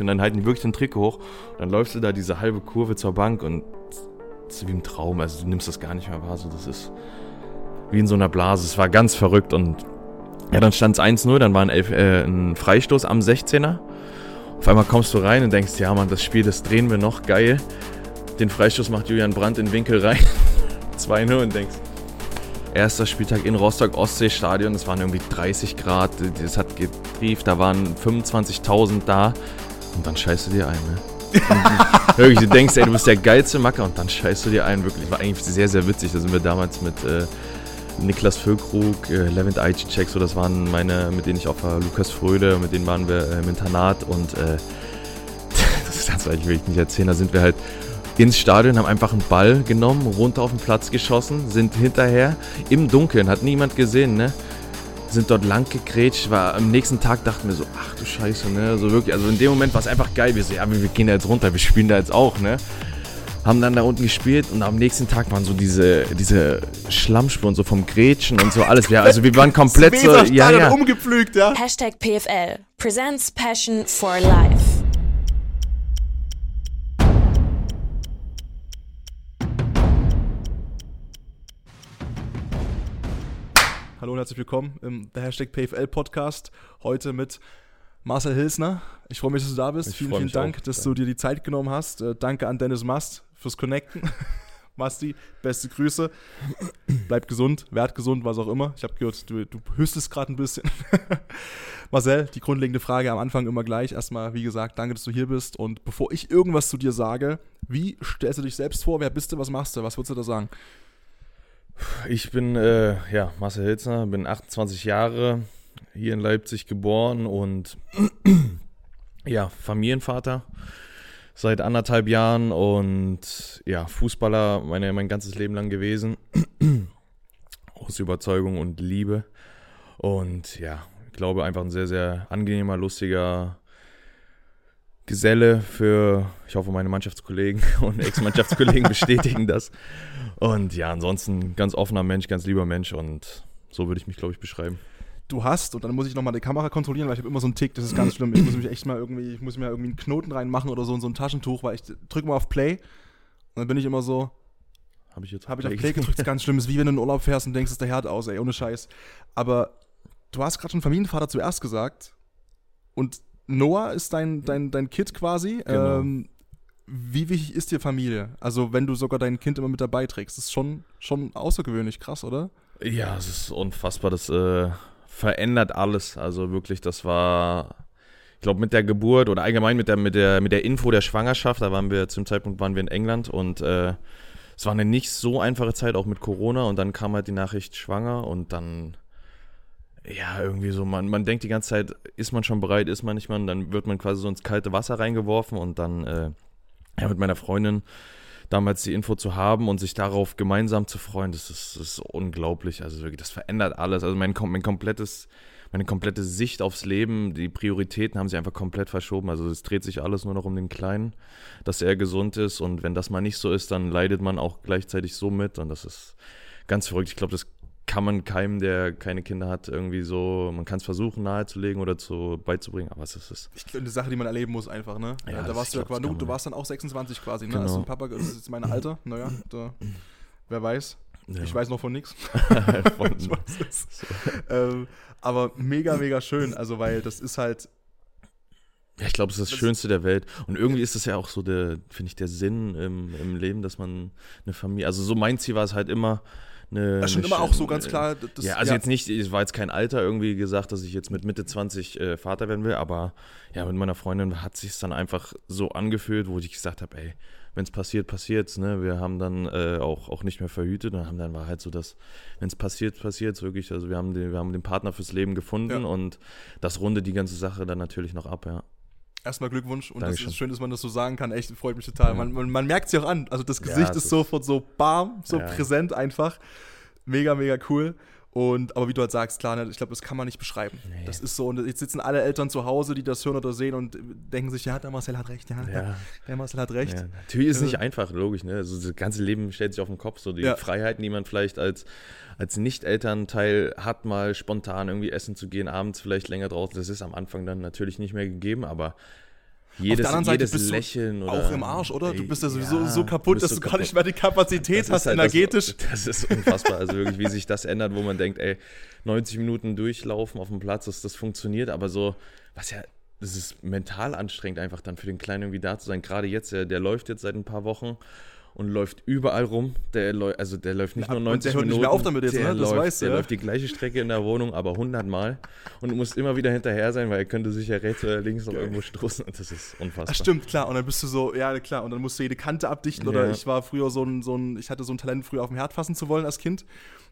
Und dann halten die wirklich den Trick hoch. Dann läufst du da diese halbe Kurve zur Bank und das ist wie im Traum. Also du nimmst das gar nicht mehr wahr. So, das ist wie in so einer Blase. Es war ganz verrückt. Und ja, dann stand es 1-0. Dann war ein, Elf äh, ein Freistoß am 16er. Auf einmal kommst du rein und denkst, ja Mann, das Spiel, das drehen wir noch. Geil. Den Freistoß macht Julian Brandt in Winkel rein. 2-0 und denkst, erster Spieltag in Rostock Ostseestadion, es waren irgendwie 30 Grad, es hat getrieft, da waren 25.000 da und dann scheißt du dir ein, ne? wirklich, du denkst, ey, du bist der geilste Macker und dann scheißt du dir ein, wirklich. War eigentlich sehr, sehr witzig. Da sind wir damals mit äh, Niklas Füllkrug, äh, Levent Aichicek, so das waren meine, mit denen ich auch war, Lukas Fröde, mit denen waren wir äh, im Internat und äh, das kannst du eigentlich nicht erzählen. Da sind wir halt ins Stadion, haben einfach einen Ball genommen, runter auf den Platz geschossen, sind hinterher im Dunkeln, hat niemand gesehen, ne? Sind dort lang gegrätscht, war am nächsten Tag dachten wir so, ach du Scheiße, ne? So wirklich, also in dem Moment war es einfach geil. Wir so, ja, wir gehen da jetzt runter, wir spielen da jetzt auch, ne? Haben dann da unten gespielt und am nächsten Tag waren so diese, diese Schlammspuren so vom Grätschen und so alles. Ja, also wir waren komplett so, ja, ja. umgepflügt, ja. Hashtag PFL presents Passion for Life. Hallo und herzlich willkommen im The Hashtag PFL Podcast. Heute mit Marcel Hilsner. Ich freue mich, dass du da bist. Ich vielen, vielen Dank, auch. dass du dir die Zeit genommen hast. Äh, danke an Dennis Mast fürs Connecten. Masti, beste Grüße. Bleib gesund, werd gesund, was auch immer. Ich habe gehört, du, du hüstest gerade ein bisschen. Marcel, die grundlegende Frage am Anfang immer gleich. Erstmal, wie gesagt, danke, dass du hier bist. Und bevor ich irgendwas zu dir sage, wie stellst du dich selbst vor? Wer bist du? Was machst du? Was würdest du da sagen? Ich bin äh, ja, Marcel Hilzner, bin 28 Jahre, hier in Leipzig geboren und ja, Familienvater seit anderthalb Jahren und ja, Fußballer meine, mein ganzes Leben lang gewesen. Aus Überzeugung und Liebe. Und ja, ich glaube einfach ein sehr, sehr angenehmer, lustiger Geselle für, ich hoffe, meine Mannschaftskollegen und Ex-Mannschaftskollegen bestätigen das. Und ja, ansonsten ganz offener Mensch, ganz lieber Mensch und so würde ich mich, glaube ich, beschreiben. du hast, und dann muss ich nochmal die Kamera kontrollieren, weil ich habe immer so einen Tick, das ist ganz schlimm. Ich muss mich echt mal irgendwie, ich muss mir irgendwie einen Knoten reinmachen oder so in so ein Taschentuch, weil ich drücke mal auf Play und dann bin ich immer so, Habe ich jetzt habe ich auf Play gedrückt, das ist ganz schlimm. Ist wie wenn du in den Urlaub fährst und denkst, es ist der Herd aus, ey, ohne Scheiß. Aber du hast gerade schon Familienvater zuerst gesagt und Noah ist dein, dein, dein Kind quasi. Genau. Ähm, wie wichtig ist dir Familie? Also, wenn du sogar dein Kind immer mit dabei trägst, das ist schon, schon außergewöhnlich krass, oder? Ja, es ist unfassbar. Das äh, verändert alles. Also wirklich, das war, ich glaube, mit der Geburt oder allgemein mit der, mit der, mit der Info der Schwangerschaft, da waren wir, zum Zeitpunkt waren wir in England und äh, es war eine nicht so einfache Zeit, auch mit Corona und dann kam halt die Nachricht schwanger und dann, ja, irgendwie so, man, man denkt die ganze Zeit, ist man schon bereit, ist man nicht man, dann wird man quasi so ins kalte Wasser reingeworfen und dann, äh, ja, mit meiner Freundin damals die Info zu haben und sich darauf gemeinsam zu freuen, das ist, das ist unglaublich. Also wirklich, das verändert alles. Also mein, mein komplettes, meine komplette Sicht aufs Leben, die Prioritäten haben sich einfach komplett verschoben. Also es dreht sich alles nur noch um den Kleinen, dass er gesund ist und wenn das mal nicht so ist, dann leidet man auch gleichzeitig so mit und das ist ganz verrückt. Ich glaube, das kann man keinem, der keine Kinder hat, irgendwie so, man kann es versuchen nahezulegen oder zu, beizubringen, aber es ist, es Ich eine Sache, die man erleben muss einfach, ne? Ja, da das- warst du ja glaub, du, du warst dann auch 26 quasi, ne? Genau. Also Papa, das ist jetzt mein Alter, naja, da, wer weiß. ja. Ich weiß noch von nichts. Ähm, aber mega, mega schön, also weil das ist halt, Ja, ich glaube, es ist das Das- Schönste der Welt. Und irgendwie ist es ja auch so der, finde ich, der Sinn im, im Leben, dass man eine Familie, also so mein Ziel war es halt immer, eine. das ist schon eine immer auch so ganz klar. Das, ja, also jetzt nicht, es war jetzt kein Alter irgendwie gesagt, dass ich jetzt mit Mitte 20 äh, Vater werden will, aber ja, mit meiner Freundin hat sich dann einfach so angefühlt, wo ich gesagt habe, ey, wenn es passiert, passiert's, ne? Wir haben dann äh, auch, auch nicht mehr verhütet und haben dann war halt so, dass, wenn es passiert, passiert's wirklich. Also wir haben den, wir haben den Partner fürs Leben gefunden Ja. und das rundet die ganze Sache dann natürlich noch ab, ja. Erstmal Glückwunsch und das Dankeschön. ist schön, dass man das so sagen kann. Echt, freut mich total. Ja. Man, man, man merkt sich auch an. Also das Ja, Gesicht es ist ist- sofort so bam, so Ja. präsent einfach. Mega, mega cool. Und aber wie du halt sagst, klar, ne, ich glaube, das kann man nicht beschreiben. Nee. Das ist so, und jetzt sitzen alle Eltern zu Hause, die das hören oder sehen und denken sich, ja, der Marcel hat recht, ja, Ja. der Marcel hat recht. Ja, natürlich ist es Äh, nicht einfach, logisch, ne? Also das ganze Leben stellt sich auf den Kopf. So die Ja. Freiheiten, die man vielleicht als, als Nicht-Elternteil hat, mal spontan irgendwie essen zu gehen, abends vielleicht länger draußen, das ist am Anfang dann natürlich nicht mehr gegeben, aber Jedes, Auf der anderen Seite bist du Lächeln oder, auch im Arsch, oder? Du bist ja sowieso ja, so du kaputt, dass du gar kaputt. nicht mehr die Kapazität Das hast halt energetisch. Das, das ist unfassbar. Also wirklich, wie sich das ändert, wo man denkt, ey, 90 Minuten durchlaufen auf dem Platz, das, das funktioniert, aber so, was ja, das ist mental anstrengend, einfach dann für den Kleinen irgendwie da zu sein. Gerade jetzt, der, der läuft jetzt seit ein paar Wochen und läuft überall rum. Der also der läuft nicht Ja, nur und 90 der hört nicht Minuten. mehr auf damit jetzt, der ne? Das läuft, weißt du, Der ja. läuft die gleiche Strecke in der Wohnung, aber 100 Mal und du musst immer wieder hinterher sein, weil er könnte sich ja rechts oder links noch irgendwo stoßen und das ist unfassbar. Ach, stimmt, klar. Und dann bist du so, ja, klar. Und dann musst du jede Kante abdichten. Oder Ja. ich war früher so ein, so ein, ich hatte so ein Talent, früher auf dem Herd fassen zu wollen als Kind.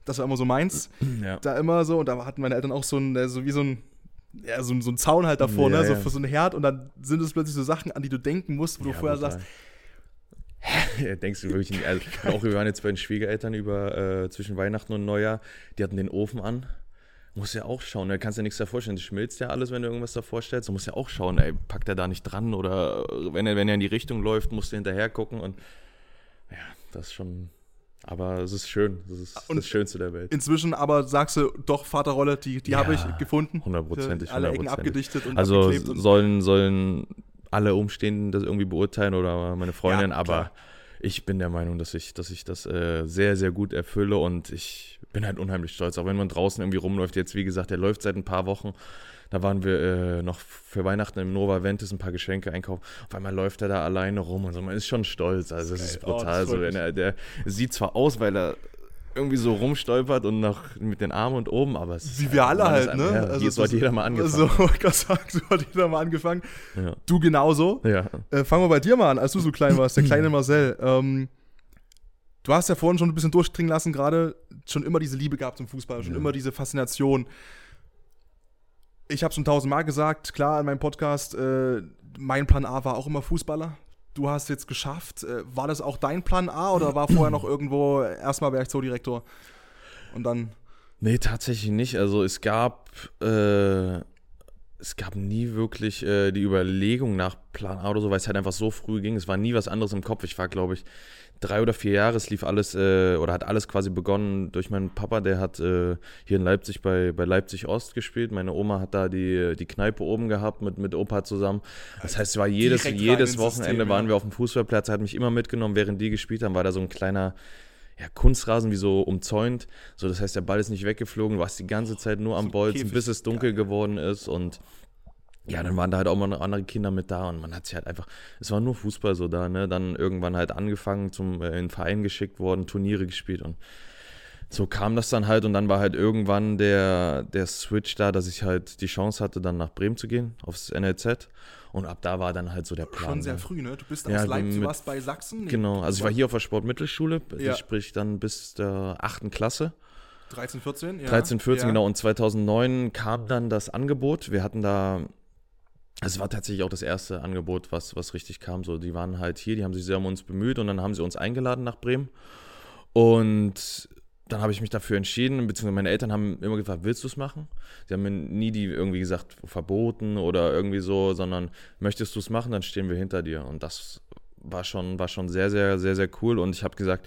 Das war immer so meins. Ja. Da immer so. Und da hatten meine Eltern auch so ein, so wie so ein, ja, so, so ein Zaun halt davor, Ja, ne? So für so ein Herd. Und dann sind es plötzlich so Sachen, an die du denken musst, wo du Ja, vorher brutal. sagst, Denkst du wirklich nicht? Also, auch wir waren jetzt bei den Schwiegereltern über äh, zwischen Weihnachten und Neujahr, die hatten den Ofen an. Musst ja auch schauen, da kannst du dir nichts davor stellen. Das schmilzt ja alles, wenn du irgendwas davor stellst. Du musst ja auch schauen, ey, packt er da nicht dran oder äh, wenn er, wenn er in die Richtung läuft, musst du hinterher gucken und ja, das ist schon. Aber es ist schön. Das ist Und- das Schönste der Welt. inzwischen aber sagst du, doch, Vaterrolle, die, die Ja, habe ich gefunden. hundertprozentig, Alle Ecken abgedichtet und Also sollen, sollen alle Umstehenden das irgendwie beurteilen oder meine Freundin, Ja, aber ich bin der Meinung, dass ich, dass ich das äh, sehr, sehr gut erfülle und ich bin halt unheimlich stolz. Auch wenn man draußen irgendwie rumläuft, jetzt wie gesagt, der läuft seit ein paar Wochen. Da waren wir äh, noch für Weihnachten im Nova Ventus ein paar Geschenke einkaufen. Auf einmal läuft er da alleine rum und so. Man ist schon stolz. Also es ist. Oh, brutal. freut so, wenn mich. er, der sieht zwar aus, weil er irgendwie so rumstolpert und noch mit den Armen und oben, aber es ist Wie wir alle halt, ne? Ja, Also so hat jeder mal angefangen. So, ich sagen, so hat jeder mal angefangen. Ja. Du genauso. ja. Äh, fangen wir bei dir mal an, als du so klein warst, der kleine Marcel. Ähm, du hast ja vorhin schon ein bisschen durchdringen lassen, gerade schon immer diese Liebe gehabt zum Fußball, schon Ja. immer diese Faszination. Ich habe schon tausendmal gesagt, klar, in meinem Podcast, äh, mein Plan A war auch immer Fußballer. Du hast jetzt geschafft. Äh, war das auch dein Plan A oder war vorher noch irgendwo erstmal wäre ich Zoodirektor und dann Nee, tatsächlich nicht. Also es gab, äh, es gab nie wirklich äh, die Überlegung nach Plan A oder so, weil es halt einfach so früh ging. Es war nie was anderes im Kopf. Ich war, glaube ich, drei oder vier Jahre. Es lief alles äh, oder hat alles quasi begonnen durch meinen Papa. Der hat äh, hier in Leipzig bei, bei Leipzig Ost gespielt. Meine Oma hat da die, die Kneipe oben gehabt mit, mit Opa zusammen. Das heißt, es war jedes, jedes Wochenende System, waren wir auf dem Fußballplatz. Er hat mich immer mitgenommen, während die gespielt haben. War da so ein kleiner ja, Kunstrasen wie so umzäunt. So, das heißt, der Ball ist nicht weggeflogen. Du warst die ganze Zeit nur am So Bolzen, bis es dunkel geworden ist. Und ja, dann waren da halt auch mal noch andere Kinder mit da und man hat sich halt einfach, es war nur Fußball so da, ne? Dann irgendwann halt angefangen, zum äh, in den Verein geschickt worden, Turniere gespielt und so kam das dann halt und dann war halt irgendwann der, der Switch da, dass ich halt die Chance hatte, dann nach Bremen zu gehen, aufs NLZ. Und ab da war dann halt so der Plan. schon sehr früh, ne? Du bist Ja, aus Leipzig, du warst bei Sachsen. Nee, Genau, also ich war hier auf der Sportmittelschule, Ja. sprich dann bis der achten Klasse. 13, 14, ja. 13, 14, ja. genau. Und 2009 kam dann das Angebot. Wir hatten da, es war tatsächlich auch das erste Angebot, was, was richtig kam. So, die waren halt hier, die haben sich sehr um uns bemüht und dann haben sie uns eingeladen nach Bremen. Und dann habe ich mich dafür entschieden, beziehungsweise meine Eltern haben immer gefragt, willst du es machen? Sie haben mir nie die irgendwie gesagt, verboten oder irgendwie so, sondern möchtest du es machen, dann stehen wir hinter dir. Und das war schon, war schon sehr, sehr, sehr, sehr cool. Und ich habe gesagt,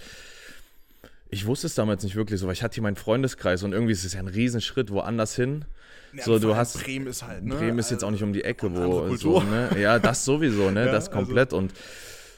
ich wusste es damals nicht wirklich so, weil ich hatte hier meinen Freundeskreis und irgendwie ist es ja ein Riesenschritt woanders hin. Ja, so, du hast- Bremen ist halt, ne? Bremen ist jetzt auch nicht um die Ecke, wo so, ne? Ja, das sowieso, ne? Ja, das also- komplett. Und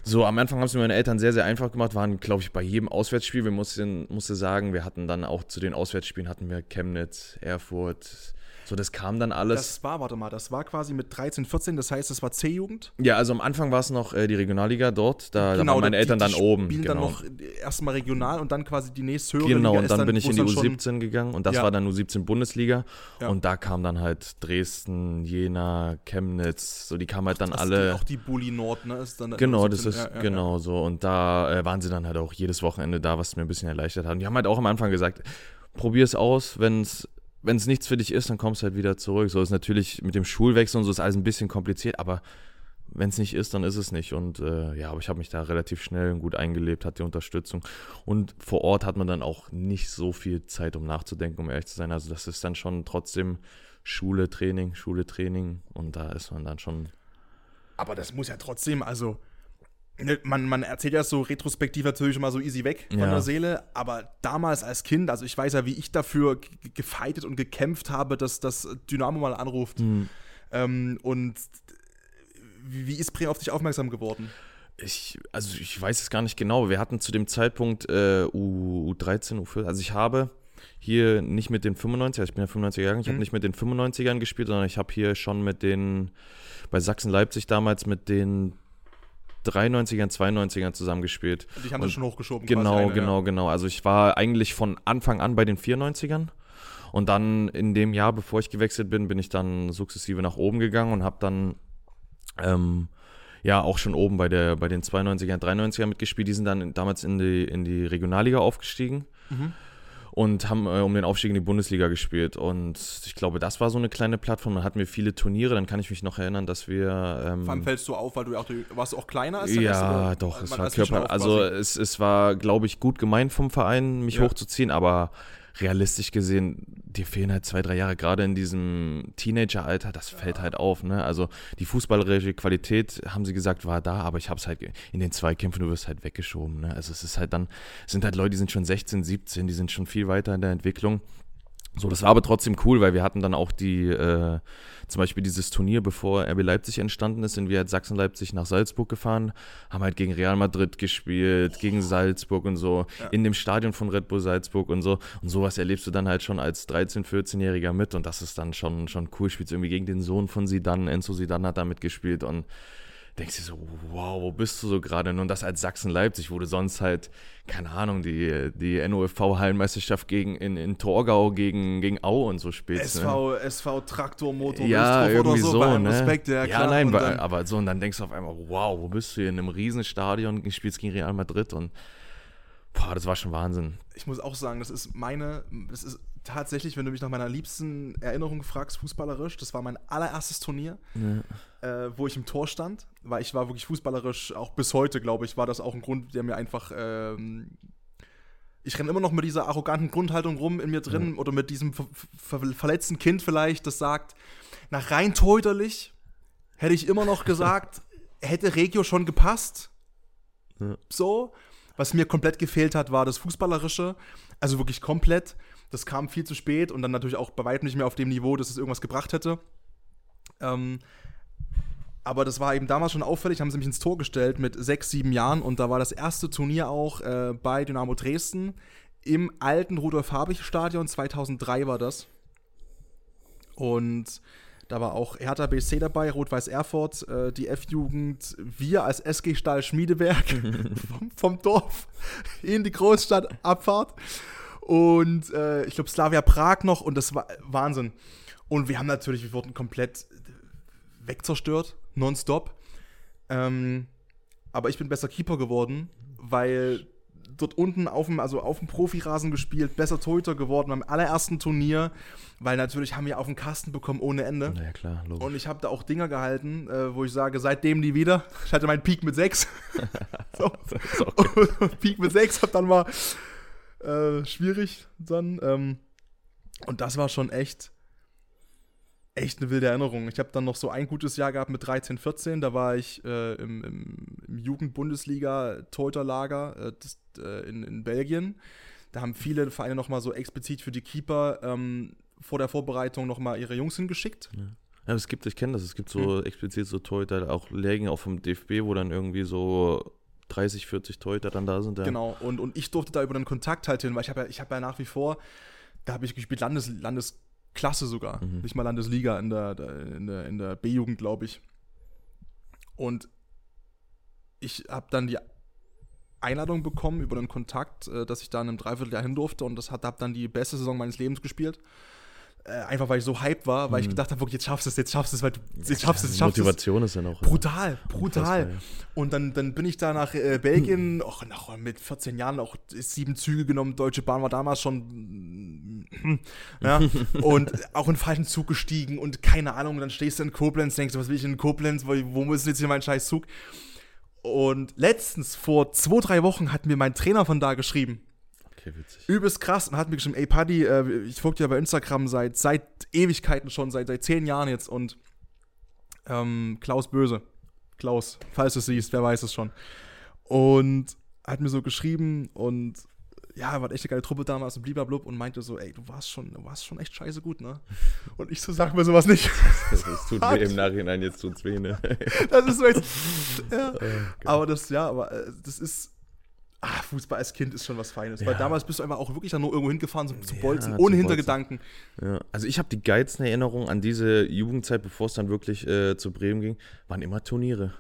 so am Anfang haben es mir meine Eltern sehr, sehr einfach gemacht, waren, glaube ich, bei jedem Auswärtsspiel. Wir mussten, musste sagen, wir hatten dann auch zu den Auswärtsspielen hatten wir Chemnitz, Erfurt. So, das kam dann alles. Das war, warte mal, das war quasi mit 13, 14, das heißt, das war C-Jugend. ja, also am Anfang war es noch äh, die Regionalliga dort, da, da waren meine die- Eltern die dann oben. spielen Genau. dann noch erstmal regional und dann quasi die nächsthöhere Genau, Liga und ist dann bin ich in die dann schon- U17 gegangen und das Ja. war dann U17 Bundesliga. Ja. Und da kam dann halt Dresden, Jena, Chemnitz, so die kamen halt dann das alle. Die, auch die Bulli Nord, ne? Ist dann Genau, U17, das ist ja, genau so. Und da äh, waren sie dann halt auch jedes Wochenende da, was mir ein bisschen erleichtert hat. Und die haben halt auch am Anfang gesagt, probier es aus, wenn es wenn es nichts für dich ist, dann kommst du halt wieder zurück. So ist natürlich mit dem Schulwechsel und so ist alles ein bisschen kompliziert, aber wenn es nicht ist, dann ist es nicht. Und äh, ja, aber ich habe mich da relativ schnell und gut eingelebt, hatte die Unterstützung. Und vor Ort hat man dann auch nicht so viel Zeit, um nachzudenken, um ehrlich zu sein. Also das ist dann schon trotzdem Schule, Training, Schule, Training. Und da ist man dann schon Aber das muss ja trotzdem, also. Ne, Man, man erzählt ja so retrospektiv natürlich immer so easy weg von Ja. der Seele, aber damals als Kind, also ich weiß ja, wie ich dafür ge- gefeitet und gekämpft habe, dass das Dynamo mal anruft. Hm. Ähm, und wie, ist Bremen auf dich aufmerksam geworden? Ich, also ich weiß es gar nicht genau. Wir hatten zu dem Zeitpunkt äh, U, U13, U14, also ich habe hier nicht mit den 95er, ich bin ja 95er Jahrgang, ich Mhm. habe nicht mit den 95ern gespielt, sondern ich habe hier schon mit den, bei Sachsen-Leipzig damals mit den 93ern, 92ern zusammengespielt. Dich haben Und sie schon hochgeschoben. Genau, eine, genau, Ja. genau. Also ich war eigentlich von Anfang an bei den 94ern. Und dann in dem Jahr, bevor ich gewechselt bin, bin ich dann sukzessive nach oben gegangen und habe dann ähm, ja auch schon oben bei, der, bei den 92ern, 93ern mitgespielt. Die sind dann damals in die, in die Regionalliga aufgestiegen Mhm. Und haben äh, um den Aufstieg in die Bundesliga gespielt. Und ich glaube, das war so eine kleine Plattform. Dann hatten wir viele Turniere. Dann kann ich mich noch erinnern, dass wir. Ähm, allem fällst du auf, weil du auch, warst du auch kleiner als der ja, oder? doch, es war Körper. Also es, es war, glaube ich, gut gemeint vom Verein, mich Ja. hochzuziehen, aber realistisch gesehen, dir fehlen halt zwei, drei Jahre, gerade in diesem Teenageralter, das fällt halt auf, ne? Also die fußballerische Qualität, haben sie gesagt, war da, aber ich habe es halt in den Zweikämpfen, du wirst halt weggeschoben, ne? Also es ist halt dann, es sind halt Leute, die sind schon 16, 17, die sind schon viel weiter in der Entwicklung. So, das war aber trotzdem cool, weil wir hatten dann auch die, äh, zum Beispiel dieses Turnier, bevor RB Leipzig entstanden ist, sind wir halt Sachsen-Leipzig nach Salzburg gefahren, haben halt gegen Real Madrid gespielt, gegen Salzburg und so, Ja. in dem Stadion von Red Bull Salzburg und so. Und sowas erlebst du dann halt schon als 13-, 14-Jähriger mit und das ist dann schon, schon cool. Spielst irgendwie gegen den Sohn von Sidan, Enzo Sidan hat da mitgespielt und denkst dir so, wow, wo bist du so gerade? Und das als Sachsen-Leipzig, wo du sonst halt, keine Ahnung, die, die NOFV-Hallenmeisterschaft gegen, in, in Torgau gegen, gegen Au und so spielst. ne? SV, SV Traktormotor Ja, irgendwie oder so, bei allem ne? Respekt, ja, klar. nein, dann, aber so, und dann denkst du auf einmal, wow, wo bist du hier in einem riesen Stadion, spielst gegen Real Madrid und boah, das war schon Wahnsinn. ich muss auch sagen, das ist meine, das ist tatsächlich, wenn du mich nach meiner liebsten Erinnerung fragst, fußballerisch, das war mein allererstes Turnier, äh, wo ich im Tor stand, weil ich war wirklich fußballerisch, auch bis heute, glaube ich, war das auch ein Grund, der mir einfach, ähm, ich renne immer noch mit dieser arroganten Grundhaltung rum in mir drin oder mit diesem ver ver verletzten Kind vielleicht, das sagt, nach rein torhüterlich hätte ich immer noch gesagt, hätte Regio schon gepasst. Ja. So. Was mir komplett gefehlt hat, war das Fußballerische. Also wirklich komplett. Das kam viel zu spät und dann natürlich auch bei weitem nicht mehr auf dem Niveau, dass es irgendwas gebracht hätte. Ähm, aber das war eben damals schon auffällig, haben sie mich ins Tor gestellt mit sechs, sieben Jahren und da war das erste Turnier auch äh, bei Dynamo Dresden im alten Rudolf-Habich-Stadion, 2003 war das. Und da war auch Hertha BSC dabei, Rot-Weiß Erfurt, äh, die F-Jugend, wir als SG Stahl Schmiedeberg vom, vom Dorf in die Großstadt Abfahrt. Und äh, ich glaube Slavia Prag noch und das war Wahnsinn. Und wir haben natürlich, wir wurden komplett wegzerstört, nonstop. Ähm, aber ich bin besser Keeper geworden, weil dort unten auf dem, also auf dem Profirasen gespielt, besser Torhüter geworden beim allerersten Turnier, weil natürlich haben wir auf den Kasten bekommen ohne Ende. Naja, klar, logisch. Und ich habe da auch Dinger gehalten, äh, wo ich sage, seitdem nie wieder. Ich hatte meinen Peak mit 6. so. Peak mit 6 hat dann mal äh, schwierig dann. Ähm, und das war schon echt, echt eine wilde Erinnerung. Ich habe dann noch so ein gutes Jahr gehabt mit 13, 14. Da war ich äh, im, im, im Jugend-Bundesliga-Torhüterlager äh, das, äh, in, in Belgien. Da haben viele Vereine nochmal so explizit für die Keeper ähm, vor der Vorbereitung nochmal ihre Jungs hingeschickt. Ja, es gibt, ich kenne das, es gibt so explizit so Torhüter, auch Lehrgänge auch vom DFB, wo dann irgendwie so 30, 40 Torhüter dann da sind. Ja. Genau, und, und ich durfte da über den Kontakt halt hin, weil ich habe ja, ich hab ja nach wie vor, da habe ich gespielt Landes, Landesklasse sogar, Mhm. nicht mal Landesliga in der, der- in der, in der B-Jugend, glaube ich. Und ich habe dann die Einladung bekommen über den Kontakt, äh, dass ich da in einem Dreivierteljahr hin durfte und das hat habe dann die beste Saison meines Lebens gespielt. Äh, einfach weil ich so hyped war, weil ich Mhm. gedacht habe, okay, jetzt schaffst du es, jetzt schaffst du es, weil du Ja, jetzt schaffst du es, schaffst du es. Motivation ist dann auch. Brutal, brutal. Unfassbar, ja. Und dann, dann bin ich da nach äh, Belgien, auch nach, mit 14 Jahren, auch sieben Züge genommen. Deutsche Bahn war damals schon. ja, und auch in falschen Zug gestiegen und keine Ahnung. Dann stehst du in Koblenz, denkst du, was will ich in Koblenz? Wo, wo muss jetzt hier mein scheiß Zug? Und letztens, vor zwei, drei Wochen, hat mir mein Trainer von da geschrieben. Okay, witzig. Übelst krass und hat mir geschrieben, ey Paddy, äh, ich folge dir bei Instagram seit, seit Ewigkeiten schon, seit, seit zehn Jahren jetzt und ähm, Klaus Böse. Klaus, falls du es siehst, wer weiß es schon. Und hat mir so geschrieben und ja, war echt eine geile Truppe damals und blub und meinte so, ey, du warst schon, du warst schon echt scheiße gut, ne? Und ich so, sag mir sowas nicht. Das, das tut weh im Nachhinein, jetzt tut's weh, ne? das ist so jetzt, ja. aber das, ja, aber äh, das ist, ah, Fußball als Kind ist schon was Feines. Weil Ja. damals bist du einfach auch wirklich dann nur irgendwo hingefahren, so zu Ja, bolzen, zu ohne. Hintergedanken. Ja, also ich habe die geilsten Erinnerungen an diese Jugendzeit, bevor es dann wirklich äh, zu Bremen ging, waren immer Turniere.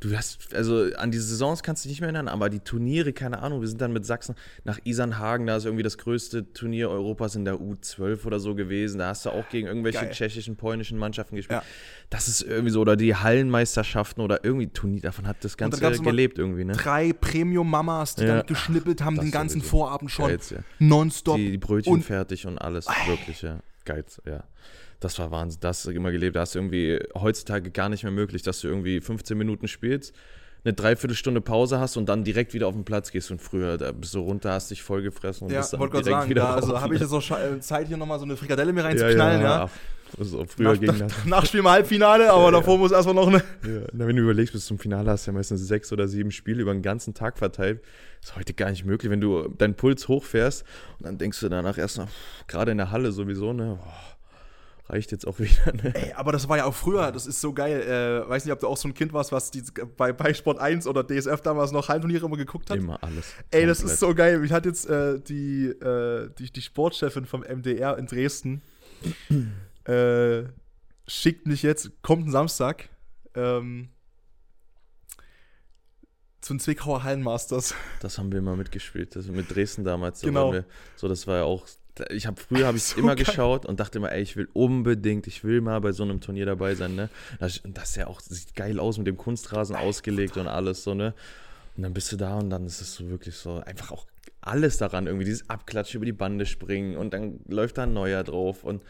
Du hast, also an die Saisons kannst du dich nicht mehr erinnern, aber die Turniere, keine Ahnung, wir sind dann mit Sachsen nach Isernhagen, da ist irgendwie das größte Turnier Europas in der U12 oder so gewesen. Da hast du auch gegen irgendwelche Geil. tschechischen, polnischen Mannschaften gespielt. Ja. Das ist irgendwie so, oder die Hallenmeisterschaften oder irgendwie Turnier, davon hat das Ganze gelebt irgendwie, ne? Drei Premium-Mamas, die Ja. dann geschnippelt haben den ganzen. Vorabend schon. Geil's, ja. Nonstop. die, die Brötchen und- fertig und alles. Wirklich, ja. Geiz, ja. Das war Wahnsinn. Das hast du immer gelebt. Da hast du irgendwie heutzutage gar nicht mehr möglich, dass du irgendwie 15 Minuten spielst, eine Dreiviertelstunde Pause hast und dann direkt wieder auf den Platz gehst. Und früher, da bist du runter, hast dich vollgefressen und Ja, bist dann wollte gerade direkt sagen, wieder da, also habe ich jetzt auch scha- äh, Zeit, hier nochmal so eine Frikadelle mir reinzuknallen, ja. ach, So, früher nach, ging nach, das. nach Spiel im Halbfinale, aber davor muss erstmal noch eine. Ja. Na, wenn du überlegst, bis zum Finale hast du ja meistens sechs oder sieben Spiele über den ganzen Tag verteilt. ist heute gar nicht möglich, wenn du deinen Puls hochfährst und dann denkst du danach erst noch, pff, gerade in der Halle sowieso, ne? Boah, reicht jetzt auch wieder, ne? Ey, aber das war ja auch früher, das ist so geil. Äh, weiß nicht, ob du auch so ein Kind warst, was die, bei, bei Sport 1 oder DSF damals noch Halbturniere immer geguckt hat. Immer alles. Ey, das Komplett. ist so geil. Ich hatte jetzt äh, die, äh, die, die Sportchefin vom MDR in Dresden, äh, schickt mich jetzt, kommt ein Samstag, ähm, zu den Zwickauer Hallenmasters. Das haben wir immer mitgespielt. Das mit Dresden damals. da Genau. so, das war ja auch. Ich habe früher habe ich So immer geil. geschaut und dachte immer, ey, ich will unbedingt, ich will mal bei so einem Turnier dabei sein, ne? Das, und das ja auch sieht geil aus mit dem Kunstrasen ausgelegt und alles so, ne? Und dann bist du da und dann ist es so wirklich so einfach auch alles daran irgendwie dieses Abklatschen über die Bande springen und dann läuft da ein neuer drauf und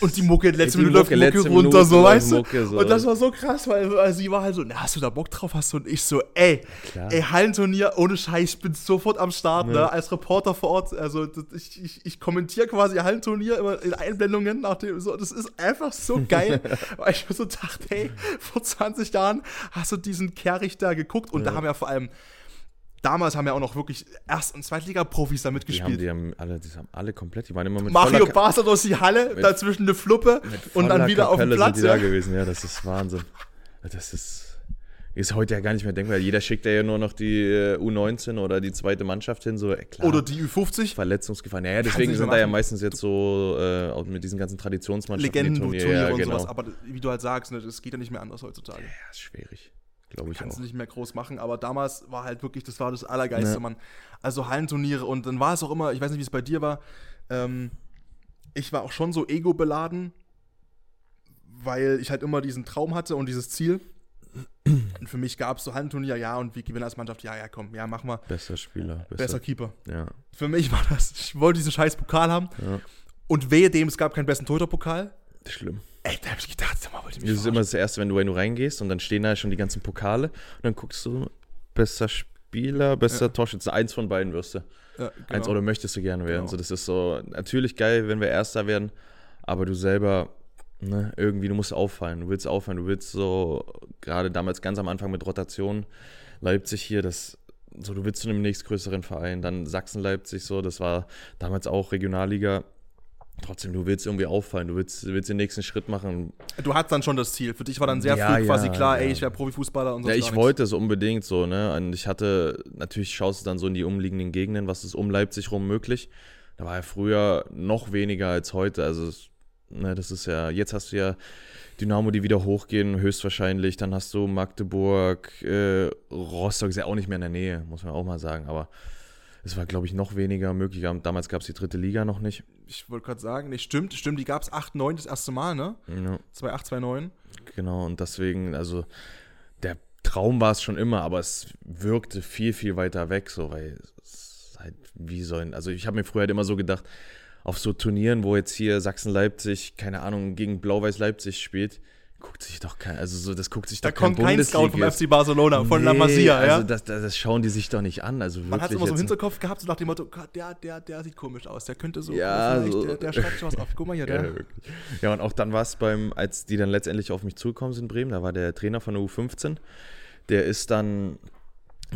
Und die Mucke, letzte Minute läuft Mucke, Mucke letzte runter, so, läuft weißt du? Mucke, so. Und das war so krass, weil, weil sie war halt so, na, hast du da Bock drauf? Hast du? Und ich so, ey, klar. ey, Hallenturnier, ohne Scheiß, ich bin sofort am Start, ne? Ja. Als Reporter vor Ort, also ich, ich, ich kommentiere quasi Hallenturnier immer in Einblendungen nach dem, so, das ist einfach so geil, weil ich mir so dachte, ey, vor 20 Jahren hast du diesen Kerrich da geguckt und da haben ja vor allem, damals haben ja auch noch wirklich Erst- und Zweitliga-Profis da die haben, mitgespielt. die haben alle, die haben alle komplett, die waren immer mit Mario Basler durch die Halle, mit- dazwischen eine Fluppe und dann wieder auf dem Kapelle Platz. Sind die Ja. da gewesen, ja, das ist Wahnsinn. Das ist, ist heute ja gar nicht mehr denkbar. Jeder schickt ja nur noch die äh, U19 oder die zweite Mannschaft hin, so, äh, klar. Oder die Ü50. Verletzungsgefahr. Ja, ja, Kannst deswegen sind da ja meistens jetzt so äh, mit diesen ganzen Traditionsmannschaften Legenden, Turniere, Turniere ja, und genau. sowas. Aber wie du halt sagst, ne, das geht ja nicht mehr anders heutzutage. Ja, ist schwierig. Glaube ich Kannst auch. du nicht mehr groß machen. Aber damals war halt wirklich, das war das Allergeilste, Ja. Mann. Also Hallenturniere und dann war es auch immer, ich weiß nicht, wie es bei dir war, ähm, ich war auch schon so ego-beladen, weil ich halt immer diesen Traum hatte und dieses Ziel. Und für mich gab es so Hallenturnier, ja, und wir gewinnen als Mannschaft, ja, ja, komm, ja, mach mal. Besser Spieler. Besser, Besser Keeper. Ja, Für mich war das, ich wollte diesen scheiß Pokal haben. ja. Und wehe dem, es gab keinen besten Torhüter-Pokal. Schlimm. Ey, da hab ich gedacht, sag mal, wollt ihr mich Das ist immer das Erste, wenn du, wenn du reingehst und dann stehen da schon die ganzen Pokale und dann guckst du, bester Spieler, bester Torschütze, eins von beiden wirst du. Ja, Eins genau. oder möchtest du gerne werden. Genau. So, das ist so natürlich geil, wenn wir Erster werden, aber du selber, ne, irgendwie, du musst auffallen. Du willst auffallen. Du willst so, gerade damals ganz am Anfang mit Rotation, Leipzig hier, das, so, du willst zu einem nächstgrößeren Verein, dann Sachsen-Leipzig, so, das war damals auch Regionalliga. Trotzdem, du willst irgendwie auffallen, du willst, willst den nächsten Schritt machen. Du hattest dann schon das Ziel. Für dich war dann sehr Ja, früh quasi ja, klar, ja. ey, ich wäre Profifußballer und so. Ja, ich wollte es unbedingt so, ne? Und ich hatte, natürlich schaust du dann so in die umliegenden Gegenden, was ist um Leipzig rum möglich. Da war ja früher noch weniger als heute. Also, ne, das ist ja, jetzt hast du ja Dynamo, die wieder hochgehen, höchstwahrscheinlich. Dann hast du Magdeburg, äh, Rostock ist ja auch nicht mehr in der Nähe, muss man auch mal sagen. Aber es war, glaube ich, noch weniger möglich. Damals gab es die dritte Liga noch nicht. Ich wollte gerade sagen, nee, stimmt, stimmt, die gab es 8, 9 das erste Mal, ne? Ja. 2,8, 2,9. Genau, und deswegen, also der Traum war es schon immer, aber es wirkte viel, viel weiter weg, so, weil es halt, wie sollen, also ich habe mir früher halt immer so gedacht, auf so Turnieren, wo jetzt hier Sachsen-Leipzig, keine Ahnung, gegen Blau-Weiß-Leipzig spielt, guckt sich doch kein, also so, das guckt sich Da doch kein kommt kein Scout vom. FC Barcelona, von La Nee, Masia, ja? Also das, das, das schauen die sich doch nicht an, also Man hat es wirklich immer so im Hinterkopf gehabt, so nach dem Motto, der, der, der sieht komisch aus, der könnte so, Ja, so- der, der schreibt schon was auf. Guck mal hier, Ja, der. wirklich. ja, und auch dann war es beim, als die dann letztendlich auf mich zugekommen sind in Bremen, da war der Trainer von der U15, der ist dann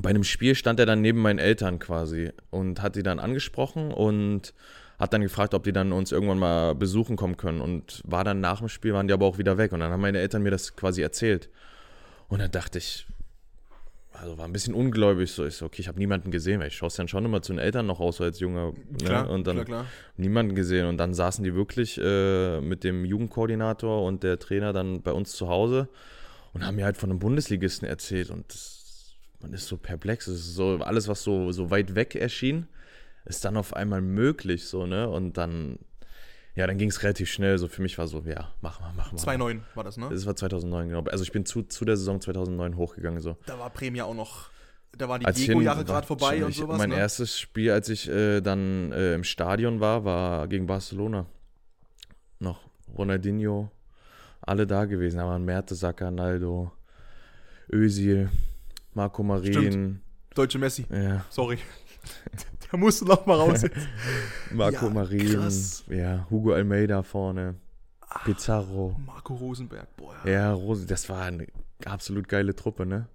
bei einem Spiel stand er dann neben meinen Eltern quasi und hat die dann angesprochen und hat dann gefragt, ob die dann uns irgendwann mal besuchen kommen können und war dann nach dem Spiel, waren die aber auch wieder weg und dann haben meine Eltern mir das quasi erzählt. Und dann dachte ich, also war ein bisschen ungläubig, so ich so, okay, ich habe niemanden gesehen, weil ich schaue dann schon immer zu den Eltern noch raus, so als Junge. Klar, ne? Und dann klar, klar. niemanden gesehen und dann saßen die wirklich äh, mit dem Jugendkoordinator und der Trainer dann bei uns zu Hause und haben mir halt von einem Bundesligisten erzählt und das, man ist so perplex, es ist so alles, was so, so weit weg erschien, ist dann auf einmal möglich, so, ne? Und dann, ja, dann ging es relativ schnell, so für mich war so, ja, mach mal, mach mal. 2-9 war das, ne? Das war 2009, genau. Also ich bin zu, zu der Saison 2009 hochgegangen, so. Da war Premia auch noch. Da waren die ich Diego-Jahre gerade vorbei schon, und ich, sowas. Mein ne? erstes Spiel, als ich äh, dann äh, im Stadion war, war gegen Barcelona. Noch Ronaldinho, alle da gewesen. Da waren Mertesacker, Naldo, Özil, Marco Marin. Deutsche Messi. Ja, Sorry. Der musste noch mal raus. Marco Ja, Marin. krass. Ja, Hugo Almeida vorne. Pizarro. Marco Rosenberg. Boah. Ja, Rose, das war eine absolut geile Truppe, ne?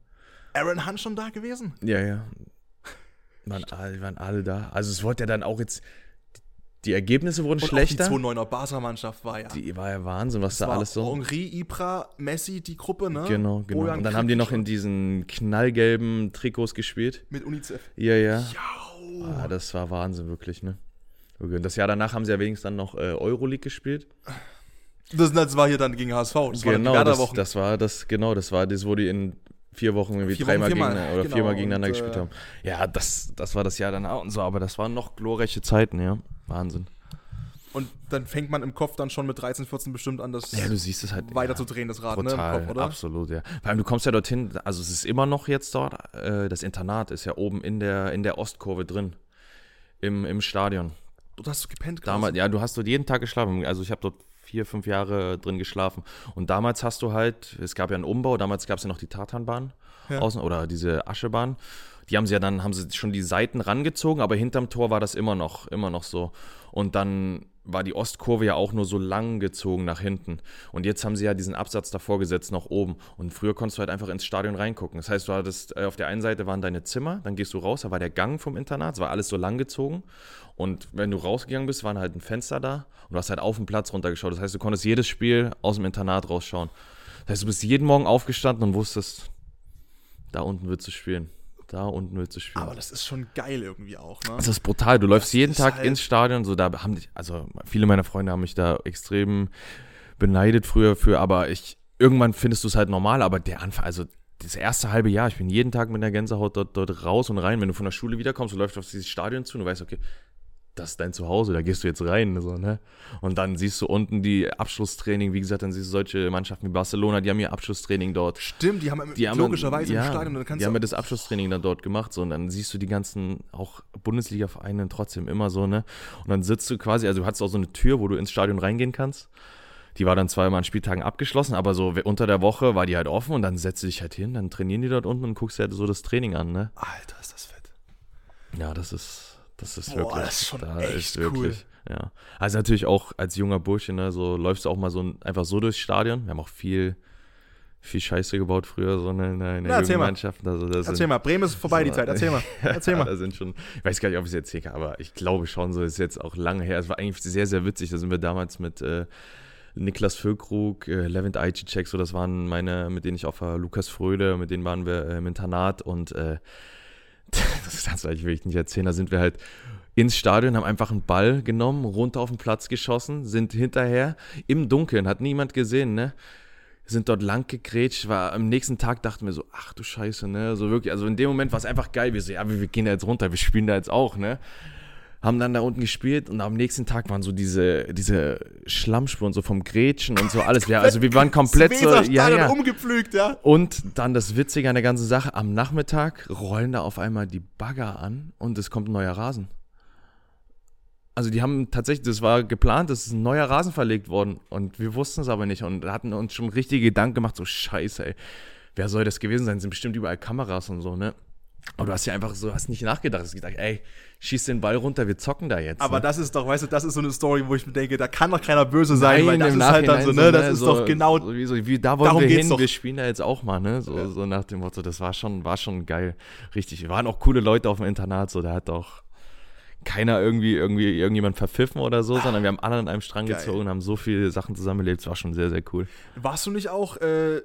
Aaron Hunt schon da gewesen? Ja, ja. Waren alle, waren alle da. Also es wurde ja dann auch jetzt, die Ergebnisse wurden Und schlechter. auch die 2-9er Barca-Mannschaft war ja. Die war ja Wahnsinn, was da alles so. Henri, Ibra, Messi, die Gruppe, ne? Genau, genau. Bojan Und dann haben die noch in diesen knallgelben Trikots gespielt. Mit UNICEF. Ja, ja. Ja. Ah, das war Wahnsinn, wirklich, ne? Das Jahr danach haben sie ja wenigstens dann noch äh, Euroleague gespielt. Das, das war hier dann gegen HSV. Das genau, war das, das, war das, genau, das war das, wo die in vier Wochen irgendwie Vier Wochen, dreimal viermal, gegen, oder genau, viermal gegeneinander und, gespielt äh, haben. Ja, das, das war das Jahr danach und so, aber das waren noch glorreiche Zeiten, ja. Wahnsinn. Und dann fängt man im Kopf dann schon mit 13, 14 bestimmt an, das Ja, du siehst es halt. weiter ja. zu drehen, das Rad, Total, ne? Kopf, oder? absolut, ja. Vor allem, du kommst ja dorthin, also es ist immer noch jetzt dort, äh, das Internat ist ja oben in der, in der Ostkurve drin, im, im Stadion. Du hast gepennt quasi. Damals, ja, du hast dort jeden Tag geschlafen, also ich habe dort vier, fünf Jahre drin geschlafen. Und damals hast du halt, es gab ja einen Umbau, damals gab es ja noch die Tatanbahn Ja. außen oder diese Aschebahn. Die haben sie ja dann, haben sie schon die Seiten rangezogen, aber hinterm Tor war das immer noch, immer noch so. Und dann war die Ostkurve ja auch nur so lang gezogen nach hinten. Und jetzt haben sie ja diesen Absatz davor gesetzt nach oben. Und früher konntest du halt einfach ins Stadion reingucken. Das heißt, du hattest, äh, auf der einen Seite waren deine Zimmer, dann gehst du raus, da war der Gang vom Internat, es war alles so lang gezogen. Und wenn du rausgegangen bist, waren halt ein Fenster da und du hast halt auf den Platz runtergeschaut. Das heißt, du konntest jedes Spiel aus dem Internat rausschauen. Das heißt, du bist jeden Morgen aufgestanden und wusstest, da unten willst du spielen. Da unten willst du spielen. Aber das ist schon geil irgendwie auch, ne? Das ist brutal. Du läufst jeden ist Tag halt- ins Stadion. So, da haben dich, also viele meiner Freunde haben mich da extrem beneidet früher für, aber ich, irgendwann findest du es halt normal, aber der Anfang, also das erste halbe Jahr, ich bin jeden Tag mit der Gänsehaut dort, dort raus und rein. Wenn du von der Schule wiederkommst, du läufst auf dieses Stadion zu und du weißt, okay, das ist dein Zuhause, da gehst du jetzt rein. So, ne? Und dann siehst du unten die Abschlusstraining, wie gesagt, dann siehst du solche Mannschaften wie Barcelona, die haben ihr Abschlusstraining dort. Stimmt, die haben Die haben logischerweise ja, im Stadion, dann kannst die haben ja das Abschlusstraining dann dort gemacht, so und dann siehst du die ganzen auch Bundesliga-Vereine trotzdem immer so, ne? Und dann sitzt du quasi, also du hattest auch so eine Tür, wo du ins Stadion reingehen kannst. Die war dann zweimal an Spieltagen abgeschlossen, aber so unter der Woche war die halt offen und dann setzt du dich halt hin, dann trainieren die dort unten und guckst dir halt so das Training an, ne? Alter, ist das fett. Ja, das ist, das ist Boah, wirklich, das ist schon da echt ist wirklich, cool. ja. Also natürlich auch als junger Bursche, ne, so läufst du auch mal so ein- einfach so durchs Stadion. Wir haben auch viel, viel Scheiße gebaut früher, so ne, in der, in der erzähl mal. Also, das Erzähl sind- mal, Bremen ist vorbei, die so- Zeit. Erzähl mal. Erzähl mal. da sind schon, ich weiß gar nicht, ob ich es erzählen kann, aber ich glaube schon, so ist jetzt auch lange her. Es war eigentlich sehr, sehr witzig. Da sind wir damals mit äh, Niklas Füllkrug, äh, Levent Ajicek, so das waren meine, mit denen ich auch war, Lukas Fröde, mit denen waren wir äh, im Internat und äh, das kannst du eigentlich wirklich nicht erzählen. Da sind wir halt ins Stadion, haben einfach einen Ball genommen, runter auf den Platz geschossen, sind hinterher im Dunkeln, hat niemand gesehen, ne? Sind dort lang gegrätscht, war am nächsten Tag dachten wir so, ach du Scheiße, ne? So wirklich, also in dem Moment war es einfach geil. Wir so, ja, wir, wir gehen da jetzt runter, wir spielen da jetzt auch, ne? Haben dann da unten gespielt und am nächsten Tag waren so diese, diese Schlammspuren so vom Grätschen und so alles. Ja, also wir waren komplett so, ja, ja. umgepflügt, ja. Und dann das Witzige an der ganzen Sache, am Nachmittag rollen da auf einmal die Bagger an und es kommt ein neuer Rasen. Also die haben tatsächlich, das war geplant, es ist ein neuer Rasen verlegt worden und wir wussten es aber nicht und hatten uns schon richtige Gedanken gemacht, so scheiße, ey, wer soll das gewesen sein? Es sind bestimmt überall Kameras und so, ne? Aber du hast ja einfach so, hast nicht nachgedacht. Hast gedacht, ey, schieß den Ball runter, wir zocken da jetzt. Aber ne? das ist doch, weißt du, das ist so eine Story, wo ich mir denke, da kann doch keiner böse sein, weil Nein, das im ist halt dann so, Nachhinein ne, das ist so, doch genau, So, wie, so, wie, da wollen darum wir hin, doch. wir spielen da jetzt auch mal, ne? So, Ja. so nach dem Motto, das war schon, war schon geil. Richtig. Wir waren auch coole Leute auf dem Internat, so, da hat auch keiner irgendwie, irgendwie irgendjemand verpfiffen oder so, sondern wir haben alle an einem Strang Geil. gezogen, haben so viele Sachen zusammengelebt, es war schon sehr, sehr cool. warst du nicht auch äh,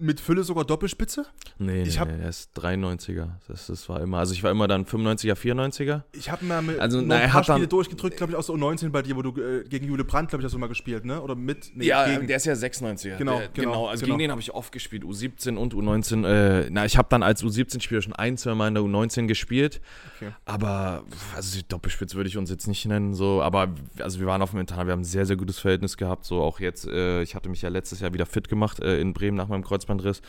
mit Fülle sogar Doppelspitze? Nee, Ich nee, hab- nee, der ist 93er. Das, das war immer, also ich war immer dann 95er, 94er. Ich habe mal mit Also, na, ein er paar hat dann- Spiele durchgedrückt, glaube ich, aus der U19 bei dir, wo du äh, gegen Jule Brandt, glaube ich, hast du mal gespielt, ne? Oder mit? Nee, Ja, gegen, der ist ja 96er. Genau, der, genau, Also genau. gegen den habe ich oft gespielt, U17 und U19. Äh, na, ich habe dann als U17-Spieler schon ein, zwei Mal in der U19 gespielt. Okay. Aber, also die Doppelspitze würde ich uns jetzt nicht nennen. So, aber also wir waren auf dem Internat, wir haben ein sehr, sehr gutes Verhältnis gehabt. So auch jetzt, äh, ich hatte mich ja letztes Jahr wieder fit gemacht äh, in Bremen nach meinem Kreuzbandriss.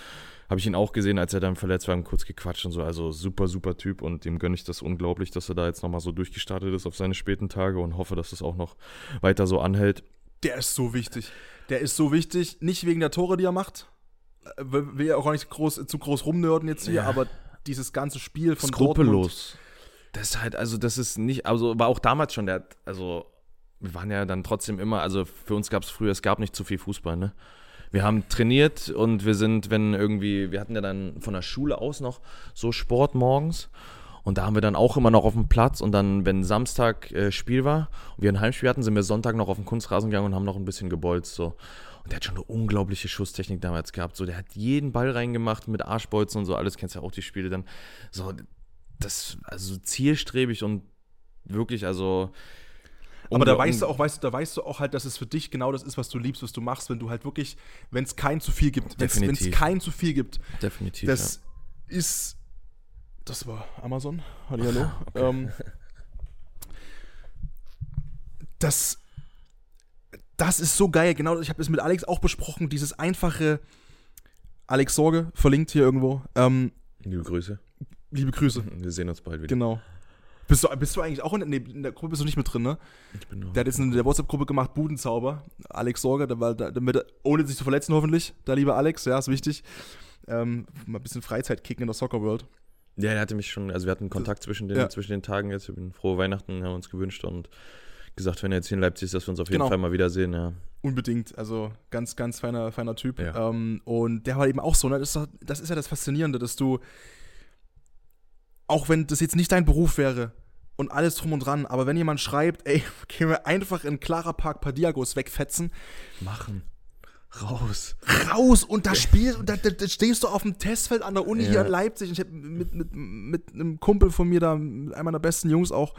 Habe ich ihn auch gesehen, als er dann verletzt war, kurz gequatscht und so. Also super, super Typ und dem gönne ich das unglaublich, dass er da jetzt nochmal so durchgestartet ist auf seine späten Tage und hoffe, dass es auch noch weiter so anhält. Der ist so wichtig. Der ist so wichtig, nicht wegen der Tore, die er macht. Äh, Will will ja auch nicht groß, zu groß rumnörden jetzt hier, Ja. aber dieses ganze Spiel von Dortmund. skrupellos. Das ist halt, also das ist nicht, also war auch damals schon der, also wir waren ja dann trotzdem immer, also für uns gab es früher, es gab nicht zu viel Fußball, ne? Wir haben trainiert und wir sind, wenn irgendwie, wir hatten ja dann von der Schule aus noch so Sport morgens und da haben wir dann auch immer noch auf dem Platz und dann, wenn Samstag äh, Spiel war und wir ein Heimspiel hatten, sind wir Sonntag noch auf den Kunstrasen gegangen und haben noch ein bisschen gebolzt, so. Und der hat schon eine unglaubliche Schusstechnik damals gehabt. So, der hat jeden Ball reingemacht mit Arschbolzen und so, alles kennst ja auch die Spiele dann. So, das, also zielstrebig und wirklich, also. Aber da weißt du auch, weißt du, da weißt du auch halt, dass es für dich genau das ist, was du liebst, was du machst, wenn du halt wirklich, wenn es kein zu viel gibt, wenn es Definitiv. kein zu viel gibt, Definitiv. das ist, das war Amazon, Hallihallo, ähm, das, das ist so geil, genau, ich habe das mit Alex auch besprochen, dieses einfache, Alex Sorge, verlinkt hier irgendwo, ähm, ja. Liebe Grüße. liebe Grüße, Wir sehen uns bald wieder. genau. Bist du, bist du eigentlich auch in, nee, in der Gruppe bist du nicht mit drin, ne? Ich bin noch- Der hat jetzt in der WhatsApp-Gruppe gemacht, Budenzauber. Alex Sorger, der war da, damit, ohne sich zu verletzen hoffentlich. Da lieber Alex, ja, ist wichtig. Ähm, mal ein bisschen Freizeit kicken in der Soccer World. Ja, er hatte mich schon, also wir hatten Kontakt zwischen den, Ja. zwischen den Tagen jetzt. Wir bin frohe Weihnachten, haben uns gewünscht und gesagt, wenn er jetzt hier in Leipzig ist, dass wir uns auf jeden Genau. Fall mal wiedersehen, ja. Unbedingt, also ganz, ganz feiner, feiner Typ. Ja. Ähm, und der war eben auch so, ne? das, ist, das ist ja das Faszinierende, dass du, auch wenn das jetzt nicht dein Beruf wäre und alles drum und dran, aber wenn jemand schreibt, ey, gehen wir einfach in Clara Park Padiagos wegfetzen, Machen. Raus. raus und da spielst und da, da, da stehst du auf dem Testfeld an der Uni Ja. hier in Leipzig. Und ich habe mit, mit, mit einem Kumpel von mir da, mit einem meiner besten Jungs auch.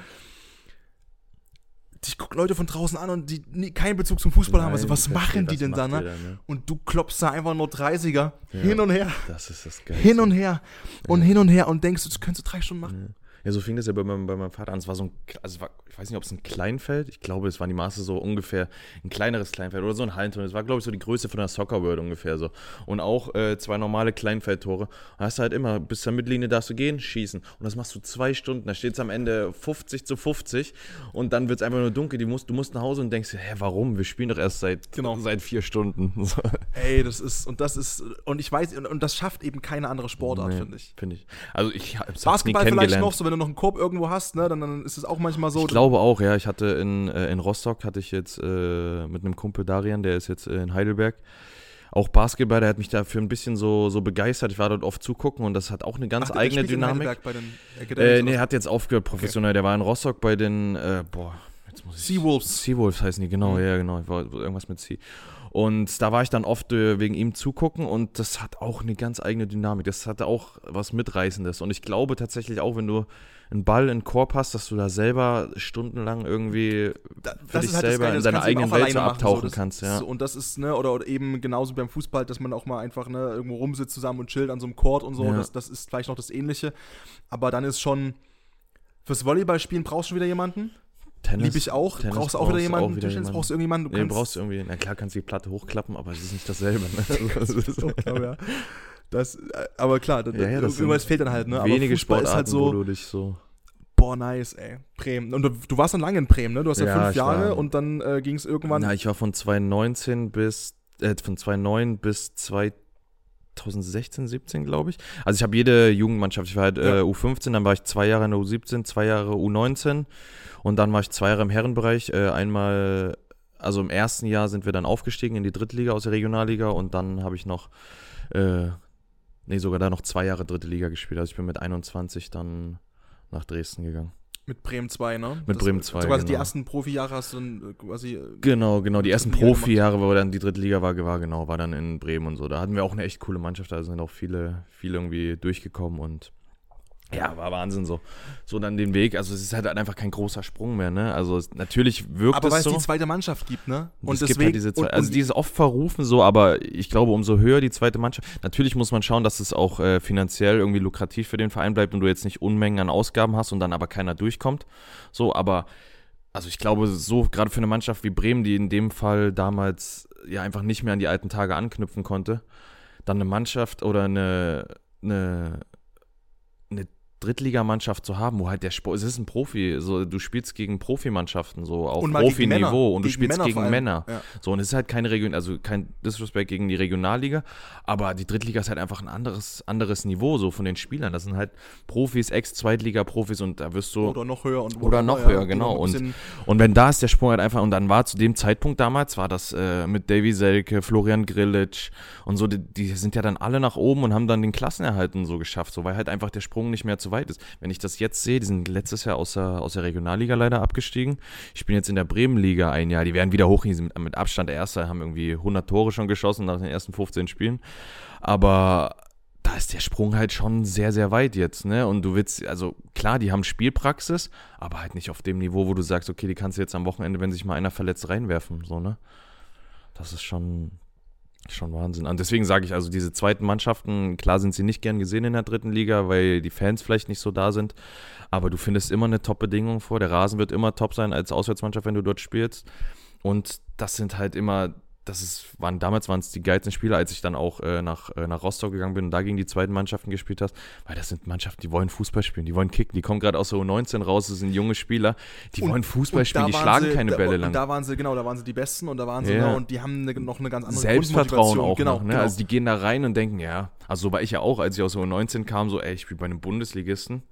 Ich gucke Leute von draußen an und die nie, keinen Bezug zum Fußball haben. Also, Nein, was machen die denn da, ne? da, ne? Und du klopfst da einfach nur 30er Ja. hin und her, Das ist das Geil. hin und her und hin und her und denkst, das könntest du drei Stunden machen. Ja, so fing das ja bei meinem, bei meinem Vater an. Es war so ein, also war, ich weiß nicht, ob es ein Kleinfeld, ich glaube, es waren die Maße so ungefähr ein kleineres Kleinfeld oder so ein Hallentor. Es war, glaube ich, so die Größe von der Soccer World ungefähr so. Und auch äh, zwei normale Kleinfeldtore. Und hast du halt immer, bis zur Mittellinie darfst du gehen, schießen. Und das machst du zwei Stunden. Da steht es am Ende 50 zu 50 und dann wird es einfach nur dunkel. Die musst, du musst nach Hause und denkst, dir, hä, warum? Wir spielen doch erst seit, Genau. seit vier Stunden. So. Ey, das ist, und das ist, und ich weiß, und, und das schafft eben keine andere Sportart, Nee, finde ich. Finde ich. Also ich hab's Basketball nie vielleicht noch, so wenn du noch einen Korb irgendwo hast, ne, dann, dann ist es auch manchmal so. Ich glaube auch, ja. Ich hatte in, äh, in Rostock, hatte ich jetzt äh, mit einem Kumpel Darian, der ist jetzt äh, in Heidelberg, auch Basketball, der hat mich dafür ein bisschen so, so begeistert. Ich war dort oft zugucken und das hat auch eine ganz Ach, eigene Dynamik. Bei den Academics Äh, nee, er hat jetzt aufgehört professionell. Der war in Rostock bei den, äh, boah, jetzt muss ich. Seawolves. Seawolves heißen die, genau, Mhm. ja, genau. Ich war irgendwas mit C. Und da war ich dann oft äh, wegen ihm zugucken und das hat auch eine ganz eigene Dynamik. Das hatte auch was Mitreißendes. Und ich glaube tatsächlich auch, wenn du einen Ball in den Korb hast, dass du da selber stundenlang irgendwie Da- für dich selber Geile, in deiner kannst eigenen Welt so machen, abtauchen das kannst, ist ja. So, und das ist, ne, oder, oder eben genauso beim Fußball, dass man auch mal einfach, ne, irgendwo rumsitzt zusammen und chillt an so einem Court und so. Ja. Das, das ist vielleicht noch das Ähnliche. Aber dann ist schon, fürs Volleyballspielen brauchst du wieder jemanden. Tennis, Liebe ich auch. Tennis brauchst du auch wieder jemanden. wieder Tischtennis jemanden. brauchst du irgendjemanden. Du Nee, brauchst du irgendwie, na klar kannst du die Platte hochklappen, aber es ist nicht dasselbe. Ne? Also, das ist- aber, ja. das, äh, aber klar, da, Ja, ja, das irgendwas fehlt dann halt, ne? wenige Sportarten, ist halt wo so, du dich so. boah, nice, ey. Bremen. Und du, du warst dann lange in Bremen, ne? Du hast ja, Ja, fünf Jahre war- und dann äh, ging es irgendwann. Na, ich war von 2019 bis, äh, von 2009 bis 2016, 17, glaube ich. Also ich habe jede Jugendmannschaft, ich war halt äh, Ja. U15, dann war ich zwei Jahre in der U17, zwei Jahre U19 und dann war ich zwei Jahre im Herrenbereich. Äh, einmal, also im ersten Jahr sind wir dann aufgestiegen in die dritte Liga aus der Regionalliga und dann habe ich noch, äh, nee, sogar da noch zwei Jahre dritte Liga gespielt. Also ich bin mit 21 dann nach Dresden gegangen. Mit Bremen 2, ne? Mit Bremen 2, Also quasi die genau. ersten Profijahre hast du dann äh, quasi. äh, Genau, genau. Die ersten Profi-Jahre, wo dann die dritte Liga war, war genau, war dann in Bremen und so. Da hatten wir auch eine echt coole Mannschaft, da sind auch viele, viele irgendwie durchgekommen und ja, war Wahnsinn so. So dann den Weg. Also es ist halt einfach kein großer Sprung mehr, ne? Also es, natürlich wirkt Aber weil es es so. die zweite Mannschaft gibt, ne? Und es gibt halt diese zwei, und, also und die ist oft verrufen so, aber ich glaube, umso höher die zweite Mannschaft. Natürlich muss man schauen, dass es auch äh, finanziell irgendwie lukrativ für den Verein bleibt und du jetzt nicht Unmengen an Ausgaben hast und dann aber keiner durchkommt. So, aber also ich glaube, so gerade für eine Mannschaft wie Bremen, die in dem Fall damals ja einfach nicht mehr an die alten Tage anknüpfen konnte, dann eine Mannschaft oder eine, eine Drittligamannschaft zu haben, wo halt der Sport, es ist ein Profi, so du spielst gegen Profimannschaften so auf und. Profiniveau und du spielst Männer gegen. Männer. Ja. So, und es ist halt keine Region, also kein Disrespect gegen die Regionalliga, aber die Drittliga ist halt einfach ein anderes, anderes Niveau, so von den Spielern. Das sind halt Profis, Ex-Zweitliga-Profis und da wirst du. Oder noch höher und Oder noch ja, höher, die genau. noch bisschen- Und wenn da ist der Sprung halt einfach, und dann war zu dem Zeitpunkt damals, war das äh, mit Davy Selke, Florian Grillitsch und so, die, die sind ja dann alle nach oben und haben dann den Klassenerhalt und so geschafft, so weil halt einfach der Sprung nicht mehr zu weit ist. Wenn ich das jetzt sehe, die sind letztes Jahr aus der, aus der Regionalliga leider abgestiegen. Ich bin jetzt in der Bremenliga ein Jahr, die werden wieder hoch, die sind mit Abstand der Erste, haben irgendwie 100 Tore schon geschossen nach den ersten 15 Spielen. Aber da ist der Sprung halt schon sehr, sehr weit jetzt, ne? Und du willst, also klar, die haben Spielpraxis, aber halt nicht auf dem Niveau, wo du sagst, okay, die kannst du jetzt am Wochenende, wenn sich mal einer verletzt, reinwerfen, so, ne? Das ist schon, schon Wahnsinn. Und deswegen sage ich, also diese zweiten Mannschaften, klar sind sie nicht gern gesehen in der dritten Liga, weil die Fans vielleicht nicht so da sind, aber du findest immer eine Top-Bedingung vor. Der Rasen wird immer top sein als Auswärtsmannschaft, wenn du dort spielst. Und das sind halt immer, das ist, waren, damals waren es die geilsten Spieler, als ich dann auch äh, nach, äh, nach Rostock gegangen bin und da gegen die zweiten Mannschaften gespielt hast, weil das sind Mannschaften, die wollen Fußball spielen, die wollen kicken, die kommen gerade aus der U19 raus, das sind junge Spieler, die Und- wollen Fußball spielen, die schlagen sie, keine da, Bälle und lang. da waren sie, genau, da waren sie die Besten und da waren sie, Ja. ne, und die haben eine, noch eine ganz andere Selbstvertrauen auch genau, noch, ne? genau. Also die gehen da rein und denken, ja, also so war ich ja auch, als ich aus der U19 kam, so, ey, ich spiele bei einem Bundesligisten.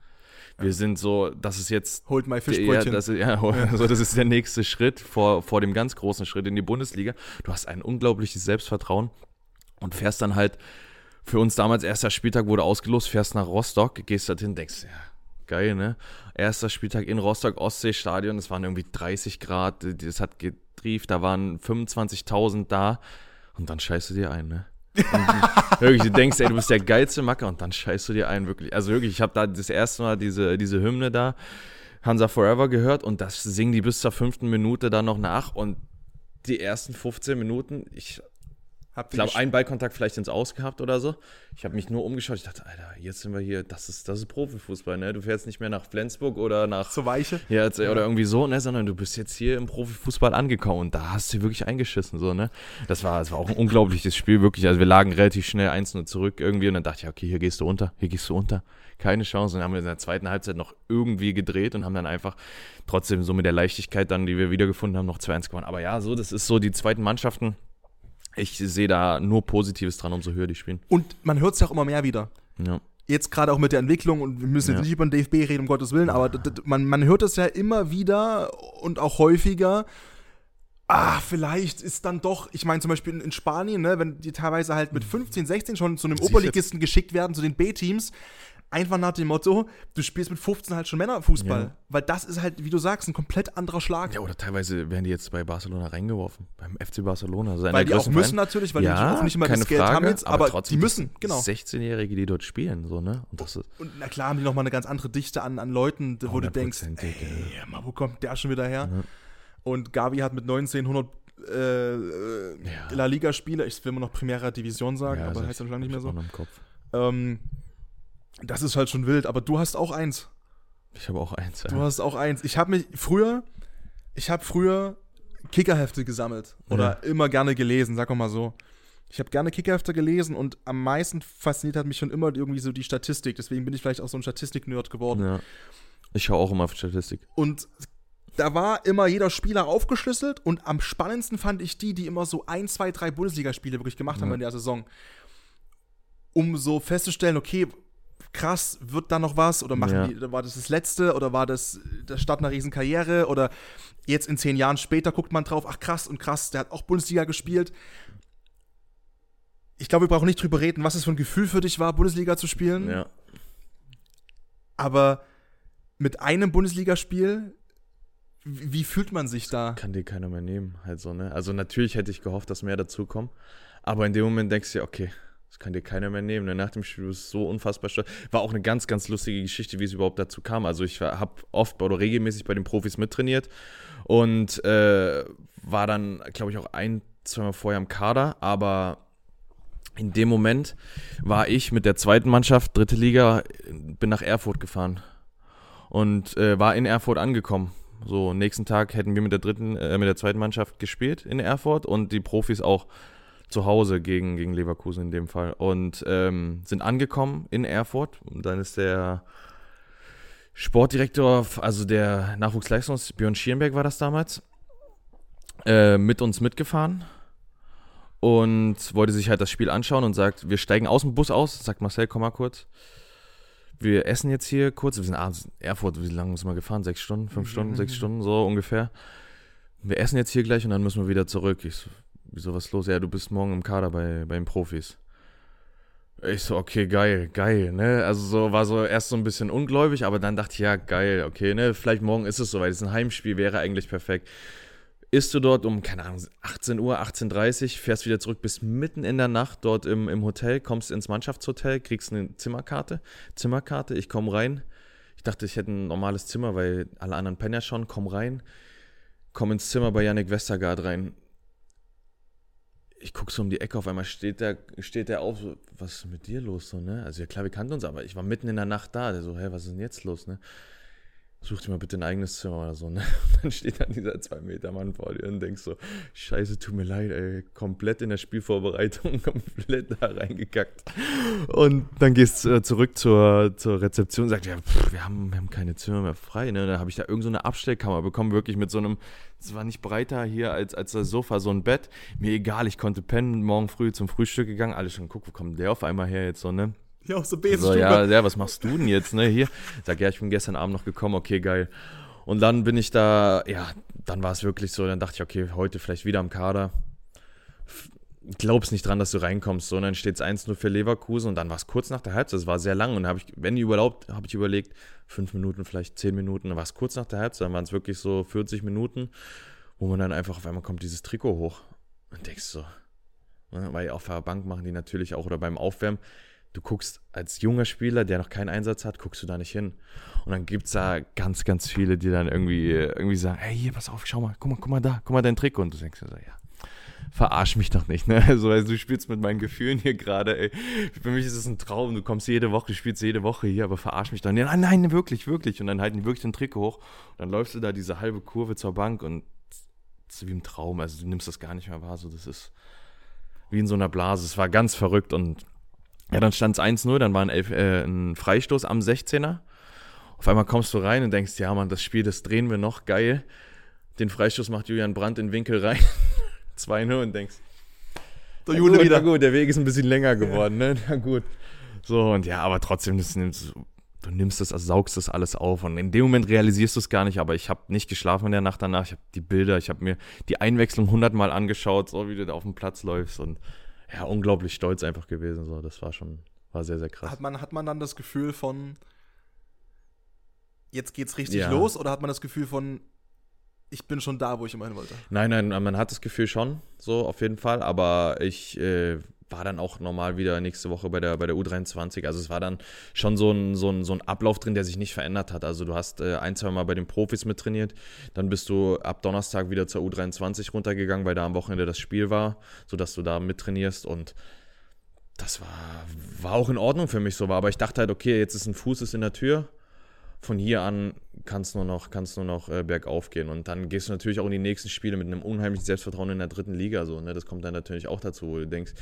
Wir sind so, das ist jetzt Holt my Ja, Fischbrötchen. das ist, ja, So, das ist der nächste Schritt vor, vor dem ganz großen Schritt in die Bundesliga. Du hast ein unglaubliches Selbstvertrauen und fährst dann halt, für uns damals erster Spieltag wurde ausgelost, fährst nach Rostock, gehst da hin, denkst, ja, geil, ne? Erster Spieltag in Rostock, Ostseestadion, es waren irgendwie 30 Grad, das hat getrieft, da waren 25.000 da und dann scheißt du dir ein, ne? Wirklich, du denkst, ey, du bist der geilste Macker und dann scheißt du dir ein, wirklich. Also wirklich, ich habe da das erste Mal diese, diese Hymne da, Hansa Forever gehört und das singen die bis zur fünften Minute dann noch nach und die ersten 15 Minuten, ich Habt ich glaube, einen Ballkontakt vielleicht ins Aus gehabt oder so. Ich habe mich nur umgeschaut. Ich dachte, Alter, jetzt sind wir hier. Das ist, das ist Profifußball, ne? Du fährst nicht mehr nach Flensburg oder nach. so weiche? Ja, jetzt, oder irgendwie so, ne? Sondern du bist jetzt hier im Profifußball angekommen und da hast du wirklich eingeschissen, so, ne? Das war, das war auch ein unglaubliches Spiel, wirklich. Also wir lagen relativ schnell 1-0 zurück irgendwie und dann dachte ich, okay, hier gehst du unter, hier gehst du unter. Keine Chance. Und dann haben wir in der zweiten Halbzeit noch irgendwie gedreht und haben dann einfach trotzdem so mit der Leichtigkeit dann, die wir wiedergefunden haben, noch 2-1 gewonnen. Aber ja, so, das ist so die zweiten Mannschaften. Ich sehe da nur Positives dran, umso höher die spielen. Und man hört es ja auch immer mehr wieder. Ja. Jetzt gerade auch mit der Entwicklung und wir müssen Ja. jetzt nicht über den DFB reden, um Gottes Willen, aber man, man hört es ja immer wieder und auch häufiger. Ah, vielleicht ist dann doch, ich meine zum Beispiel in, in Spanien, ne, wenn die teilweise halt mit 15, 16 schon zu einem. Oberligisten geschickt werden, zu den B-Teams, einfach nach dem Motto, du spielst mit 15 halt schon Männerfußball. Ja. Weil das ist halt, wie du sagst, ein komplett anderer Schlag. ja, oder teilweise werden die jetzt bei Barcelona reingeworfen. Beim FC Barcelona. Also weil die auch müssen Vereine. natürlich, weil ja, die auch nicht immer das Geld Frage, haben jetzt, aber, trotzdem, die müssen, genau. 16-Jährige, die dort spielen, so, ne? Und das ist Und na klar haben die nochmal eine ganz andere Dichte an, an Leuten, wo du denkst, ey, mal, wo kommt der schon wieder her? Ja. Und Gavi hat mit 19 100 äh, Ja. La Liga-Spiele, ich will immer noch Primera Division sagen, Ja, aber das heißt ja schon lange nicht mehr so. im Kopf. Ähm, das ist halt schon wild, aber du hast auch eins. Ich habe auch eins. Du Ja. hast auch eins. Ich habe mich früher, ich habe früher Kickerhefte gesammelt oder immer gerne gelesen, sag mal so. Ich habe gerne Kickerhefte gelesen und am meisten fasziniert hat mich schon immer irgendwie so die Statistik. Deswegen bin ich vielleicht auch so ein Statistik-Nerd geworden. ja. Ich schaue auch immer auf Statistik. Und da war immer jeder Spieler aufgeschlüsselt und am spannendsten fand ich die, die immer so ein, zwei, drei Bundesligaspiele wirklich gemacht haben Ja. in der Saison. um so festzustellen, okay, krass, wird da noch was? Oder machen Ja. die, war das das Letzte? Oder war das der Start einer Riesenkarriere? Oder jetzt in zehn Jahren später guckt man drauf, ach krass und krass, der hat auch Bundesliga gespielt. Ich glaube, wir brauchen nicht drüber reden, was es für ein Gefühl für dich war, Bundesliga zu spielen. Ja. Aber mit einem Bundesligaspiel, wie, fühlt man sich da? Kann dir keiner mehr nehmen, halt so, ne? Also natürlich hätte ich gehofft, dass mehr dazukommen. Aber in dem Moment denkst du dir, okay, kann dir keiner mehr nehmen. Ne? Nach dem Spiel bist du so unfassbar stolz. War auch eine ganz, ganz lustige Geschichte, wie es überhaupt dazu kam. Also ich habe oft oder regelmäßig bei den Profis mittrainiert und äh, war dann, glaube ich, auch ein, zweimal vorher im Kader, aber in dem Moment war ich mit der zweiten Mannschaft, dritte Liga, bin nach Erfurt gefahren und äh, war in Erfurt angekommen. So, nächsten Tag hätten wir mit der dritten, äh, mit der zweiten Mannschaft gespielt in Erfurt und die Profis auch zu Hause gegen, gegen Leverkusen in dem Fall. Und ähm, sind angekommen in Erfurt. Und dann ist der Sportdirektor, also der Nachwuchsleistungs, Björn Schierenberg war das damals, äh, mit uns mitgefahren und wollte sich halt das Spiel anschauen und sagt, wir steigen aus dem Bus aus, sagt Marcel, komm mal kurz. Wir essen jetzt hier kurz, wir sind abends in Erfurt, wie lange sind wir gefahren? Sechs Stunden, fünf Stunden, sechs Stunden, so ungefähr. Wir essen jetzt hier gleich und dann müssen wir wieder zurück. Ich so, wieso was los? Ja, du bist morgen im Kader bei, bei den Profis. Ich so, okay, geil, geil, ne? Also so war so erst so ein bisschen ungläubig, aber dann dachte ich, ja, geil, okay, ne? Vielleicht morgen ist es soweit. Es ist ein Heimspiel, wäre eigentlich perfekt. Ist du dort um, keine Ahnung, 18 Uhr, 18.30 Uhr, fährst wieder zurück, bist mitten in der Nacht dort im, im Hotel, kommst ins Mannschaftshotel, kriegst eine Zimmerkarte, Zimmerkarte, ich komme rein. Ich dachte, ich hätte ein normales Zimmer, weil alle anderen pennen ja schon, komm rein, komm ins Zimmer bei Yannick Westergaard rein. Ich gucke so um die Ecke, auf einmal steht der, steht der auf, so, was ist mit dir los, so, ne? Also ja klar, wir kannten uns, aber ich war mitten in der Nacht da, der so, hä, was ist denn jetzt los, ne? Such dir mal bitte ein eigenes Zimmer oder so, ne? Und dann steht dann dieser zwei Meter Mann vor dir und denkst so, scheiße, tut mir leid, ey, komplett in der Spielvorbereitung, komplett da reingekackt. Und dann gehst du äh, zurück zur, zur Rezeption und sagst, ja, pff, wir, haben, wir haben keine Zimmer mehr frei, ne? Dann habe ich da irgend so Abstellkammer bekommen, wirklich mit so einem, es war nicht breiter hier als, als das Sofa, so ein Bett. Mir egal, ich konnte pennen, morgen früh zum Frühstück gegangen, alle schon, guck, wo kommt der auf einmal her jetzt so, ne? Ja, auch so So, Besenstube. ja, ja, was machst du denn jetzt, ne? Hier. Sag, ja, ich bin gestern Abend noch gekommen, okay, geil. Und dann bin ich da, ja, dann war es wirklich so, dann dachte ich, okay, heute vielleicht wieder am Kader. Glaubst nicht dran, dass du reinkommst, so, und dann steht es 1-0 für Leverkusen und dann war es kurz nach der Halbzeit, es war sehr lang und habe ich, wenn überhaupt, habe ich überlegt, fünf Minuten, vielleicht zehn Minuten, dann war es kurz nach der Halbzeit, dann waren es wirklich so 40 Minuten, wo man dann einfach auf einmal kommt dieses Trikot hoch und denkst so, ne, weil auf der Bank machen die natürlich auch oder beim Aufwärmen, du guckst als junger Spieler, der noch keinen Einsatz hat, guckst du da nicht hin. Und dann gibt es da ganz, ganz viele, die dann irgendwie, irgendwie sagen, hey, hier, pass auf, schau mal, guck mal, guck mal da, guck mal dein Trikot. Und du denkst dir so, ja, verarsch mich doch nicht, ne? Also, also du spielst mit meinen Gefühlen hier gerade, ey. Für mich ist es ein Traum, du kommst jede Woche, du spielst jede Woche hier, aber verarsch mich doch nicht. Nein, nein, wirklich, wirklich. Und dann halten die wirklich den Trikot hoch. Und dann läufst du da diese halbe Kurve zur Bank und es ist wie im Traum. Also du nimmst das gar nicht mehr wahr. So, das ist wie in so einer Blase. Es war ganz verrückt und ja, dann stand es 1-0, dann war ein, Elf, äh, ein Freistoß am 16er. Auf einmal kommst du rein und denkst, ja, Mann, das Spiel, das drehen wir noch, geil. Den Freistoß macht Julian Brandt in den Winkel rein. 2-0 und denkst, Der Jule gut, wieder. Gut, der Weg ist ein bisschen länger geworden, ne? Na gut. So, und ja, aber trotzdem, das nimmst, du nimmst das, also saugst das alles auf. Und in dem Moment realisierst du es gar nicht, aber ich habe nicht geschlafen in der Nacht danach. Ich habe die Bilder, ich habe mir die Einwechslung hundertmal angeschaut, so wie du da auf dem Platz läufst. Und ja, unglaublich stolz einfach gewesen. So, das war schon, war sehr, sehr krass. Hat man, hat man dann das Gefühl von, jetzt geht's richtig Ja. los? Oder hat man das Gefühl von, ich bin schon da, wo ich immer hin wollte? Nein, nein, man hat das Gefühl schon, so auf jeden Fall, aber ich äh, war dann auch normal wieder nächste Woche bei der, bei der U23. Also es war dann schon so ein, so, ein, so ein Ablauf drin, der sich nicht verändert hat. Also du hast äh, ein, zwei Mal bei den Profis mittrainiert, dann bist du ab Donnerstag wieder zur U23 runtergegangen, weil da am Wochenende das Spiel war, sodass du da mittrainierst und das war, war auch in Ordnung für mich so war. Aber ich dachte halt, okay, jetzt ist ein Fuß ist in der Tür. Von hier an kann es nur noch, kann's nur noch äh, bergauf gehen. Und dann gehst du natürlich auch in die nächsten Spiele mit einem unheimlichen Selbstvertrauen in der dritten Liga. So, ne? Das kommt dann natürlich auch dazu, wo du denkst,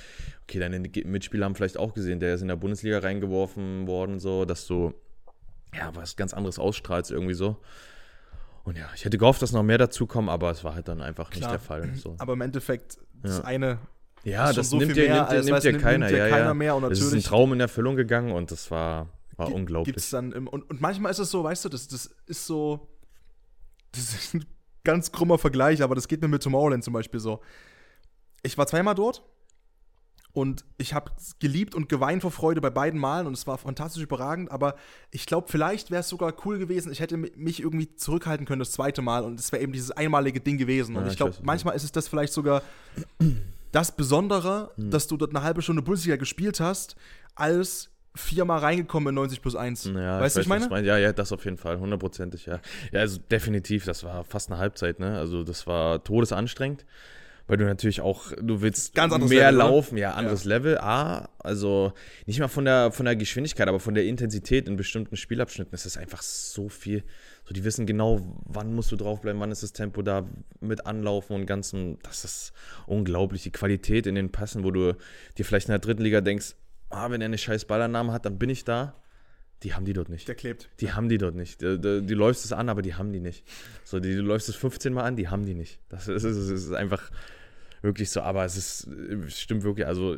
okay, deine Mitspieler haben vielleicht auch gesehen, der ist in der Bundesliga reingeworfen worden, so, dass du ja was ganz anderes ausstrahlst irgendwie so. Und ja, ich hätte gehofft, dass noch mehr dazu kommen, aber es war halt dann einfach nicht Klar. der Fall. So. Aber im Endeffekt, das Ja. eine Ja, das so nimmt dir, nimmt, dir- als nimmt weiß, dir nimmt- keiner. nimmt dir ja, keiner ja. mehr und das ist ein natürlich- Traum in Erfüllung gegangen und das war, war unglaublich. Gibt's dann im, und, und manchmal ist es so, weißt du, das, das ist so. Das ist ein ganz krummer Vergleich, aber das geht mir mit Tomorrowland zum Beispiel so. Ich war zweimal dort und ich habe geliebt und geweint vor Freude bei beiden Malen und es war fantastisch überragend, aber ich glaube, vielleicht wäre es sogar cool gewesen, ich hätte mi- mich irgendwie zurückhalten können das zweite Mal und es wäre eben dieses einmalige Ding gewesen. Und Ja, ich ich glaube, manchmal ist es das vielleicht sogar das Besondere, Hm. dass du dort eine halbe Stunde Bundesliga gespielt hast, als viermal reingekommen in 90 plus 1. Ja, weißt du, weiß, ich meine? meinst. Ja, ja, das auf jeden Fall, hundertprozentig, ja. Ja, also definitiv, das war fast eine Halbzeit, ne? Also das war todesanstrengend, weil du natürlich auch, du willst Ganz mehr Level, oder? laufen, ja, anderes Level. A, also nicht mal von der, von der Geschwindigkeit, aber von der Intensität in bestimmten Spielabschnitten ist es einfach so viel. So, die wissen genau, wann musst du draufbleiben, wann ist das Tempo da mit Anlaufen und ganzen, das ist unglaublich. Die Qualität in den Passen, wo du dir vielleicht in der dritten Liga denkst, ah, wenn er eine scheiß Ballannahme hat, dann bin ich da. Die haben die dort nicht. Der klebt. Die haben die dort nicht. Die, die, die läufst es an, aber die haben die nicht. So, die, du läufst es 15 Mal an, die haben die nicht. Das ist, es ist, einfach wirklich so. Aber es ist, es stimmt wirklich. Also,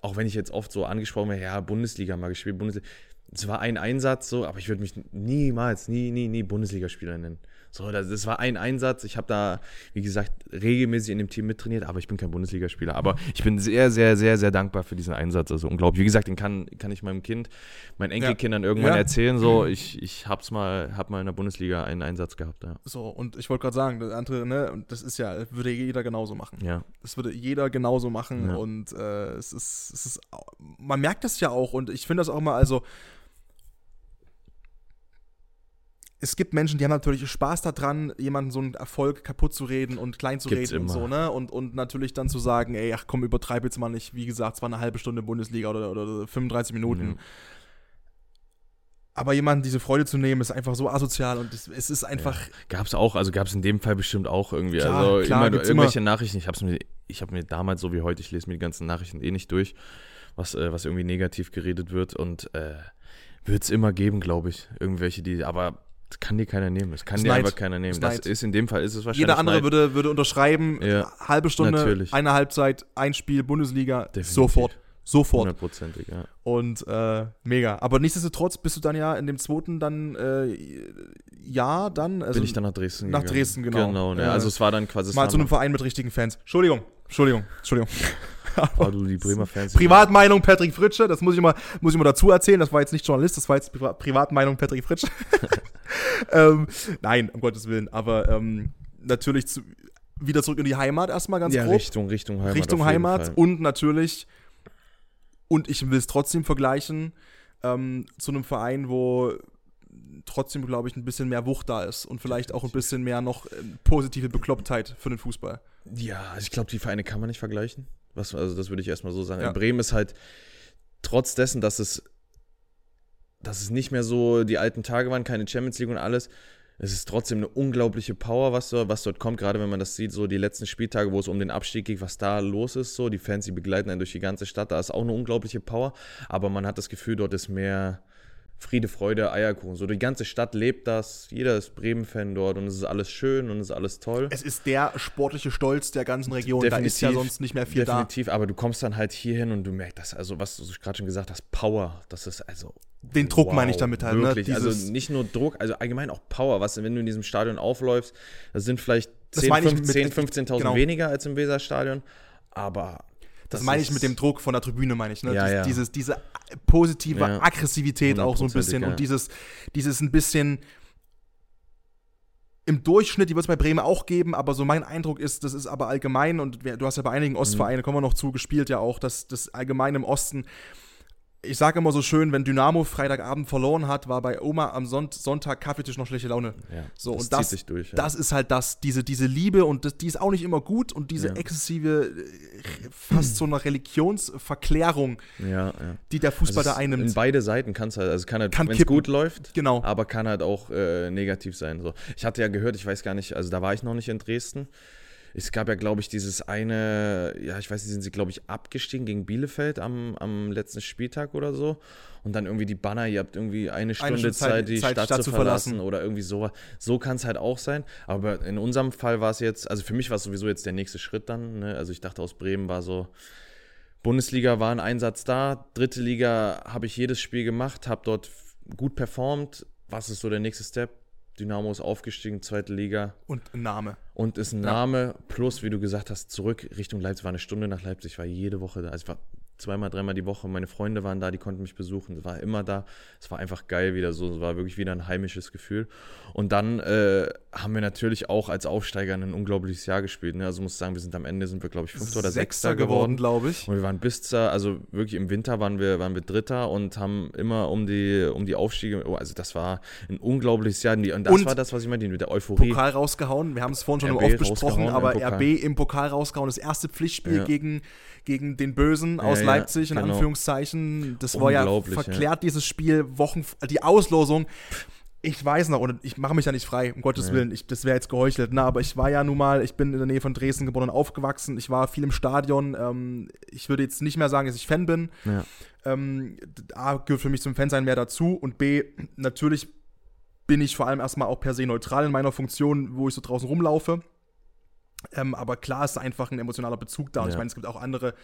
auch wenn ich jetzt oft so angesprochen werde, ja, Bundesliga mal gespielt, Bundesliga. Es war ein Einsatz so, aber ich würde mich niemals, nie, nie, nie Bundesligaspieler nennen. So, das, das war ein Einsatz. Ich habe da, wie gesagt, regelmäßig in dem Team mittrainiert, aber ich bin kein Bundesligaspieler. Aber ich bin sehr, sehr, sehr, sehr dankbar für diesen Einsatz. Also unglaublich. Wie gesagt, den kann, kann ich meinem Kind, meinen Enkelkindern irgendwann Ja. erzählen. So, ich, ich hab's mal, hab mal in der Bundesliga einen Einsatz gehabt. Ja. So, und ich wollte gerade sagen, das andere, ne, das ist ja, würde jeder genauso machen. ja. Das würde jeder genauso machen Ja. und äh, es ist, es ist, man merkt das ja auch und ich finde das auch immer, also es gibt Menschen, die haben natürlich Spaß daran, jemanden so einen Erfolg kaputt zu reden und klein zu Gibt's reden und immer. so, ne? Und, und natürlich dann zu sagen, ey, ach komm, übertreib jetzt mal nicht, wie gesagt, es war eine halbe Stunde Bundesliga oder, oder 35 Minuten. Ja. Aber jemanden diese Freude zu nehmen, ist einfach so asozial und es, es ist einfach, Gab's auch, also gab's in dem Fall bestimmt auch irgendwie. Klar, also klar, immer irgendwelche Nachrichten. Ich hab's mir, ich habe mir damals so wie heute, ich lese mir die ganzen Nachrichten eh nicht durch, was, äh, was irgendwie negativ geredet wird und äh, wird es immer geben, glaube ich. Irgendwelche, die, aber das kann dir keiner nehmen. Das kann Ist dir einfach keiner nehmen. Ist Das ist in dem Fall ist es wahrscheinlich. jeder andere würde, würde unterschreiben, Ja, halbe Stunde, natürlich. eine Halbzeit, ein Spiel, Bundesliga, Definitiv. sofort. Sofort. Hundertprozentig, ja. Und äh, mega. Aber nichtsdestotrotz bist du dann ja in dem zweiten dann äh, Jahr dann. Also Bin ich dann nach Dresden nach gegangen. Dresden, genau. Genau, ne? Ja. also es war dann quasi. mal zu einem Verein mit richtigen Fans. Entschuldigung, Entschuldigung, Entschuldigung. war du die Bremer Fans. Privatmeinung Patrick Fritsche, das muss ich mal, muss ich mal dazu erzählen. Das war jetzt nicht Journalist, das war jetzt Priva Privatmeinung Patrick Fritsche. ähm, nein, um Gottes Willen. Aber ähm, natürlich zu, wieder zurück in die Heimat erstmal ganz ja, grob. Richtung, Richtung Heimat. Richtung Heimat und natürlich, und ich will es trotzdem vergleichen, ähm, zu einem Verein, wo trotzdem, glaube ich, ein bisschen mehr Wucht da ist und vielleicht auch ein bisschen mehr noch äh, positive Beklopptheit für den Fußball. Ja, also ich glaube, die Vereine kann man nicht vergleichen. Was, also das würde ich erstmal so sagen. Ja. In Bremen ist halt trotz dessen, dass es, dass es nicht mehr so die alten Tage waren, keine Champions League und alles, es ist trotzdem eine unglaubliche Power, was, dort- was dort kommt, gerade wenn man das sieht, so die letzten Spieltage, wo es um den Abstieg geht, was da los ist, so die Fans, die begleiten einen durch die ganze Stadt, da ist auch eine unglaubliche Power, aber man hat das Gefühl, dort ist mehr Friede, Freude, Eierkuchen. So die ganze Stadt lebt das, jeder ist Bremen-Fan dort und es ist alles schön und es ist alles toll. Es ist der sportliche Stolz der ganzen Region. Da ist ja Definitiv, sonst nicht mehr viel Definitiv, aber du kommst dann halt hier hin und du merkst das, also was du gerade schon gesagt hast, Power, das ist also. da. Den Druck meine ich damit halt. Wirklich, ne? also nicht nur Druck, also allgemein auch Power, was, wenn du in diesem Stadion aufläufst, das sind vielleicht Das 10, meine ich 15 mit- 15.000 genau. weniger als im Weserstadion, aber. Das, meine ich mit dem Druck von der Tribüne, meine ich. Ne? Ja, Dies, ja. Dieses, diese positive Ja. Aggressivität auch so ein bisschen und dieses, dieses ein bisschen im Durchschnitt, die wird es bei Bremen auch geben, aber so mein Eindruck ist, das ist aber allgemein und du hast ja bei einigen Ostvereinen, kommen wir noch zu, gespielt ja auch, dass das allgemein im Osten ich sage immer so schön, wenn Dynamo Freitagabend verloren hat, war bei Oma am Sonnt Sonntag Kaffeetisch noch schlechte Laune. Ja, So, das und das, zieht sich durch. Ja. das ist halt das, diese, diese Liebe und das, die ist auch nicht immer gut und diese Ja. exzessive, äh, fast so eine Religionsverklärung, die der Fußball Also da es- In einnimmt. beide Seiten kann es halt, also kann halt, Kann wenn es gut läuft, Genau. aber kann halt auch äh, negativ sein. So. Ich hatte ja gehört, ich weiß gar nicht, also da war ich noch nicht in Dresden. Es gab ja, glaube ich, dieses eine, ja, ich weiß nicht, sind sie, glaube ich, abgestiegen gegen Bielefeld am, am letzten Spieltag oder so. Und dann irgendwie die Banner, ihr habt irgendwie eine Stunde Stunde Zeit, Zeit- die Zeit, Stadt, Stadt zu verlassen, verlassen. oder irgendwie so. So kann es halt auch sein. Aber in unserem Fall war es jetzt, also für mich war es sowieso jetzt der nächste Schritt dann. Ne? Also ich dachte, aus Bremen war so, Bundesliga war ein Einsatz da, dritte Liga habe ich jedes Spiel gemacht, habe dort gut performt. Was ist so der nächste Step? Dynamo ist aufgestiegen, zweite Liga Und ein Name. und ist ein. Name. Plus, wie du gesagt hast, zurück Richtung Leipzig. War eine Stunde nach Leipzig, ich war jede Woche da. Also war zweimal, dreimal die Woche. Meine Freunde waren da, die konnten mich besuchen. Es war immer da. Es war einfach geil wieder so. Es war wirklich wieder ein heimisches Gefühl. Und dann äh, haben wir natürlich auch als Aufsteiger ein unglaubliches Jahr gespielt. Ne? Also muss sagen, wir sind am Ende sind wir, glaube ich, Fünfter oder Sechster geworden. glaube ich. Und wir waren bis zur, also wirklich im Winter waren wir, waren wir Dritter und haben immer um die, um die Aufstiege, oh, also das war ein unglaubliches Jahr. Und das Und war das, was ich meinte, mit der Euphorie. Pokal rausgehauen. Wir haben es vorhin schon RB oft besprochen, aber. RB im Pokal rausgehauen. Das erste Pflichtspiel Ja. gegen, gegen den Bösen aus Ja, Leipzig, in genau. Anführungszeichen. Das war ja verklärt, dieses Spiel, Wochen, die Auslosung. Ich weiß noch, und ich mache mich ja nicht frei, um Gottes. Willen, ich, das wäre jetzt geheuchelt, ne? aber ich war ja nun mal, ich bin in der Nähe von Dresden geboren und aufgewachsen, ich war viel im Stadion, ähm, ich würde jetzt nicht mehr sagen, dass ich Fan bin, ähm, A, gehört für mich zum Fansein mehr dazu und B, natürlich bin ich vor allem erstmal auch per se neutral in meiner Funktion, wo ich so draußen rumlaufe. Ähm, aber klar ist einfach ein emotionaler Bezug da. Und Ja. ich meine, es gibt auch andere,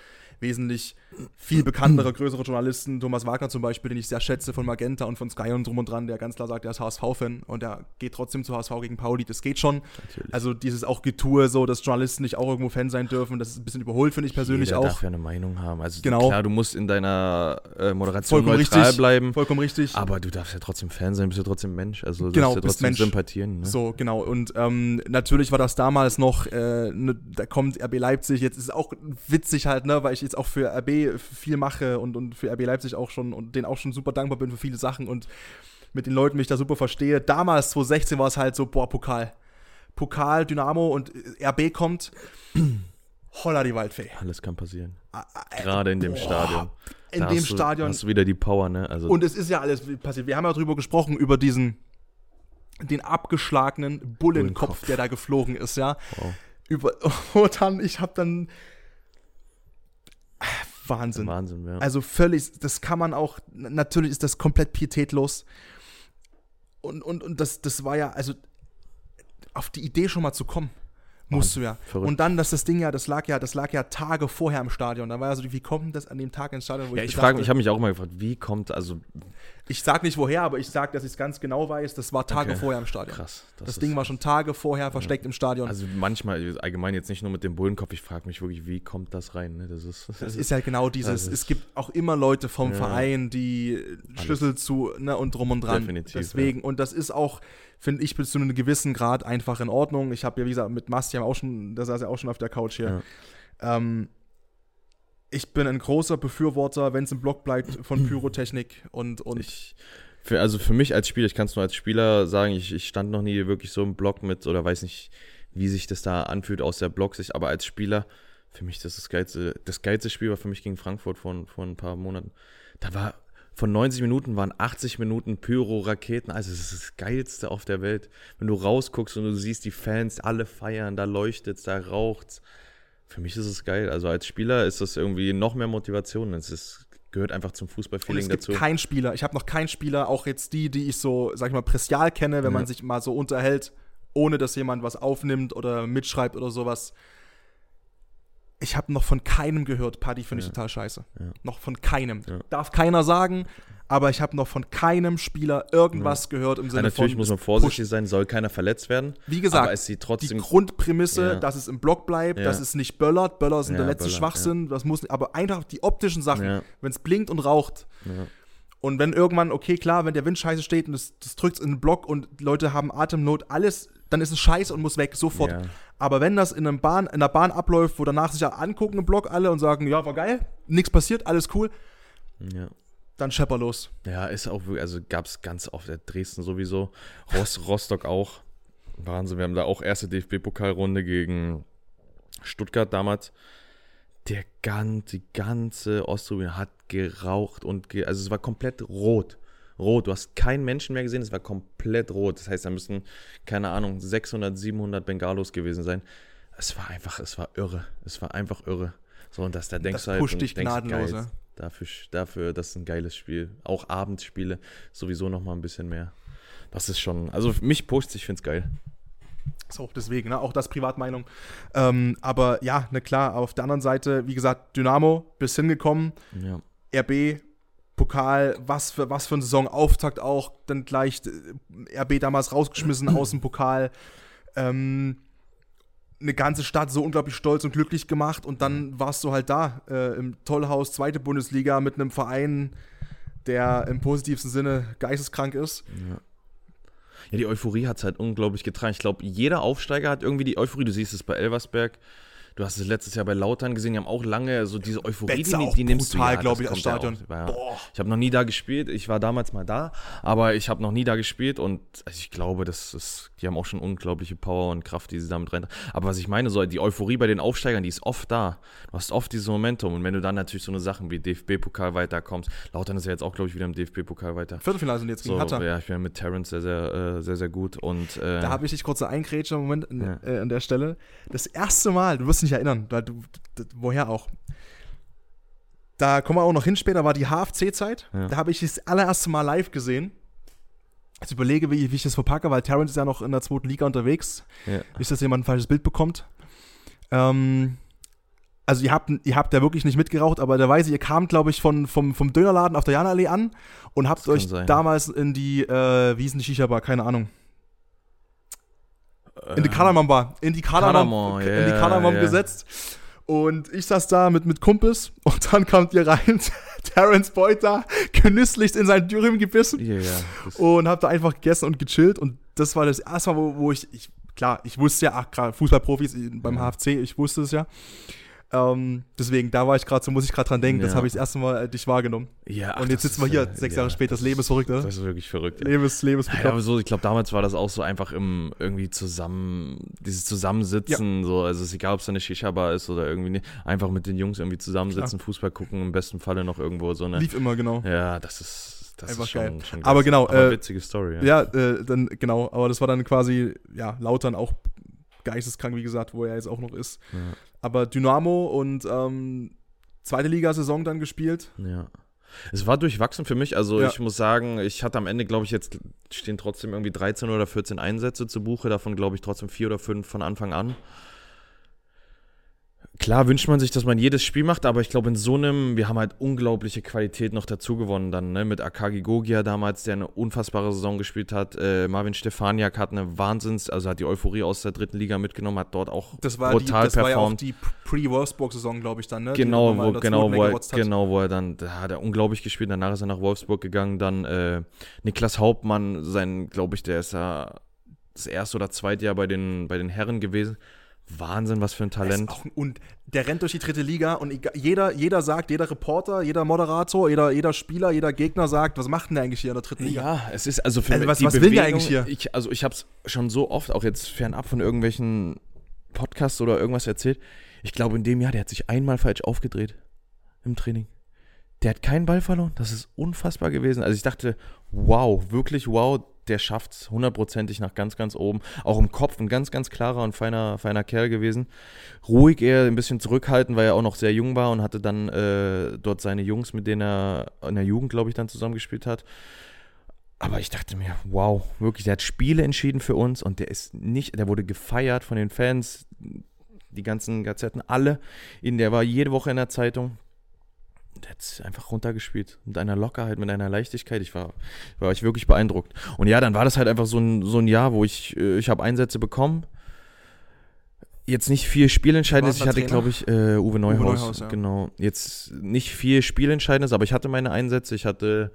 wesentlich viel bekanntere, größere Journalisten. Thomas Wagner zum Beispiel, den ich sehr schätze von Magenta und von Sky und drum und dran, der ganz klar sagt, er ist HSV-Fan und er geht trotzdem zu HSV gegen Pauli. Das geht schon. Natürlich. Also dieses auch Getue, so, dass Journalisten nicht auch irgendwo Fan sein dürfen, das ist ein bisschen überholt, finde ich persönlich Jeder auch. darf ja eine Meinung haben. Also Genau. klar, du musst in deiner äh, Moderation Vollkommen neutral richtig. bleiben. Vollkommen richtig. Aber du darfst ja trotzdem Fan sein, bist ja trotzdem Mensch. Also du Genau, darfst ja trotzdem sympathieren. Ne? So, genau. Und ähm, natürlich war das damals noch, äh, ne, da kommt RB Leipzig, jetzt ist es auch witzig halt, ne, weil ich jetzt auch für RB viel mache und, und für RB Leipzig auch schon und denen auch schon super dankbar bin für viele Sachen und mit den Leuten mich da super verstehe. Damals, 2016, war es halt so, boah, Pokal. Pokal, Dynamo und äh, RB kommt. Holla die Waldfee. Alles kann passieren. Ah, ah, Gerade in dem boah, Stadion. In Da dem hast du, Stadion. Hast du wieder die Power, ne? Also Und es ist ja alles passiert. Wir haben ja drüber gesprochen, über diesen, den abgeschlagenen Bullenkopf, Bullenkopf. der da geflogen ist, ja. wow. Über, und dann, ich hab dann. Wahnsinn. Wahnsinn, ja. Also völlig, das kann man auch, natürlich ist das komplett pietätlos. Und, und, und das, das war ja, also auf die Idee schon mal zu kommen, musst du ja. verrückt. Und dann, dass das Ding ja, das lag ja, das lag ja Tage vorher im Stadion. Da war ja so, wie kommt das an dem Tag ins Stadion? Wo ja, ich frage mich, ich habe mich auch mal gefragt, wie kommt, also ich sag nicht woher, aber ich sag, dass ich es ganz genau weiß, das war Tage Okay. vorher im Stadion. krass. Das, ist- Ding war schon Tage vorher versteckt im Stadion. Also manchmal, allgemein jetzt nicht nur mit dem Bullenkopf, ich frage mich wirklich, wie kommt das rein? Ne? Das ist, Das ist halt genau dieses, Das ist- es gibt auch immer Leute vom Ja. Verein, die Schlüssel zu, ne, und drum und dran. Definitiv, Deswegen, und das ist auch, finde ich, bis zu einem gewissen Grad einfach in Ordnung. Ich habe ja, wie gesagt, mit Masti auch schon, da saß er auch schon auf der Couch hier. Ähm, ich bin ein großer Befürworter, wenn es im Block bleibt, von Pyrotechnik und, und ich, für, also für mich als Spieler, ich kann es nur als Spieler sagen, ich, ich stand noch nie wirklich so im Block mit oder weiß nicht, wie sich das da anfühlt aus der Blocksicht, aber als Spieler, für mich das ist das geilste, das geilste Spiel war für mich gegen Frankfurt vor, vor ein paar Monaten. Da war von 90 Minuten waren 80 Minuten Pyro, Raketen, also es ist das geilste auf der Welt. Wenn du rausguckst und du siehst die Fans, alle feiern, da leuchtet's, da raucht's. Für mich ist es geil. Also als Spieler ist das irgendwie noch mehr Motivation. Es ist, gehört einfach zum Fußballfeeling es gibt dazu. keinen Spieler, ich habe noch keinen Spieler, auch jetzt die, die ich so, sag ich mal, pressial kenne, wenn Ja. man sich mal so unterhält, ohne dass jemand was aufnimmt oder mitschreibt oder sowas. Ich habe noch von keinem gehört, Paddy finde ich Ja. total scheiße. Ja. Noch von keinem. Ja. Darf keiner sagen, aber ich habe noch von keinem Spieler irgendwas gehört im Ja, Sinne natürlich von. muss man vorsichtig pusht. sein, soll keiner verletzt werden. Wie gesagt, aber sieht Die trotzdem. Grundprämisse, Ja. dass es im Block bleibt, dass es nicht böllert. Böller sind der letzte Böller, Schwachsinn. Das muss, aber einfach die optischen Sachen, wenn es blinkt und raucht, ja. Und wenn irgendwann, okay, klar, wenn der Wind scheiße steht und das, das drückt in den Block und Leute haben Atemnot, alles, dann ist es scheiße und muss weg, sofort. Ja. Aber wenn das in, einem Bahn, in einer Bahn abläuft, wo danach sich ja angucken im Block alle und sagen, ja, war geil, nichts passiert, alles cool, Ja. dann schepper los. ja, ist auch wirklich, also gab es ganz oft, äh, Dresden sowieso, Rost, Rostock auch. Wahnsinn, wir haben da auch erste DFB-Pokalrunde gegen Stuttgart damals. Der gan, die ganze Osttribüne hat geraucht und ge also es war komplett rot. Rot. Du hast keinen Menschen mehr gesehen, es war komplett rot. Das heißt, da müssen, keine Ahnung, 600, 700 Bengalos gewesen sein. Es war einfach, es war irre. Es war einfach irre. So, und dass da denkst Das du halt pusht dich denkst, gnadenlos, geil, dafür, dafür, das ist ein geiles Spiel. Auch Abendspiele sowieso noch mal ein bisschen mehr. Das ist schon, also mich pusht, ich find's geil. So, deswegen, ne? auch das Privatmeinung. Ähm, aber ja, ne klar, auf der anderen Seite, wie gesagt, Dynamo bis hingekommen, Ja. RB, Pokal, was für, was für ein Saisonauftakt auch, dann gleich äh, RB damals rausgeschmissen aus dem Pokal. Ähm, eine ganze Stadt so unglaublich stolz und glücklich gemacht und dann warst du halt da äh, im Tollhaus, zweite Bundesliga mit einem Verein, der im positivsten Sinne geisteskrank ist. Ja. Ja, die Euphorie hat es halt unglaublich getragen. Ich glaube, jeder Aufsteiger hat irgendwie die Euphorie. Du siehst es bei Elversberg. Du hast es letztes Jahr bei Lautern gesehen. Die haben auch lange so diese Euphorie, Betze die, die nimmst du. brutal, Ja, glaub das ich, ja Stadion. Ja. Boah. Ich habe noch nie da gespielt. Ich war damals mal da, aber ich habe noch nie da gespielt und also ich glaube, das ist, die haben auch schon unglaubliche Power und Kraft, die sie damit rein. Aber was ich meine, so die Euphorie bei den Aufsteigern, die ist oft da. Du hast oft dieses Momentum und wenn du dann natürlich so eine Sachen wie DFB-Pokal weiterkommst, Lautern ist ja jetzt auch, glaube ich, wieder im DFB-Pokal weiter. Viertelfinale sind jetzt gegen So, Hertha. ja, ich bin mit Terrence sehr, sehr, äh, sehr, sehr gut und äh, Da habe ich dich kurz eingrätscht im Moment an, Ja. äh, an der Stelle. Das erste Mal, du wirst nicht erinnern, da, du, d- woher auch. Da kommen wir auch noch hin später, war die HFC-Zeit. Ja. Da habe ich das allererste Mal live gesehen. Jetzt überlege, wie, wie ich das verpacke, weil Terrence ist ja noch in der zweiten Liga unterwegs. ja. Nicht, dass jemand ein falsches Bild bekommt. Ähm, also ihr habt, ihr habt da wirklich nicht mitgeraucht, aber da weiß ich, ihr kamt, glaube ich, von, vom, vom Dönerladen auf der Janallee an und habt euch sein. damals in die, äh, wie hieß denn die Shisha-Bar? Keine Ahnung. In die Äh, Kardamom Bar. In die Kardamom, Kardamom, in die Kardamom ja. gesetzt. Und ich saß da mit, mit Kumpels und dann kommt ihr rein, Terence Beuter, genüsslich in sein Dürüm gebissen. Das, und hab da einfach gegessen und gechillt. Und das war das erste Mal, wo, wo ich, ich, klar, ich wusste ja, ach, gerade Fußballprofis beim. HFC, ich wusste es ja. Ähm, deswegen, da war ich gerade, so muss ich gerade dran denken, das Ja. habe ich das erste Mal äh, dich wahrgenommen. ja, ach, und jetzt das sitzen wir hier, sechs ja, Jahre später, das Leben ist verrückt, oder? Das ist wirklich verrückt. Ja. Leben ist, Leben ist Ja, aber so, ich glaube, damals war das auch so einfach im irgendwie zusammen, dieses Zusammensitzen, so, also es ist egal, ob es eine Shisha-Bar ist oder irgendwie nicht, einfach mit den Jungs irgendwie zusammensitzen, Fußball gucken, im besten Falle noch irgendwo so eine. Lief immer, genau. Ja, das ist, das Einfach ist schon, geil. schon Aber genau, aber äh, witzige Story, ja. Ja, äh, dann, genau, aber das war dann quasi, ja, Lautern auch geisteskrank, wie gesagt, wo er jetzt auch noch ist. Ja. Aber Dynamo und ähm, zweite Ligasaison dann gespielt. Ja. Es war durchwachsen für mich. Also Ja. ich muss sagen, ich hatte am Ende, glaube ich, jetzt stehen trotzdem irgendwie 13 oder 14 Einsätze zu Buche, davon glaube ich trotzdem vier oder fünf von Anfang an. Klar wünscht man sich, dass man jedes Spiel macht, aber ich glaube, in so einem, wir haben halt unglaubliche Qualität noch dazu gewonnen dann, ne? Mit Akagi Gogia damals, der eine unfassbare Saison gespielt hat. Äh, Marvin Stefaniak hat eine Wahnsinns, also hat die Euphorie aus der dritten Liga mitgenommen, hat dort auch Das war, die, brutal das war ja auch performt. die Pre-Wolfsburg-Saison, glaube ich, dann, ne? Die Genau, wo, genau, wo er, genau, wo er dann, da hat er unglaublich gespielt, danach ist er nach Wolfsburg gegangen, dann äh, Niklas Hauptmann, sein, glaube ich, der ist ja das erste oder zweite Jahr bei den, bei den Herren gewesen. Wahnsinn, was für ein Talent. Auch, und der rennt durch die dritte Liga und jeder, jeder sagt, jeder Reporter, jeder Moderator, jeder, jeder Spieler, jeder Gegner sagt, was macht denn der eigentlich hier in der dritten Liga? Ja, es ist also für Also mich was- die was will Bewegung, der eigentlich hier? Ich, also ich habe es schon so oft, auch jetzt fernab von irgendwelchen Podcasts oder irgendwas erzählt. Ich glaube, in dem Jahr, der hat sich einmal falsch aufgedreht im Training. Der hat keinen Ball verloren. Das ist unfassbar gewesen. Also ich dachte, wow, wirklich wow, der schafft's hundertprozentig nach ganz, ganz oben. Auch im Kopf ein ganz, ganz klarer und feiner, feiner Kerl gewesen. Ruhig eher, ein bisschen zurückhaltend, weil er auch noch sehr jung war und hatte dann äh, dort seine Jungs, mit denen er in der Jugend, glaube ich, dann zusammengespielt hat. Aber ich dachte mir, wow, wirklich, der hat Spiele entschieden für uns und der ist nicht, der wurde gefeiert von den Fans, die ganzen Gazetten, alle. In der war jede Woche in der Zeitung. Der hat es einfach runtergespielt. Mit einer Lockerheit, mit einer Leichtigkeit. Ich war, war ich wirklich beeindruckt. Und ja, dann war das halt einfach so ein, so ein Jahr, wo ich, äh, ich habe Einsätze bekommen. Jetzt nicht viel Spielentscheidendes. Ich hatte, glaube ich, äh, Uwe Neuhaus. Neuhaus, ja. Genau. Jetzt nicht viel Spielentscheidendes, aber ich hatte meine Einsätze. Ich hatte,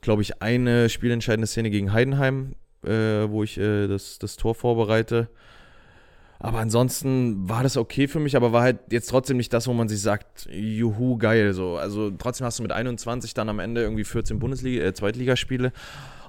glaube ich, eine spielentscheidende Szene gegen Heidenheim, äh, wo ich äh, das, das Tor vorbereite. Aber ansonsten war das okay für mich, aber war halt jetzt trotzdem nicht das, wo man sich sagt, juhu, geil. So. Also trotzdem hast du mit 21 dann am Ende irgendwie 14 Bundesliga, äh, Zweitligaspiele.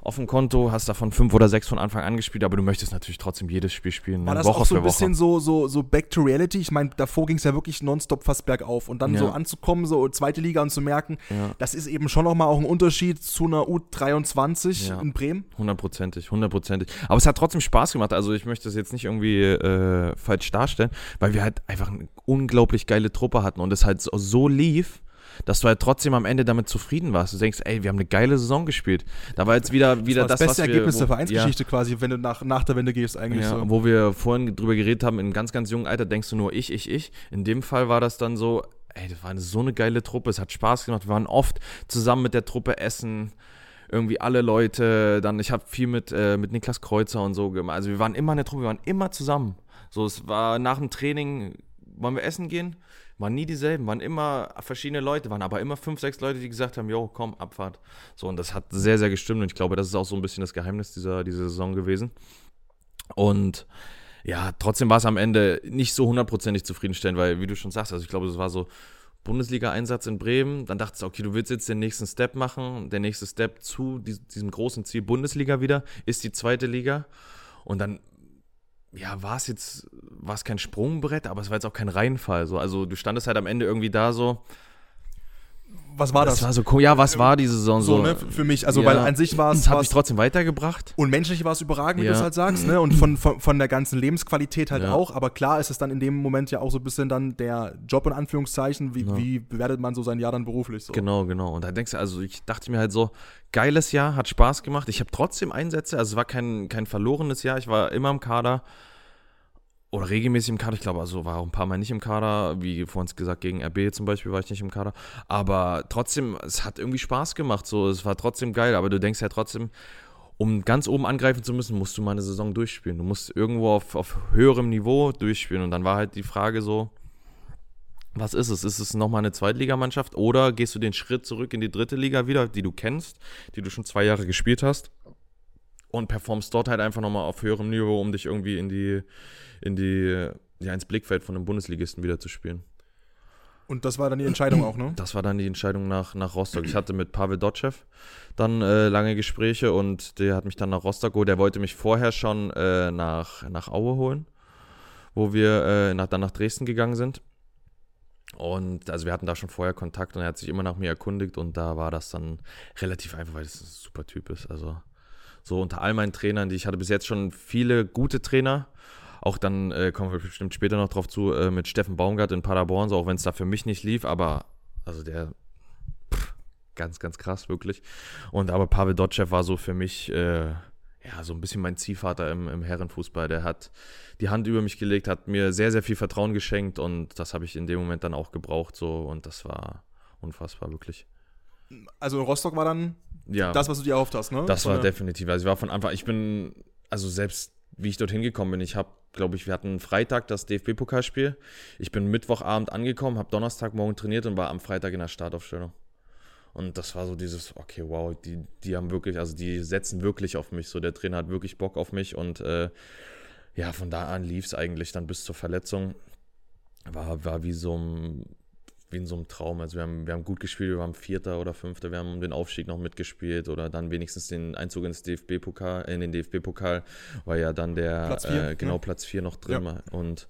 Auf dem Konto, hast davon fünf oder sechs von Anfang an gespielt, aber du möchtest natürlich trotzdem jedes Spiel spielen. War ne? das Woche auch so ein bisschen so, so, so back to reality? Ich meine, davor ging es ja wirklich nonstop fast bergauf. Und dann Ja. so anzukommen, so zweite Liga und zu merken, Ja. das ist eben schon nochmal auch ein Unterschied zu einer U23 Ja. in Bremen. Hundertprozentig, hundertprozentig. Aber es hat trotzdem Spaß gemacht. Also ich möchte das jetzt nicht irgendwie äh, falsch darstellen, weil wir halt einfach eine unglaublich geile Truppe hatten und es halt so, so lief, dass du halt trotzdem am Ende damit zufrieden warst. Du denkst, ey, wir haben eine geile Saison gespielt. Da war jetzt wieder, wieder das, das, beste was wir, Ergebnis wo- der Vereinsgeschichte quasi, wenn du nach, nach der Wende gehst, eigentlich Ja, so. wo wir vorhin drüber geredet haben, in einem ganz, ganz jungen Alter denkst du nur ich, ich, ich. In dem Fall war das dann so, ey, das war eine, so eine geile Truppe, es hat Spaß gemacht. Wir waren oft zusammen mit der Truppe essen, irgendwie alle Leute. Dann, ich habe viel mit, äh, mit Niklas Kreuzer und so gemacht. Also wir waren immer eine Truppe, wir waren immer zusammen. So, es war nach dem Training, wollen wir essen gehen? Waren nie dieselben, waren immer verschiedene Leute, waren aber immer fünf, sechs Leute, die gesagt haben, jo, komm, Abfahrt. So, und das hat sehr, sehr gestimmt und ich glaube, das ist auch so ein bisschen das Geheimnis dieser, dieser Saison gewesen. Und ja, trotzdem war es am Ende nicht so hundertprozentig zufriedenstellend, weil, wie du schon sagst, also ich glaube, es war so Bundesliga-Einsatz in Bremen. Dann dachtest du, okay, du willst jetzt den nächsten Step machen. Der nächste Step zu dies- diesem großen Ziel Bundesliga wieder ist die zweite Liga. Und dann, ja, war es jetzt, war es kein Sprungbrett, aber es war jetzt auch kein Reinfall. So. Also du standest halt am Ende irgendwie da so. Was war das? Das war so, cool. ja, was war die Saison so? so, ne, für mich. Also, Ja. weil an sich war es. Das hat mich trotzdem weitergebracht. Und menschlich war es überragend, wie Ja. du es halt sagst, ne? Und von, von, von der ganzen Lebensqualität halt Ja. auch. Aber klar ist es dann in dem Moment ja auch so ein bisschen dann der Job in Anführungszeichen. Wie, wie bewertet man so sein Jahr dann beruflich so? Genau, genau. Und da denkst du, also ich dachte mir halt so, geiles Jahr, hat Spaß gemacht. Ich habe trotzdem Einsätze, also es war kein, kein verlorenes Jahr. Ich war immer im Kader oder regelmäßig im Kader. Ich glaube, also war auch ein paar Mal nicht im Kader, wie vorhin gesagt, gegen RB zum Beispiel war ich nicht im Kader. Aber trotzdem, es hat irgendwie Spaß gemacht. So, es war trotzdem geil. Aber du denkst ja trotzdem, um ganz oben angreifen zu müssen, musst du mal eine Saison durchspielen. Du musst irgendwo auf, auf höherem Niveau durchspielen. Und dann war halt die Frage so, was ist es? Ist es nochmal eine Zweitligamannschaft oder gehst du den Schritt zurück in die dritte Liga wieder, die du kennst, die du schon zwei Jahre gespielt hast und performst dort halt einfach nochmal auf höherem Niveau, um dich irgendwie in die, in die, ja, ins Blickfeld von einem Bundesligisten wieder zu spielen. Und das war dann die Entscheidung auch, ne? Das war dann die Entscheidung nach, nach Rostock. Ich hatte mit Pavel Dotschew dann äh, lange Gespräche und der hat mich dann nach Rostock geholt. Der wollte mich vorher schon äh, nach, nach Aue holen, wo wir äh, nach, dann nach Dresden gegangen sind. Und also wir hatten da schon vorher Kontakt und er hat sich immer nach mir erkundigt und da war das dann relativ einfach, weil das ein super Typ ist. Also so unter all meinen Trainern, die ich hatte bis jetzt schon viele gute Trainer. Auch dann äh, kommen wir bestimmt später noch drauf zu, äh, mit Steffen Baumgart in Paderborn, so auch wenn es da für mich nicht lief, aber also der pff, ganz, ganz krass, wirklich. Und aber Pavel Dotschew war so für mich äh, ja so ein bisschen mein Ziehvater im, im Herrenfußball. Der hat die Hand über mich gelegt, hat mir sehr, sehr viel Vertrauen geschenkt und das habe ich in dem Moment dann auch gebraucht so und das war unfassbar, wirklich. Also Rostock war dann Ja. das, was du dir erhofft hast, ne? Das war definitiv. Also ich war von Anfang, ich bin, also selbst wie ich dorthin gekommen bin, ich habe, glaube ich, wir hatten Freitag das DFB-Pokalspiel. Ich bin Mittwochabend angekommen, habe Donnerstagmorgen trainiert und war am Freitag in der Startaufstellung. Und das war so dieses, okay, wow, die, die haben wirklich, also die setzen wirklich auf mich. So, der Trainer hat wirklich Bock auf mich und äh, ja, von da an lief es eigentlich dann bis zur Verletzung. War, war wie so ein, wie in so einem Traum. Also wir haben, wir haben gut gespielt, wir waren Vierter oder Fünfter, wir haben um den Aufstieg noch mitgespielt oder dann wenigstens den Einzug ins DFB-Pokal, in den DFB-Pokal, war ja dann der Platz vier, äh, genau ja. Platz 4 noch drin Ja. war. Und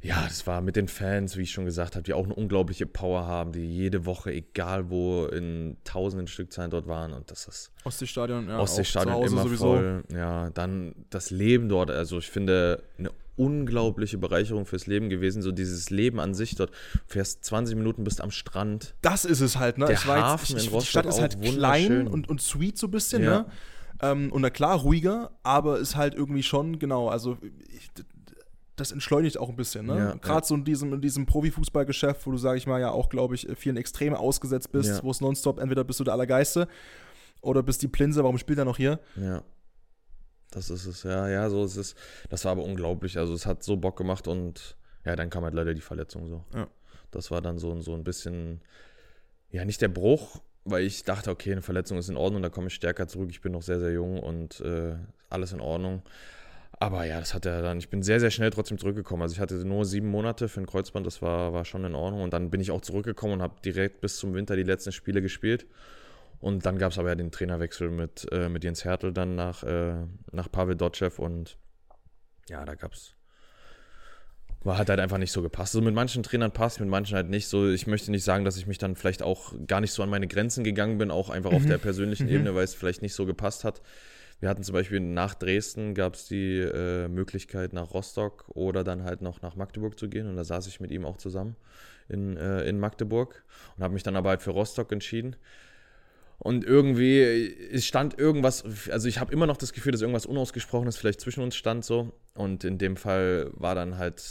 ja, das war mit den Fans, wie ich schon gesagt habe, die auch eine unglaubliche Power haben, die jede Woche, egal wo, in tausenden Stückzahlen dort waren. Und das ist Ostseestadion, ja. Ostseestadion immer voll. Ja, dann das Leben dort. Also ich finde eine unglaubliche Bereicherung fürs Leben gewesen. So dieses Leben an sich dort. Fährst 20 Minuten, bist am Strand. Das ist es halt, ne? Der Hafen jetzt, in ich, die Rostock Stadt ist halt klein und, und sweet so ein bisschen, Ja. ne? Ähm, und na klar, ruhiger, aber ist halt irgendwie schon, genau, also ich, das entschleunigt auch ein bisschen, ne? Ja, Gerade ja. so in diesem, in diesem Profifußballgeschäft, wo du, sag ich mal, ja auch, glaube ich, vielen Extreme ausgesetzt bist, Ja. wo es nonstop, entweder bist du der Allergeiste oder bist die Plinse, warum spielt er noch hier? Das ist es, ja, ja, so ist es. Das war aber unglaublich. Also es hat so Bock gemacht und ja, dann kam halt leider die Verletzung so. Ja. Das war dann so, so ein bisschen, ja, nicht der Bruch, weil ich dachte, okay, eine Verletzung ist in Ordnung, da komme ich stärker zurück. Ich bin noch sehr, sehr jung und äh, alles in Ordnung. Aber ja, das hat er dann, ich bin sehr, sehr schnell trotzdem zurückgekommen. Also ich hatte nur sieben Monate für ein Kreuzband, das war, war schon in Ordnung. Und dann bin ich auch zurückgekommen und habe direkt bis zum Winter die letzten Spiele gespielt. Und dann gab es aber ja den Trainerwechsel mit, äh, mit Jens Hertel dann nach, äh, nach Pavel Dotschew und ja, da gab es. War hat halt einfach nicht so gepasst. Also mit manchen Trainern passt, mit manchen halt nicht so. Ich möchte nicht sagen, dass ich mich dann vielleicht auch gar nicht so an meine Grenzen gegangen bin, auch einfach auf der persönlichen Ebene, weil es vielleicht nicht so gepasst hat. Wir hatten zum Beispiel nach Dresden gab es die äh, Möglichkeit nach Rostock oder dann halt noch nach Magdeburg zu gehen und da saß ich mit ihm auch zusammen in, äh, in Magdeburg und habe mich dann aber halt für Rostock entschieden. Und irgendwie, es stand irgendwas, also ich habe immer noch das Gefühl, dass irgendwas Unausgesprochenes vielleicht zwischen uns stand so. Und in dem Fall war dann halt,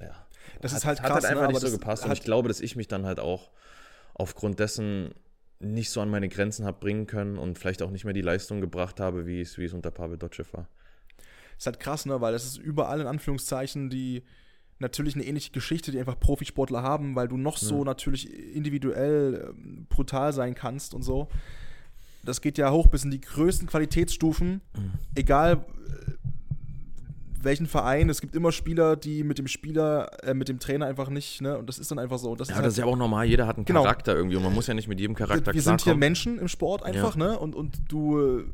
ja, Das hat, ist halt hat krass, halt einfach ne? nicht aber so das gepasst. Und hat- ich glaube, dass ich mich dann halt auch aufgrund dessen nicht so an meine Grenzen habe bringen können und vielleicht auch nicht mehr die Leistung gebracht habe, wie es, wie es unter Pavel Dotschew war. ist halt krass, ne? Weil das ist überall in Anführungszeichen die natürlich eine ähnliche Geschichte, die einfach Profisportler haben, weil du noch so natürlich individuell ähm, brutal sein kannst und so. Das geht ja hoch bis in die größten Qualitätsstufen, egal äh, welchen Verein. Es gibt immer Spieler, die mit dem Spieler, äh, mit dem Trainer einfach nicht, ne? Und das ist dann einfach so. Das Ja, ist das ist ja auch normal, jeder hat einen Genau. Charakter irgendwie und man muss ja nicht mit jedem Charakter wir sind hier. Menschen im Sport einfach, ne? Und, und du äh,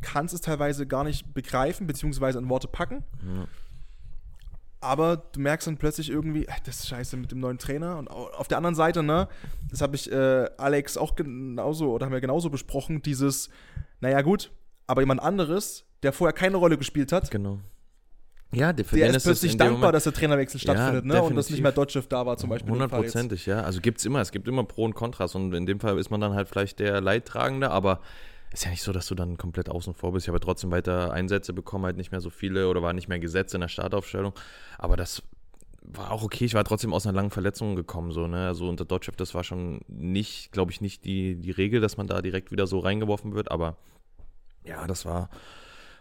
kannst es teilweise gar nicht begreifen, beziehungsweise in Worte packen. Ja. Aber du merkst dann plötzlich irgendwie, äh, das ist scheiße mit dem neuen Trainer. Und au- auf der anderen Seite, ne, das habe ich äh, Alex auch genauso, oder haben wir genauso besprochen, dieses, naja gut, aber jemand anderes, der vorher keine Rolle gespielt hat, Genau. Ja, der, der ist plötzlich dankbar, Moment- dass der Trainerwechsel stattfindet, ne? Und dass nicht mehr Dotchev da war zum Beispiel. Hundertprozentig, ja. Also gibt es immer, es gibt immer Pro und Kontras und in dem Fall ist man dann halt vielleicht der Leidtragende, aber ist ja nicht so, dass du dann komplett außen vor bist. Ich habe trotzdem weiter Einsätze bekommen, halt nicht mehr so viele oder war nicht mehr gesetzt in der Startaufstellung. Aber das war auch okay. Ich war trotzdem aus einer langen Verletzung gekommen, so, ne? Also unter Dotchev, das war schon nicht, glaube ich, nicht die, die Regel, dass man da direkt wieder so reingeworfen wird, aber ja, das war,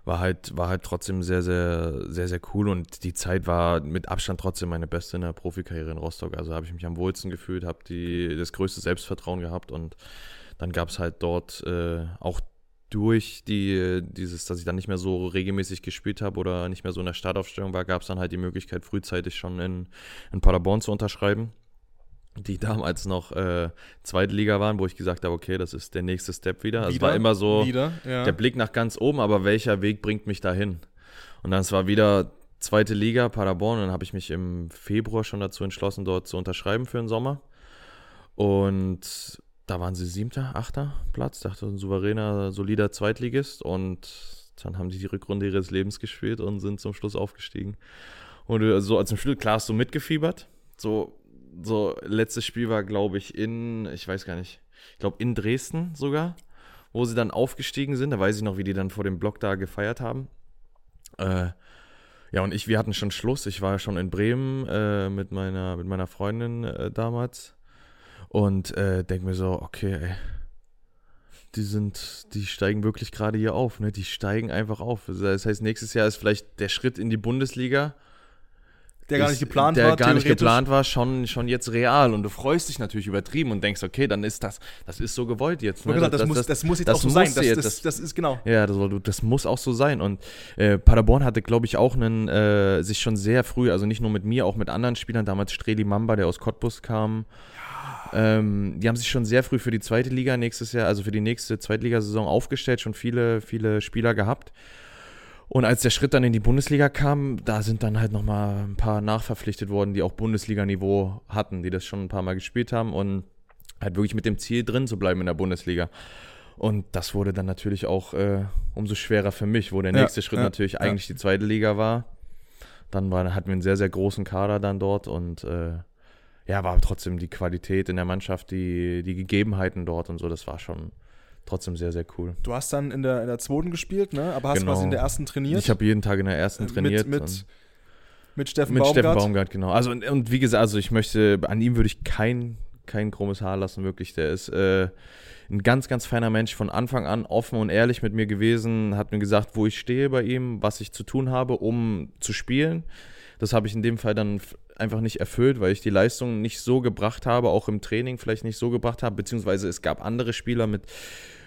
war halt, war halt trotzdem sehr, sehr, sehr, sehr cool und die Zeit war mit Abstand trotzdem meine beste in der Profikarriere in Rostock. Also habe ich mich am wohlsten gefühlt, habe das größte Selbstvertrauen gehabt und dann gab es halt dort äh, auch durch die, dieses, dass ich dann nicht mehr so regelmäßig gespielt habe oder nicht mehr so in der Startaufstellung war, gab es dann halt die Möglichkeit, frühzeitig schon in, in Paderborn zu unterschreiben, die damals noch äh, zweite Liga waren, wo ich gesagt habe, okay, das ist der nächste Step wieder. Also es Wieder, war immer so, Wieder, ja. der Blick nach ganz oben, aber welcher Weg bringt mich dahin? Und dann es war wieder zweite Liga, Paderborn, und dann habe ich mich im Februar schon dazu entschlossen, dort zu unterschreiben für den Sommer. Und da waren sie siebter, achter Platz, dachte ein souveräner, solider Zweitligist und dann haben die die Rückrunde ihres Lebens gespielt und sind zum Schluss aufgestiegen. Und äh, so zum Schluss, klar, hast du mitgefiebert. So, so letztes Spiel war, glaube ich, in, ich weiß gar nicht, ich glaube in Dresden sogar, wo sie dann aufgestiegen sind. Da weiß ich noch, wie die dann vor dem Block da gefeiert haben. Äh, ja, und ich, wir hatten schon Schluss. Ich war schon in Bremen äh, mit, meiner, mit meiner Freundin äh, damals und äh, denke mir so, okay, ey, die sind, die steigen wirklich gerade hier auf, ne? Die steigen einfach auf. Das heißt, nächstes Jahr ist vielleicht der Schritt in die Bundesliga der gar nicht geplant der war. gar nicht geplant war, schon, schon jetzt real. Und du freust dich natürlich übertrieben und denkst, okay, dann ist das, das ist so gewollt jetzt. Ne? gesagt, das, muss, das, muss jetzt das auch so sein. Das, das, das- das ist genau. ja, das, das muss auch so sein. Und äh, Paderborn hatte, glaube ich, auch einen, äh, sich schon sehr früh, also nicht nur mit mir, auch mit anderen Spielern, damals Streli Mamba, der aus Cottbus kam. Ähm, die haben sich schon sehr früh für die zweite Liga nächstes Jahr, also für die nächste Zweitligasaison aufgestellt, schon viele, viele Spieler gehabt. Und als der Schritt dann in die Bundesliga kam, da sind dann halt nochmal ein paar nachverpflichtet worden, die auch Bundesliga-Niveau hatten, die das schon ein paar Mal gespielt haben und halt wirklich mit dem Ziel drin zu bleiben in der Bundesliga. Und das wurde dann natürlich auch äh, umso schwerer für mich, wo der Ja, nächste Schritt ja, natürlich ja. eigentlich die zweite Liga war. Dann war, hatten wir einen sehr, sehr großen Kader dann dort und äh, ja, war trotzdem die Qualität in der Mannschaft, die, die Gegebenheiten dort und so, das war schon trotzdem sehr, sehr cool. Du hast dann in der, in der zweiten gespielt, ne? aber hast Genau. quasi in der ersten trainiert. Ich habe jeden Tag in der ersten Äh, trainiert. Mit, mit, mit Steffen Mit Baumgart. Steffen Baumgart, genau. Also und, und wie gesagt, also ich möchte, an ihm würde ich kein, kein krummes Haar lassen, wirklich. Der ist äh, ein ganz, ganz feiner Mensch, von Anfang an offen und ehrlich mit mir gewesen, hat mir gesagt, wo ich stehe bei ihm, was ich zu tun habe, um zu spielen. Das habe ich in dem Fall dann einfach nicht erfüllt, weil ich die Leistung nicht so gebracht habe, auch im Training vielleicht nicht so gebracht habe, beziehungsweise es gab andere Spieler mit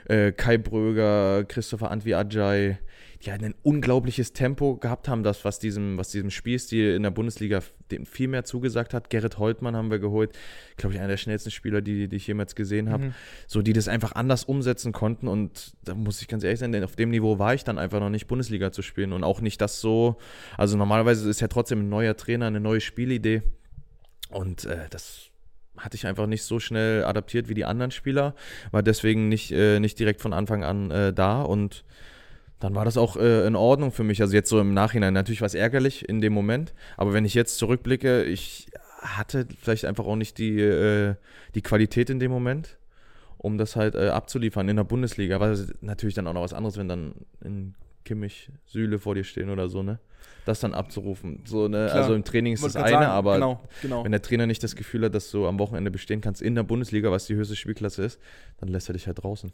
äh, Kai Bröger, Christopher Antwi Ajay, die halt ein unglaubliches Tempo gehabt haben, das, was diesem, was diesem Spielstil in der Bundesliga dem viel mehr zugesagt hat. Gerrit Holtmann haben wir geholt, glaube ich, einer der schnellsten Spieler, die, die ich jemals gesehen habe. Mhm. So, die das einfach anders umsetzen konnten. Und da muss ich ganz ehrlich sein, denn auf dem Niveau war ich dann einfach noch nicht, Bundesliga zu spielen. Und auch nicht das so. Also normalerweise ist ja trotzdem ein neuer Trainer, eine neue Spielidee. Und äh, das hatte ich einfach nicht so schnell adaptiert wie die anderen Spieler, war deswegen nicht, äh, nicht direkt von Anfang an äh, da und dann war das auch äh, in Ordnung für mich. Also jetzt so im Nachhinein natürlich war es ärgerlich in dem Moment, aber wenn ich jetzt zurückblicke, ich hatte vielleicht einfach auch nicht die, äh, die Qualität in dem Moment, um das halt äh, abzuliefern in der Bundesliga. War natürlich dann auch noch was anderes, wenn dann in Kimmich, Sühle vor dir stehen oder so, ne? Das dann abzurufen. So, ne? Klar. Also im Training ist das eine, sagen, aber genau, genau. wenn der Trainer nicht das Gefühl hat, dass du am Wochenende bestehen kannst in der Bundesliga, was die höchste Spielklasse ist, dann lässt er dich halt draußen.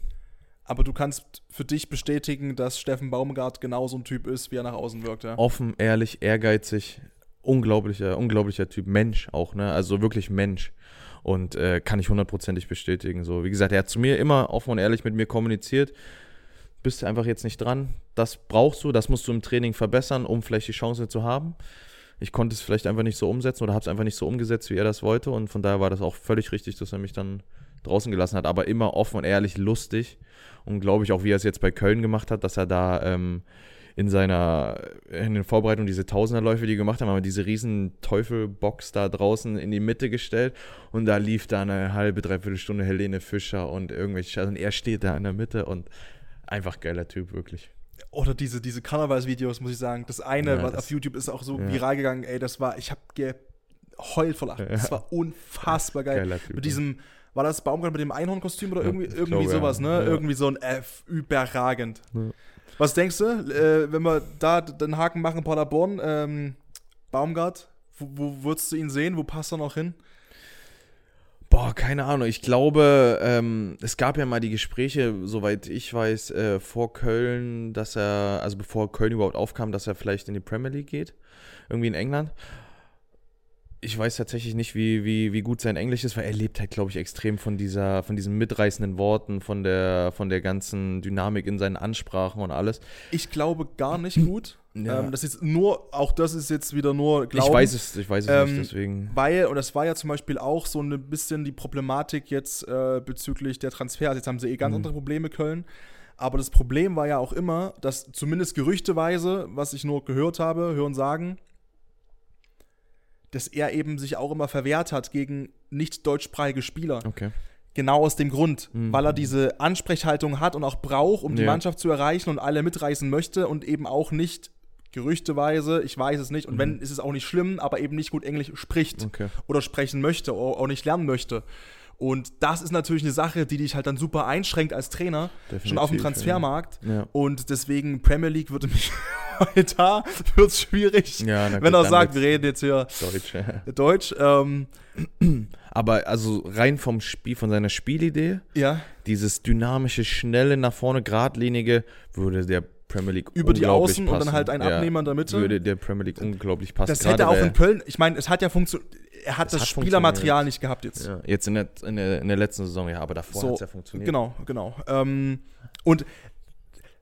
Aber du kannst für dich bestätigen, dass Steffen Baumgart genauso ein Typ ist, wie er nach außen wirkt. Ja? Offen, ehrlich, ehrgeizig, unglaublicher, unglaublicher Typ, Mensch auch, ne? Also wirklich Mensch. Und äh, kann ich hundertprozentig bestätigen. So, wie gesagt, er hat zu mir immer offen und ehrlich mit mir kommuniziert. Bist du einfach jetzt nicht dran. Das brauchst du, das musst du im Training verbessern, um vielleicht die Chance zu haben. Ich konnte es vielleicht einfach nicht so umsetzen oder habe es einfach nicht so umgesetzt, wie er das wollte. Und von daher war das auch völlig richtig, dass er mich dann draußen gelassen hat. Aber immer offen und ehrlich, lustig. Und glaube ich auch, wie er es jetzt bei Köln gemacht hat, dass er da ähm, in seiner in den Vorbereitungen diese Tausenderläufe, die wir gemacht haben, haben wir diese riesen Teufelbox da draußen in die Mitte gestellt und da lief da eine halbe, dreiviertel Stunde Helene Fischer und irgendwelche Scheiße und er steht da in der Mitte und einfach geiler Typ, wirklich. Oder diese, diese Karnevalsvideos, muss ich sagen. Das eine, Ja, was das- auf YouTube ist auch so ja. viral gegangen, ey, das war, ich hab geheult vor Lachen. Das war unfassbar geil. Geiler Typ. Mit diesem, war das Baumgart mit dem Einhornkostüm oder irgendwie, irgendwie glaube, sowas, ne? Irgendwie so ein F, überragend. Was denkst du, äh, wenn wir da den Haken machen, Paderborn, ähm, Baumgart, wo, wo würdest du ihn sehen? Wo passt er noch hin? Boah, keine Ahnung. Ich glaube, ähm, es gab ja mal die Gespräche, soweit ich weiß, äh, vor Köln, dass er, also bevor Köln überhaupt aufkam, dass er vielleicht in die Premier League geht. Irgendwie in England. Ich weiß tatsächlich nicht, wie, wie, wie gut sein Englisch ist, weil er lebt halt, glaube ich, extrem von dieser, von diesen mitreißenden Worten, von der, von der ganzen Dynamik in seinen Ansprachen und alles. Ich glaube gar nicht gut. Ja. Ähm, das ist nur, auch das ist jetzt wieder nur Glauben. Ich weiß es, ich weiß es Ähm, nicht, deswegen. Weil, und das war ja zum Beispiel auch so ein bisschen die Problematik jetzt äh, bezüglich der Transfers. Jetzt haben sie eh ganz Mhm. andere Probleme, Köln. Aber das Problem war ja auch immer, dass zumindest gerüchteweise, was ich nur gehört habe, hören sagen, dass er eben sich auch immer verwehrt hat gegen nicht deutschsprachige Spieler. Okay. Genau aus dem Grund, Mhm. weil er diese Ansprechhaltung hat und auch braucht, um die Ja. Mannschaft zu erreichen und alle mitreißen möchte und eben auch nicht gerüchteweise, ich weiß es nicht, und Mhm. wenn, ist es auch nicht schlimm, aber eben nicht gut Englisch spricht Okay. oder sprechen möchte oder auch nicht lernen möchte. Und das ist natürlich eine Sache, die dich halt dann super einschränkt als Trainer, schon auf dem Definitiv, Transfermarkt. Ja. Und deswegen Premier League würde mich da wird es schwierig, Ja, na wenn gut, er sagt, wir reden jetzt hier Deutsch. ja. Deutsch. Ähm, Aber also rein vom Spiel, von seiner Spielidee, ja, dieses dynamische, schnelle, nach vorne, geradlinige, würde der Premier League über die Außen und dann passen. halt ein Ja, Abnehmer in der Mitte. Würde der Premier League unglaublich passen. das hätte auch in Köln, ich meine, es hat ja funktioniert, er hat Es das hat Spielermaterial nicht gehabt jetzt. Ja, jetzt in der, in, der, in der letzten Saison, ja, aber davor So, hat es ja funktioniert. Genau, genau. Ähm, und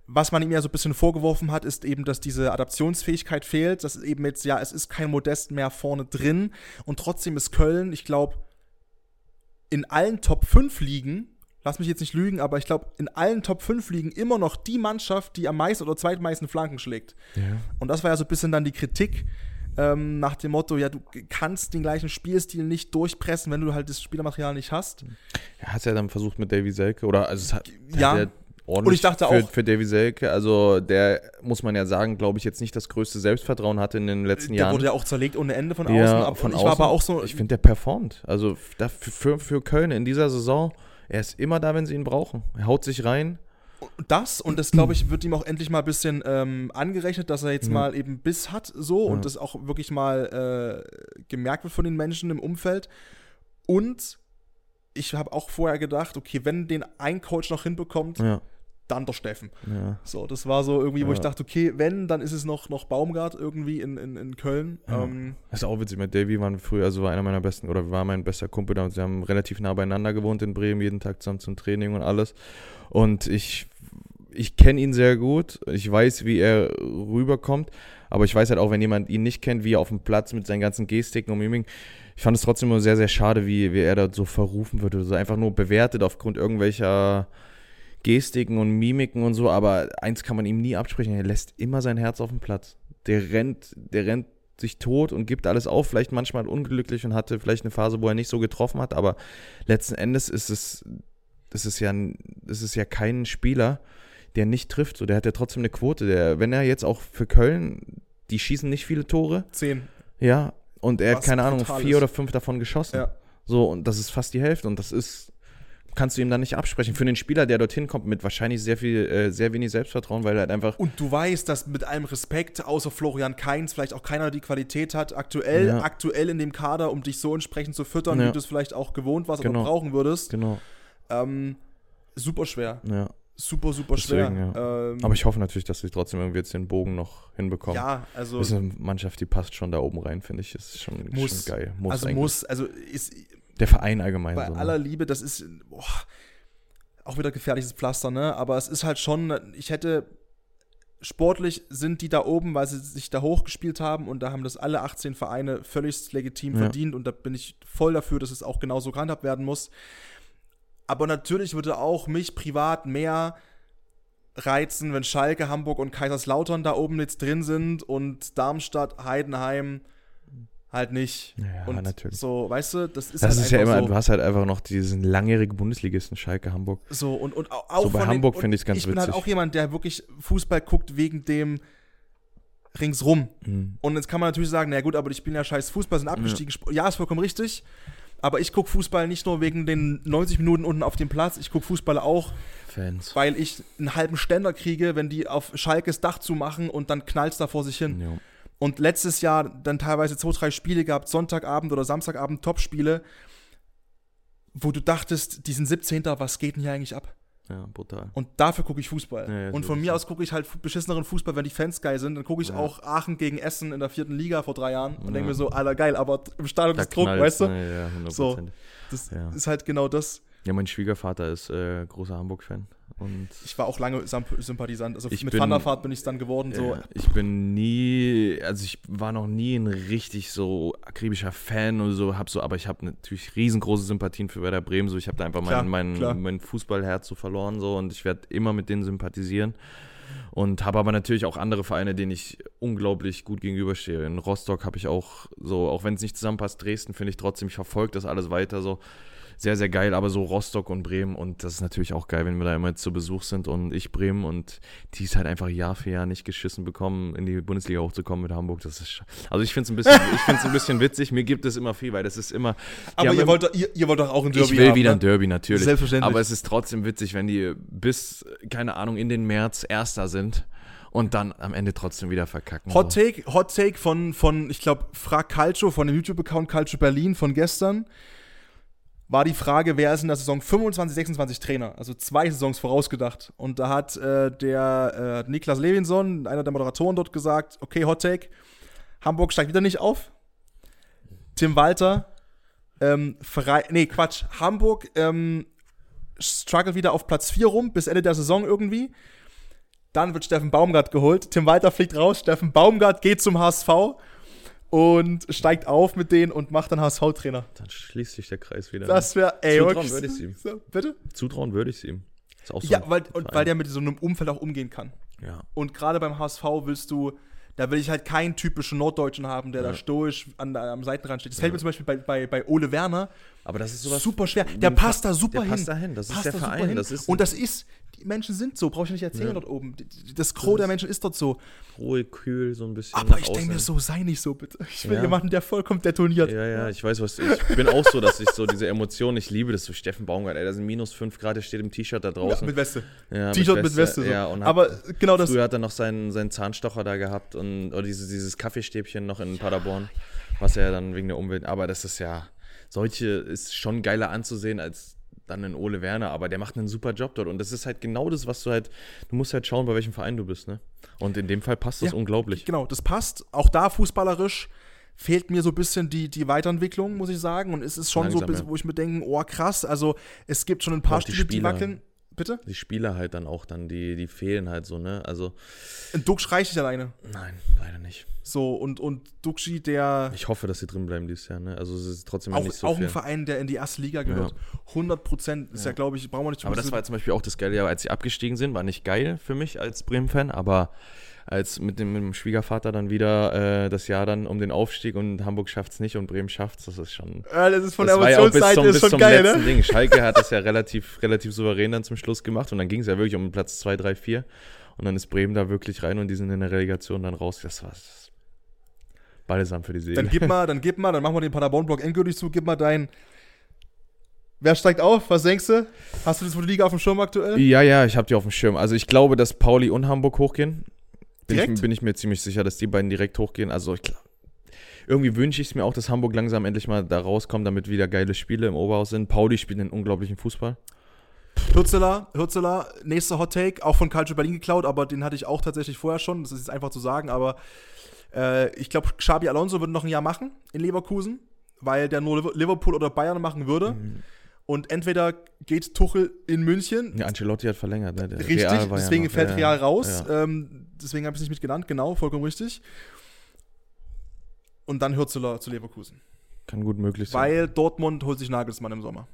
was man ihm ja so ein bisschen vorgeworfen hat, ist eben, dass diese Adaptionsfähigkeit fehlt. Das ist eben jetzt, ja, es ist kein Modest mehr vorne drin. Und trotzdem ist Köln, ich glaube, in allen Top 5 Ligen, lass mich jetzt nicht lügen, aber ich glaube, in allen Top 5 Ligen immer noch die Mannschaft, die am meisten oder zweitmeisten Flanken schlägt. Ja. Und das war ja so ein bisschen dann die Kritik ähm, nach dem Motto, ja, du kannst den gleichen Spielstil nicht durchpressen, wenn du halt das Spielermaterial nicht hast. Er hat es ja dann versucht mit Davy Selke, oder also es hat, Ja. hat ordentlich Und ich dachte für, auch- für Davy Selke, also der, muss man ja sagen, glaube ich, jetzt nicht das größte Selbstvertrauen hatte in den letzten Der Jahren. wurde ja auch zerlegt ohne Ende von Ja, außen. Aber von ich war aber außen. auch so, Ich finde, der performt. Also für, für Köln in dieser Saison, er ist immer da, wenn sie ihn brauchen. Er haut sich rein. Das und das glaube ich wird ihm auch endlich mal ein bisschen ähm, angerechnet, dass er jetzt Ja. mal eben Biss hat so Ja. und das auch wirklich mal äh, gemerkt wird von den Menschen im Umfeld. Und ich habe auch vorher gedacht, okay, wenn den ein Coach noch hinbekommt, Ja. Der Steffen. Ja. So, das war so irgendwie, wo Ja. ich dachte, okay, wenn, dann ist es noch, noch Baumgart irgendwie in, in, in Köln. Ja. Ähm, Das ist auch witzig, mit Davy waren früher, also war einer meiner besten, oder war mein bester Kumpel damals. Wir haben relativ nah beieinander gewohnt in Bremen, jeden Tag zusammen zum Training und alles. Und ich, ich kenne ihn sehr gut. Ich weiß, wie er rüberkommt. Aber ich weiß halt auch, wenn jemand ihn nicht kennt, wie er auf dem Platz mit seinen ganzen Gestiken und Mimiken. Ich fand es trotzdem immer sehr, sehr schade, wie, wie er da so verrufen wird oder so. Einfach nur bewertet aufgrund irgendwelcher Gestiken und Mimiken und so. Aber eins kann man ihm nie absprechen. Er lässt immer sein Herz auf dem Platz. Der rennt, der rennt sich tot und gibt alles auf, vielleicht manchmal unglücklich und hatte vielleicht eine Phase, wo er nicht so getroffen hat, aber letzten Endes ist es, das ist ja, ein- das ist ja kein Spieler, der nicht trifft, so, der hat ja trotzdem eine Quote, der, wenn er jetzt auch für Köln, die schießen nicht viele Tore, zehn. ja, und er hat Was keine Ahnung, vier ist. oder fünf davon geschossen, Ja. so, und das ist fast die Hälfte und das ist, kannst du ihm dann nicht absprechen. Für den Spieler, der dorthin kommt, mit wahrscheinlich sehr viel, äh, sehr wenig Selbstvertrauen, weil er halt einfach Und du weißt, dass mit allem Respekt, außer Florian Kainz, vielleicht auch keiner die Qualität hat, aktuell, Ja. aktuell in dem Kader, um dich so entsprechend zu füttern, Ja. wie du es vielleicht auch gewohnt warst Genau. oder brauchen würdest. Genau, Ähm, super schwer. ja. Super, super schwer. Deswegen, Ähm, Aber ich hoffe natürlich, dass sie trotzdem irgendwie jetzt den Bogen noch hinbekommen. ja, also, Das ist eine Mannschaft, die passt schon da oben rein, finde ich. Ist schon, Muss. schon geil. Muss also eigentlich. muss, also ist Der Verein allgemein. bei so, ne? aller Liebe, das ist boah, auch wieder gefährliches Pflaster, ne? Aber es ist halt schon, ich hätte sportlich sind die da oben, weil sie sich da hochgespielt haben und da haben das alle 18 Vereine völlig legitim Ja. verdient und da bin ich voll dafür, dass es auch genauso gehandhabt werden muss. Aber natürlich würde auch mich privat mehr reizen, wenn Schalke, Hamburg und Kaiserslautern da oben jetzt drin sind und Darmstadt, Heidenheim halt nicht. Ja, und natürlich. so, weißt du, das ist Das halt ist ja immer, so. du hast halt einfach noch diesen langjährigen Bundesligisten Schalke Hamburg. So, und, und au- auch So bei Hamburg finde ich's ganz Ich bin halt witzig. auch jemand, der wirklich Fußball guckt wegen dem ringsrum. Mhm. Und jetzt kann man natürlich sagen, na gut, aber die spielen ja scheiß Fußball, sind abgestiegen. Sp- Ja, ist vollkommen richtig. Aber ich gucke Fußball nicht nur wegen den 90 Minuten unten auf dem Platz, ich gucke Fußball auch, Fans. weil ich einen halben Ständer kriege, wenn die auf Schalkes Dach zumachen und dann knallt's da vor sich hin. Ja. Und letztes Jahr dann teilweise zwei, drei Spiele gehabt, Sonntagabend oder Samstagabend Topspiele, wo du dachtest, die sind 17. Was geht denn hier eigentlich ab? ja, brutal. Und dafür gucke ich Fußball. Ja, ja, und so von mir es. aus gucke ich halt beschisseneren Fußball, wenn die Fans geil sind. Dann gucke ich Ja. auch Aachen gegen Essen in der vierten Liga vor drei Jahren und denke mir so, Alter, geil, aber im Stadion ist Druck, weißt du? ne? Ja, 100%. So. Das ist halt genau das. Ja, mein Schwiegervater ist äh, großer Hamburg-Fan. Und Ich war auch lange Symp- Sympathisant. Also mit bin- Wanderfahrt bin ich es dann geworden. So. Ja, ich bin nie, also ich war noch nie ein richtig so akribischer Fan oder so, hab so, aber ich habe natürlich riesengroße Sympathien für Werder Bremen. So, ich habe da einfach Klar, mein, klar. mein, mein Fußballherz so verloren so und ich werde immer mit denen sympathisieren. Und habe aber natürlich auch andere Vereine, denen ich unglaublich gut gegenüberstehe. In Rostock habe ich auch so, auch wenn es nicht zusammenpasst, Dresden finde ich trotzdem, ich verfolge das alles weiter so. Sehr, sehr geil, aber so Rostock und Bremen und das ist natürlich auch geil, wenn wir da immer zu Besuch sind und ich Bremen und die es halt einfach Jahr für Jahr nicht geschissen bekommen, in die Bundesliga hochzukommen mit Hamburg. Das ist also ich finde es ein bisschen, ich finde es ein bisschen witzig. Mir gibt es immer viel, weil das ist immer. Aber ihr wollt, doch- ihr, ihr wollt doch auch ein Derby ich will haben, wieder ne? ein Derby, natürlich. Selbstverständlich. Aber es ist trotzdem witzig, wenn die bis, keine Ahnung, in den März Erster sind und dann am Ende trotzdem wieder verkacken. Hot. Take, Hot Take von, von ich glaube, Frag Calcio, von dem YouTube-Account Calcio Berlin von gestern, war die Frage, wer ist in der Saison 25, 26 Trainer? Also zwei Saisons vorausgedacht. Und da hat äh, der äh, Niklas Levinson, einer der Moderatoren dort, gesagt, okay, Hot Take, Hamburg steigt wieder nicht auf. Tim Walter, ähm, frei, nee, Quatsch, Hamburg ähm, struggelt wieder auf Platz 4 rum, bis Ende der Saison irgendwie. Dann wird Steffen Baumgart geholt. Tim Walter fliegt raus. Steffen Baumgart geht zum HSV und steigt auf mit denen und macht dann HSV-Trainer. Dann schließt sich der Kreis wieder. Das wäre, ey, Zutrauen würde ich's ihm. So, bitte? Zutrauen würde ich es ihm. Ist auch so Ja, weil, und weil der mit so einem Umfeld auch umgehen kann. Ja. Und gerade beim HSV willst du, da will ich halt keinen typischen Norddeutschen haben, der da Ja. stoisch an, der- am Seitenrand steht. Das fällt mir zum Beispiel bei, bei, bei Ole Werner Aber das ist sowas. super schwer. Der passt Pa- da super der hin. passt da hin. Das ist Passt der da super Verein. hin. Das ist und das ist, Menschen sind so, brauche ich nicht erzählen Ja. dort oben. Das Gros der Menschen ist dort so. ruhig, kühl, so ein bisschen. Aber ich denke mir so, sei nicht so bitte. Ich will Ja. jemanden, der vollkommen detoniert. Ja, ja, ich weiß, was. Ich bin auch so, dass ich so diese Emotionen, ich liebe das so. Steffen Baumgart, ey, da sind minus 5 Grad, der steht im T-Shirt da Ja, draußen. mit Weste. Ja, T-Shirt mit Weste. so. Ja, und hat, Aber genau das. früher hat er noch seinen, seinen Zahnstocher da gehabt und oder dieses, dieses Kaffeestäbchen noch in Paderborn, was er dann wegen der Umwelt. Aber das ist ja, solche ist schon geiler anzusehen als dann einen Ole Werner, aber der macht einen super Job dort. Und das ist halt genau das, was du halt, du musst halt schauen, bei welchem Verein du bist, ne? Und in dem Fall passt das Ja, unglaublich. Genau, das passt. Auch da fußballerisch fehlt mir so ein bisschen die, die Weiterentwicklung, muss ich sagen. Und es ist schon so, Langsam, ein bisschen, ja. wo ich mir denke, oh krass, also es gibt schon ein paar Spiele, die wackeln. Bitte? Die Spieler halt dann auch dann, die, die fehlen halt so, ne? Also, Ein Duxch reicht nicht alleine. nein, leider nicht. So, und, und Duxchi, der Ich hoffe, dass sie drin bleiben dieses Jahr, ne? Also, es ist trotzdem auch, nicht so auch viel. ein Verein, der in die erste Liga gehört. 100 Prozent ist ja, glaube ich, brauchen wir nicht Aber das war jetzt zum Beispiel auch das geile als sie abgestiegen sind. War nicht geil für mich als Bremen-Fan, aber als mit dem, mit dem Schwiegervater dann wieder äh, das Jahr dann um den Aufstieg und Hamburg schafft es nicht und Bremen schafft es, das ist schon. Äh, das ist von das der war ja bis Emotionsseite zum, ist bis schon zum geil, letzten ne? Ding. Schalke hat das ja relativ, relativ souverän dann zum Schluss gemacht und dann ging es ja wirklich um Platz 2, 3, 4. Und dann ist Bremen da wirklich rein und die sind in der Relegation dann raus. Das war balsam für die Seele. Dann gib mal, dann gib mal, dann machen wir den Paderborn-Block endgültig zu, gib mal dein. Wer steigt auf? Was denkst du? Hast du das für die Liga auf dem Schirm aktuell? Ja, ja, ich habe die auf dem Schirm. Also ich glaube, dass Pauli und Hamburg hochgehen. Bin Direkt? ich, bin ich mir ziemlich sicher, dass die beiden direkt hochgehen. Also ich glaub, irgendwie wünsche ich es mir auch, dass Hamburg langsam endlich mal da rauskommt, damit wieder geile Spiele im Oberhaus sind. Pauli spielt einen unglaublichen Fußball. Hürzeler, Hürzeler, nächster Hot Take, auch von Calcio Berlin geklaut, aber den hatte ich auch tatsächlich vorher schon. Das ist jetzt einfach zu sagen, aber äh, ich glaube, Xabi Alonso würde noch ein Jahr machen in Leverkusen, weil der nur Liver- Liverpool oder Bayern machen würde. Mhm. Und entweder geht Tuchel in München, Ja, Ancelotti hat verlängert. Ne? Richtig, war ja deswegen noch- fällt ja, Real raus. Ja. Ähm, deswegen habe ich es nicht mit genannt, genau, vollkommen richtig. Und dann Hürzeler zu Leverkusen. Kann gut möglich sein. Weil Dortmund holt sich Nagelsmann im Sommer.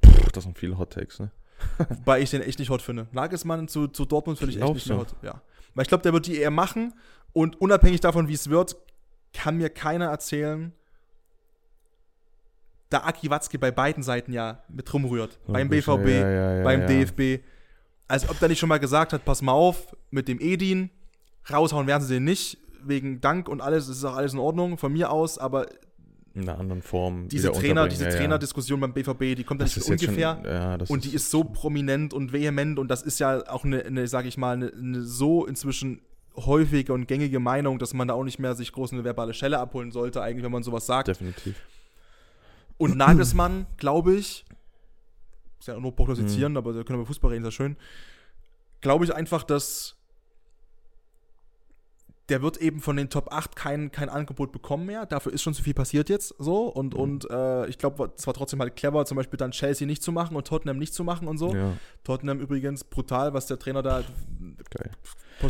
Puh, das sind viele Hot Takes, ne? Wobei ich den echt nicht hot finde. Nagelsmann zu, zu Dortmund finde ich echt nicht du? hot. Ja. Weil ich glaube, der wird die eher machen und unabhängig davon, wie es wird, kann mir keiner erzählen, da Aki Watzke bei beiden Seiten ja mit rumrührt. beim BVB, Ja, ja, ja, beim. DFB. Als ob der nicht schon mal gesagt hat, pass mal auf, mit dem Edin, raushauen werden sie den nicht, wegen Dank und alles, das ist auch alles in Ordnung, von mir aus, aber In einer anderen Form. diese Trainer, diese ja. Trainerdiskussion beim BVB, die kommt Das nicht ungefähr. Schon, ja, Und die ist so prominent und vehement und das ist ja auch eine, eine sage ich mal, eine, eine so inzwischen häufige und gängige Meinung, dass man da auch nicht mehr sich groß eine verbale Schelle abholen sollte, eigentlich, wenn man sowas sagt. definitiv. Und Nagelsmann, glaube ich, ist ja nur Mhm. prognostizieren, aber da können wir über Fußball reden, ist ja schön. Glaube ich einfach, dass der wird eben von den Top 8 kein, kein Angebot bekommen mehr. Dafür ist schon zu viel passiert jetzt so. Und, Mhm. und äh, ich glaube, es war trotzdem halt clever, zum Beispiel dann Chelsea nicht zu machen und Tottenham nicht zu machen und so. Ja, Tottenham übrigens brutal, was der Trainer da. geil.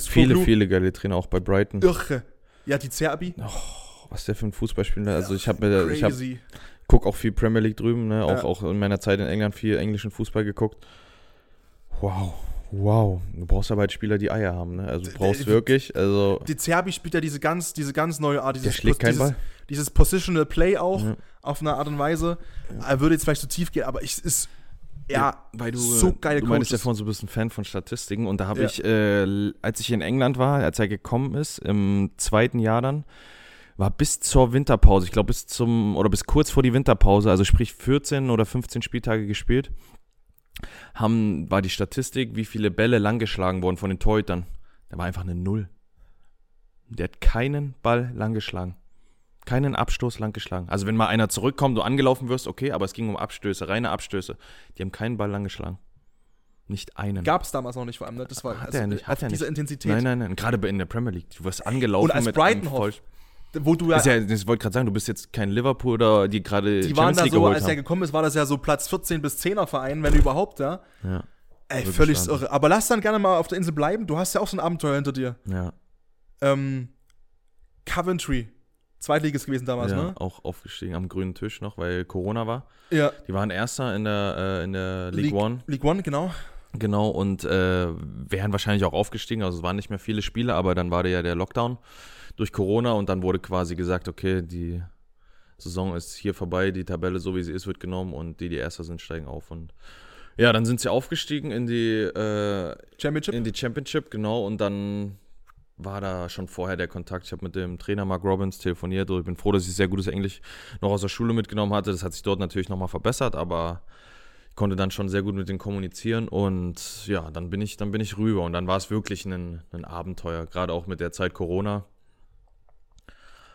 Viele, viele geile Trainer auch bei Brighton. Irre. Ja, die Zerbi. Was der für ein Fußballspieler. Also ich habe mir, ich habe Crazy. guck auch viel Premier League drüben, ne? Auch, Ja. auch in meiner Zeit in England viel englischen Fußball geguckt. Wow, wow. Du brauchst aber halt Spieler, die Eier haben, ne? Also du brauchst äh, wirklich, also Die Zerbi spielt ja diese ganz, diese ganz neue Art, dieses, schlägt dieses, Ball. dieses Positional Play auch Ja. auf eine Art und Weise. Er würde jetzt vielleicht zu tief gehen, aber es ist ja, weil du, so geile du meinst ja vorhin, so ein Fan von Statistiken und da habe Ja. ich, äh, als ich in England war, als er gekommen ist, im zweiten Jahr dann, war bis zur Winterpause, ich glaube bis zum, oder bis kurz vor die Winterpause, also sprich 14 oder 15 Spieltage gespielt, haben, war die Statistik, wie viele Bälle langgeschlagen wurden von den Torhütern. Da war einfach eine Null. Der hat keinen Ball langgeschlagen. Keinen Abstoß langgeschlagen. Also wenn mal einer zurückkommt, du angelaufen wirst, okay, aber es ging um Abstöße, reine Abstöße. Die haben keinen Ball langgeschlagen. Nicht einen. Gab es damals noch nicht vor allem, ne? Das war Hat er nicht, hat er diese nicht. Intensität. Nein, nein, nein. Gerade in der Premier League. Du wirst angelaufen Und als mit Brighton einem voll. Wo du ja, ja, ich wollte gerade sagen, du bist jetzt kein Liverpool oder die gerade die waren Champions da League so, als er gekommen ist, war das ja so Platz 14 bis 10er Verein, wenn überhaupt, ja. Ja, Ey, völlig irre. Aber lass dann gerne mal auf der Insel bleiben. Du hast ja auch so ein Abenteuer hinter dir. ja, Ähm, Coventry. Zweitliges gewesen damals, ja ne? auch aufgestiegen am grünen Tisch noch, weil Corona war. Ja. Die waren Erster in der, äh, in der League, One. League One, genau. Genau, und äh, wären wahrscheinlich auch aufgestiegen. Also es waren nicht mehr viele Spiele, aber dann war ja der Lockdown durch Corona und dann wurde quasi gesagt, okay, die Saison ist hier vorbei, die Tabelle, so wie sie ist, wird genommen und die, die Erster sind, steigen auf. Und ja, dann sind sie aufgestiegen in die, äh, Championship. in die Championship, genau, und dann war da schon vorher der Kontakt. Ich habe mit dem Trainer Mark Robbins telefoniert und ich bin froh, dass ich sehr gutes Englisch noch aus der Schule mitgenommen hatte. Das hat sich dort natürlich nochmal verbessert, aber konnte dann schon sehr gut mit denen kommunizieren und ja, dann bin ich, dann bin ich rüber und dann war es wirklich ein, ein Abenteuer, gerade auch mit der Zeit Corona.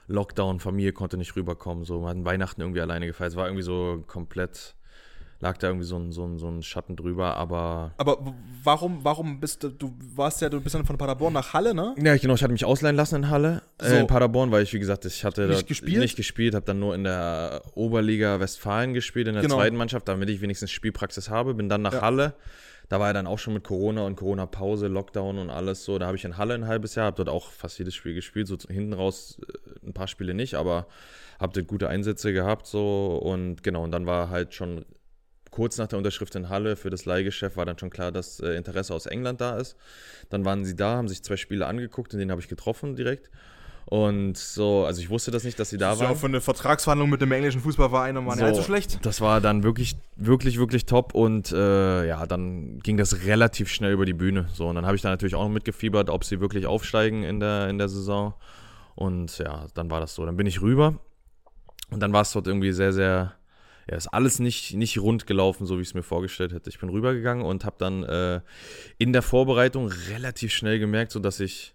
Lockdown, Familie konnte nicht rüberkommen, so, wir hatten Weihnachten irgendwie alleine gefeiert. Es war irgendwie so komplett lag da irgendwie so ein, so ein, so ein Schatten drüber, aber. Aber warum, warum bist du, du warst ja, du bist dann von Paderborn nach Halle, ne? Ja, genau, ich hatte mich ausleihen lassen in Halle, So. äh, in Paderborn, weil ich, wie gesagt, ich hatte Nicht gespielt? nicht gespielt, habe dann nur in der Oberliga Westfalen gespielt, in der Genau. zweiten Mannschaft, damit ich wenigstens Spielpraxis habe. Bin dann nach Ja. Halle. Da war ja dann auch schon mit Corona und Corona-Pause, Lockdown und alles so. Da habe ich in Halle ein halbes Jahr, habe dort auch fast jedes Spiel gespielt. So hinten raus äh, ein paar Spiele nicht, aber habe dort gute Einsätze gehabt so und genau. Und dann war halt schon kurz nach der Unterschrift in Halle für das Leihgeschäft war dann schon klar, dass äh, Interesse aus England da ist. Dann waren sie da, haben sich zwei Spiele angeguckt, in denen habe ich getroffen direkt. Und so, also ich wusste das nicht, dass sie da Das ist ja waren. auch für eine Vertragsverhandlung mit dem englischen Fußballverein nochmal nicht allzu schlecht. Das war dann wirklich, wirklich, wirklich top und äh, ja, dann ging das relativ schnell über die Bühne. So, und dann habe ich da natürlich auch noch mitgefiebert, ob sie wirklich aufsteigen in der, in der Saison. Und ja, dann war das so. Dann bin ich rüber und dann war es dort irgendwie sehr, sehr, ja, ist alles nicht, nicht rund gelaufen, so wie ich es mir vorgestellt hätte. Ich bin rübergegangen und habe dann äh, in der Vorbereitung relativ schnell gemerkt, so dass ich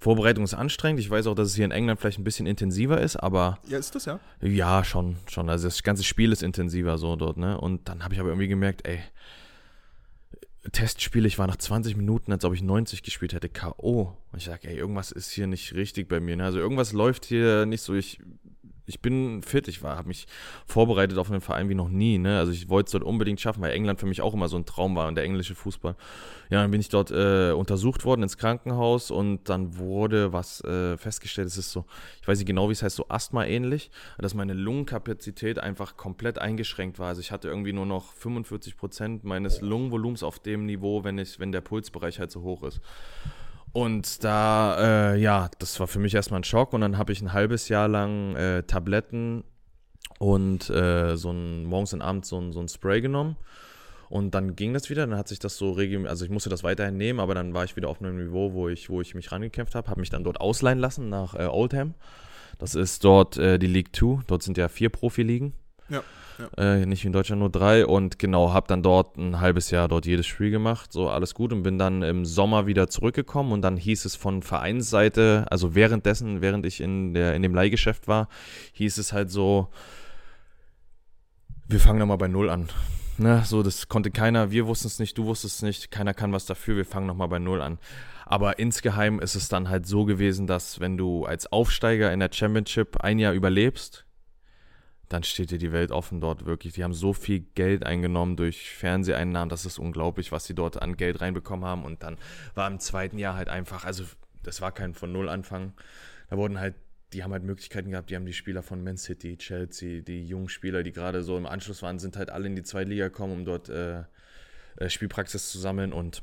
Vorbereitung ist anstrengend. Ich weiß auch, dass es hier in England vielleicht ein bisschen intensiver ist, aber Ja, ist das ja? ja, schon, schon. Also das ganze Spiel ist intensiver so dort, ne? Und dann habe ich aber irgendwie gemerkt, ey, Testspiel, ich war nach 20 Minuten, als ob ich 90 gespielt hätte, K.O. Und ich sage, ey, irgendwas ist hier nicht richtig bei mir. Ne? Also irgendwas läuft hier nicht so. Ich, ich bin fit, ich habe mich vorbereitet auf einen Verein wie noch nie. Ne? Also ich wollte es dort unbedingt schaffen, weil England für mich auch immer so ein Traum war und der englische Fußball. Ja, dann bin ich dort äh, untersucht worden ins Krankenhaus und dann wurde was äh, festgestellt, es ist so, ich weiß nicht genau, wie es heißt, so Asthma ähnlich, dass meine Lungenkapazität einfach komplett eingeschränkt war. Also ich hatte irgendwie nur noch 45 Prozent meines Lungenvolumens auf dem Niveau, wenn ich, wenn der Pulsbereich halt so hoch ist. Und da, äh, ja, das war für mich erstmal ein Schock und dann habe ich ein halbes Jahr lang äh, Tabletten und äh, so ein morgens und abends so ein, so ein Spray genommen. Und dann ging das wieder, dann hat sich das so regelmäßig, also ich musste das weiterhin nehmen, aber dann war ich wieder auf einem Niveau, wo ich, wo ich mich rangekämpft habe, habe mich dann dort ausleihen lassen nach äh, Oldham. Das ist dort äh, die League 2, dort sind ja vier Profiligen. Ja, Äh, nicht wie in Deutschland nur drei. Und genau, habe dann dort ein halbes Jahr dort jedes Spiel gemacht, so alles gut. Und bin dann im Sommer wieder zurückgekommen. Und dann hieß es von Vereinsseite, also währenddessen, während ich in, der, in dem Leihgeschäft war, hieß es halt so, wir fangen nochmal bei Null an. Ne, so, das konnte keiner, wir wussten es nicht, du wusstest es nicht, keiner kann was dafür, wir fangen nochmal bei Null an. Aber insgeheim ist es dann halt so gewesen, dass wenn du als Aufsteiger in der Championship ein Jahr überlebst, dann steht dir die Welt offen dort wirklich. Die haben so viel Geld eingenommen durch Fernseheinnahmen, das ist unglaublich, was sie dort an Geld reinbekommen haben. Und dann war im zweiten Jahr halt einfach, also das war kein von Null Anfang. Da wurden halt, die haben halt Möglichkeiten gehabt, die haben die Spieler von Man City, Chelsea, die jungen Spieler, die gerade so im Anschluss waren, sind halt alle in die zweite Liga gekommen, um dort äh, äh, Spielpraxis zu sammeln und